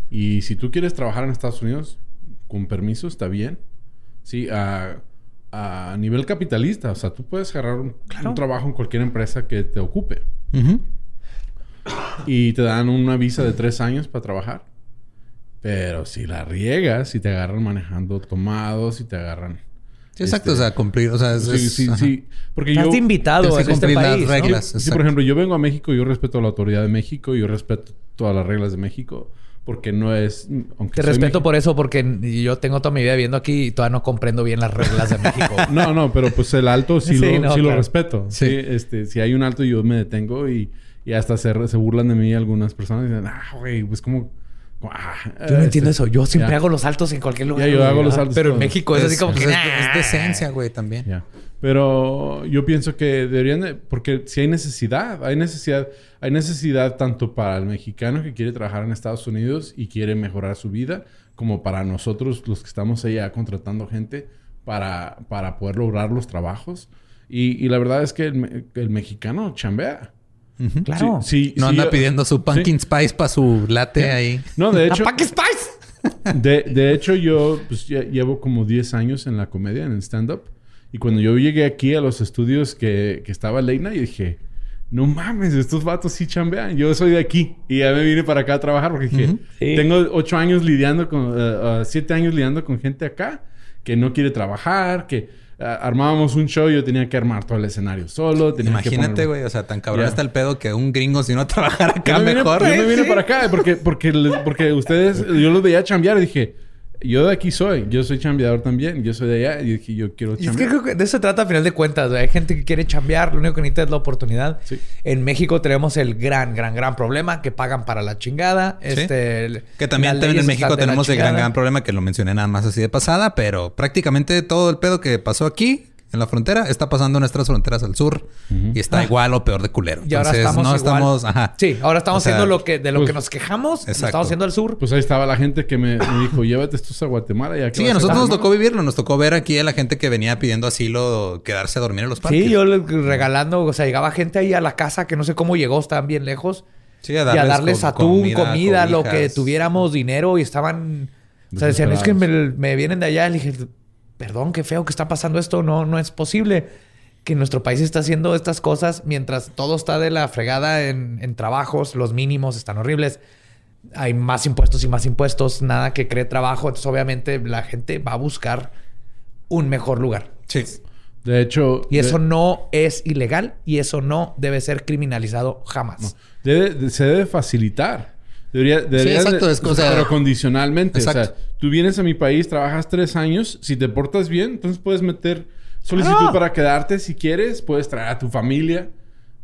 Speaker 3: Y si tú quieres trabajar en Estados Unidos, con permiso, está bien. Sí, a, a nivel capitalista. O sea, tú puedes agarrar un, un trabajo en cualquier empresa que te ocupe. Y te dan una visa de tres años para trabajar. Pero si la riegas, si te agarran manejando tomados, si te agarran...
Speaker 1: Sí, exacto,
Speaker 3: Este,
Speaker 1: o sea, cumplir, o sea, es,
Speaker 3: Sí,
Speaker 1: es-
Speaker 3: sí,
Speaker 1: ajá.
Speaker 3: sí. Porque
Speaker 4: Estás
Speaker 3: yo...
Speaker 4: invitado
Speaker 1: que
Speaker 4: este
Speaker 1: cumplir las
Speaker 4: país, ¿no?
Speaker 1: reglas.
Speaker 3: Sí, por ejemplo, yo vengo a México, yo respeto a la autoridad de México, yo respeto todas las reglas de México, porque no es... Aunque
Speaker 4: Te respeto por eso porque yo tengo toda mi vida viviendo aquí y todavía no comprendo bien las reglas de México.
Speaker 3: No, no, pero pues el alto sí,
Speaker 4: Sí,
Speaker 3: lo,
Speaker 4: no,
Speaker 3: sí lo respeto. Sí.
Speaker 1: Sí.
Speaker 3: este, si hay un alto yo me detengo y, y hasta se, se burlan de mí algunas personas y dicen, ah, güey, pues como... ah,
Speaker 4: Yo no entiendo
Speaker 3: este,
Speaker 4: eso. Yo siempre
Speaker 3: ya.
Speaker 4: hago los saltos en cualquier lugar.
Speaker 3: Ya, yo hago los saltos
Speaker 4: Pero en. México es, así como que...
Speaker 1: es, es decencia, güey, también.
Speaker 3: Ya. Pero yo pienso que deberían de, porque si hay necesidad, hay necesidad, hay necesidad tanto para el mexicano que quiere trabajar en Estados Unidos y quiere mejorar su vida, como para nosotros los que estamos allá contratando gente para, para poder lograr los trabajos. Y, y la verdad es que el, el mexicano chambea.
Speaker 4: Claro.
Speaker 3: Sí, sí,
Speaker 1: No
Speaker 3: sí,
Speaker 1: anda
Speaker 3: yo-
Speaker 1: pidiendo su pumpkin
Speaker 3: sí.
Speaker 1: spice para su latte ahí.
Speaker 3: No, de hecho,
Speaker 4: ¡Pack Spice!
Speaker 3: de, de hecho, yo pues, ya llevo como 10 años en la comedia, en el stand-up. Y cuando yo llegué aquí a los estudios que, que estaba Leina, yo dije, no mames, estos vatos sí chambean. Yo soy de aquí. Y ya me vine para acá a trabajar porque dije,
Speaker 4: Sí.
Speaker 3: tengo 8 años lidiando con, 7 años lidiando con gente acá que no quiere trabajar, que armábamos un show y yo tenía que armar todo el escenario solo. Tenía
Speaker 1: Imagínate, güey, o sea, tan cabrón
Speaker 3: Ya.
Speaker 1: está el pedo que un gringo si no trabajara acá
Speaker 3: yo me vine,
Speaker 1: mejor.
Speaker 3: yo me vine para acá porque, porque, porque ustedes, yo los veía chambear y dije, yo de aquí soy, yo soy chambeador también, yo soy de allá y dije, yo quiero
Speaker 4: Y es que
Speaker 3: chambear.
Speaker 4: creo que de eso se trata a final de cuentas. güey. Hay gente que quiere chambear, lo único que necesita es la oportunidad.
Speaker 3: Sí.
Speaker 4: En México tenemos el gran, gran, gran problema que pagan para la chingada. Este, el-
Speaker 1: Que también, también en México tenemos el gran, gran problema que lo mencioné nada más así de pasada, pero prácticamente todo el pedo que pasó aquí en la frontera, está pasando nuestras fronteras al sur y está igual o peor de culero.
Speaker 4: Y ahora
Speaker 1: Entonces,
Speaker 4: estamos
Speaker 1: no
Speaker 4: igual.
Speaker 1: estamos, ajá.
Speaker 4: Sí, ahora estamos
Speaker 1: O sea,
Speaker 4: haciendo lo que de lo
Speaker 3: pues,
Speaker 4: que nos quejamos, lo estamos haciendo al sur.
Speaker 3: Pues ahí estaba la gente que me, me dijo, llévate estos a Guatemala. Que
Speaker 1: Sí, a nosotros nos
Speaker 3: Guatemala".
Speaker 1: tocó vivirlo, nos tocó ver aquí a la gente que venía pidiendo asilo quedarse a dormir en los parques.
Speaker 4: Sí, yo le- regalando, o sea, llegaba gente ahí a la casa que no sé cómo llegó, estaban bien lejos.
Speaker 1: Sí, a
Speaker 4: y a darles atún, comida, lo que tuviéramos dinero y estaban... O sea, decían, es que me, me vienen de allá. Le dije, perdón, qué feo que está pasando esto. No, no es posible que nuestro país está haciendo estas cosas mientras todo está de la fregada en, en trabajos. Los mínimos están horribles. Hay más impuestos y más impuestos. Nada que cree trabajo. Entonces, obviamente, la gente va a buscar un mejor lugar.
Speaker 1: Sí.
Speaker 3: De hecho...
Speaker 4: Y eso
Speaker 3: de-
Speaker 4: no es ilegal y eso no debe ser criminalizado jamás.
Speaker 3: debe- se debe facilitar. Debería, debería
Speaker 1: exacto, cosa-
Speaker 3: pero condicionalmente. O
Speaker 1: Exacto.
Speaker 3: sea, tú vienes a mi país, trabajas tres años. Si te portas bien, entonces puedes meter solicitud para quedarte si quieres. Puedes traer a tu familia.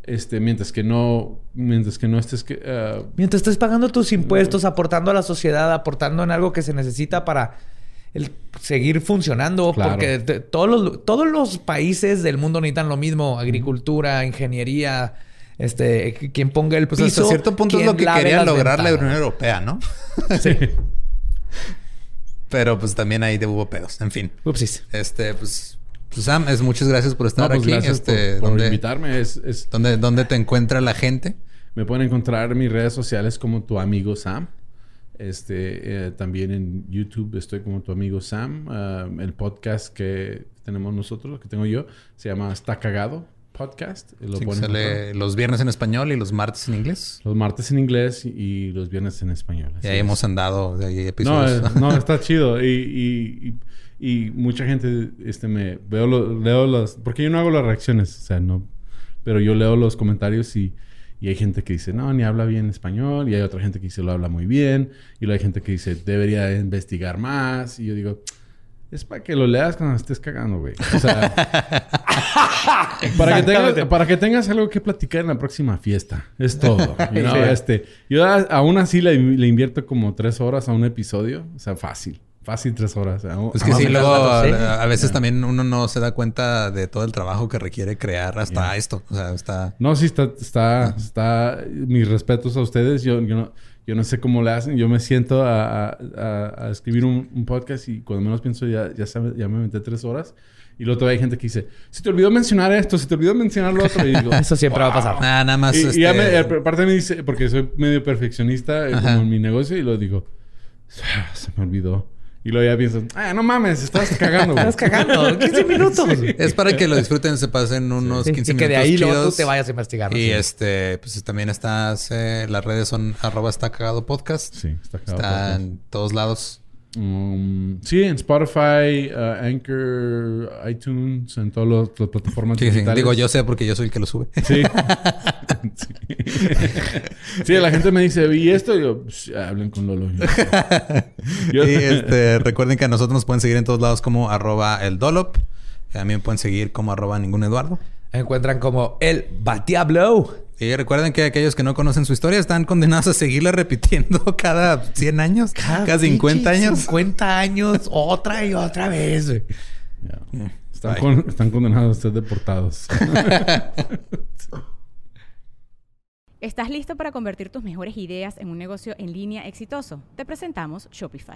Speaker 3: Este, mientras que no... Mientras que no estés... Que, ah,
Speaker 4: Mientras estés pagando tus impuestos, aportando a la sociedad, aportando en algo que se necesita para el seguir funcionando.
Speaker 3: Claro.
Speaker 4: Porque todos, los, todos los países del mundo necesitan lo mismo. Agricultura, ingeniería, este, qu- quien ponga el
Speaker 1: Pues
Speaker 4: piso.
Speaker 1: hasta cierto punto es lo que quería lograr la. Unión Europea, ¿no?
Speaker 3: sí.
Speaker 1: Pero pues también ahí hubo pedos. En fin.
Speaker 4: Upsis.
Speaker 1: Este, pues, pues, Sam, es muchas gracias por estar
Speaker 3: No, pues
Speaker 1: aquí.
Speaker 3: gracias
Speaker 1: este,
Speaker 3: por, por
Speaker 1: ¿dónde,
Speaker 3: invitarme. Es, es-
Speaker 1: dónde- dónde te encuentra la gente?
Speaker 3: Me pueden encontrar en mis redes sociales como tu amigo Sam. Este, eh, también en YouTube estoy como tu amigo Sam. Ah, el podcast que tenemos nosotros, que tengo yo, se llama Está Cagado Podcast. Lo
Speaker 1: Sí, sale los viernes en español y los martes en inglés.
Speaker 3: los martes en inglés y, los viernes en español.
Speaker 1: Y ahí
Speaker 3: es.
Speaker 1: hemos andado de ahí
Speaker 3: No,
Speaker 1: episodios.
Speaker 3: eh, no, está chido. Y, y- y- y mucha gente este, me veo lo- leo las... Porque yo no hago las reacciones, o sea, no... Pero yo leo los comentarios y, y hay gente que dice, no, ni habla bien español. Y hay otra gente que dice, lo habla muy bien. Y luego hay gente que dice, debería investigar más. Y yo digo, es para que lo leas cuando estés cagando, güey. O sea, para, que tengas,
Speaker 4: Exactamente.
Speaker 3: para que tengas algo que platicar en la próxima fiesta. Es todo. you know,
Speaker 4: Sí.
Speaker 3: este, yo a- aún así le, le invierto como tres horas a un episodio. O sea, fácil. Fácil tres horas. O sea,
Speaker 1: Es que sí, luego a,
Speaker 4: sí.
Speaker 1: a veces también uno no se da cuenta de todo el trabajo que requiere crear hasta esto. O sea, está...
Speaker 3: No, sí, está, está, está... Mis respetos a ustedes. Yo, yo, no, yo no sé cómo le hacen. Yo me siento a, a- escribir un, un podcast y cuando menos pienso ya, ya, sabe- ya me metí tres horas. Y luego todavía hay gente que dice, se te olvidó mencionar esto, se te olvidó mencionar lo otro. Y digo,
Speaker 4: Eso siempre va a pasar.
Speaker 1: Nada, nada más.
Speaker 3: Y, y ya
Speaker 1: este,
Speaker 3: me, eh, aparte me dice, porque soy medio perfeccionista eh, como en mi negocio, y lo digo, "Ah, se me olvidó. Y luego ya pienso, ah, no mames, estás cagando. güey".
Speaker 4: Estás cagando. 15 minutos.
Speaker 1: Es para que lo disfruten, se pasen unos
Speaker 4: Sí,
Speaker 1: 15
Speaker 4: y
Speaker 1: minutos.
Speaker 4: que de ahí luego tú
Speaker 1: chidos.
Speaker 4: te vayas a investigar.
Speaker 1: Y
Speaker 4: Sí.
Speaker 1: este, pues también estás, eh, las redes son arroba está cagado podcast.
Speaker 3: Sí, está cagado.
Speaker 1: Está en todos lados.
Speaker 3: Um, sí, en Spotify, uh, Anchor, iTunes, en todas las, las plataformas
Speaker 1: Sí, sí.
Speaker 3: digitales.
Speaker 1: Digo, yo sé porque yo soy el que lo sube.
Speaker 3: Sí. sí. Sí, la gente me dice, ¿y esto? Y yo, "Pues, hablen con Lolo. Yo-
Speaker 1: Y este, recuerden que a nosotros nos pueden seguir en todos lados como arroba el Dolop. También pueden seguir como arroba ningún Eduardo.
Speaker 4: Encuentran como el Batiablo.
Speaker 1: Y recuerden que aquellos que no conocen su historia están condenados a seguirla repitiendo cada 100 años, cada, 50
Speaker 4: pinche
Speaker 1: años.
Speaker 4: 50 años, otra y otra vez. güey.
Speaker 3: Están, con- están condenados a ser deportados.
Speaker 5: ¿Estás listo para convertir tus mejores ideas en un negocio en línea exitoso? Te presentamos Shopify.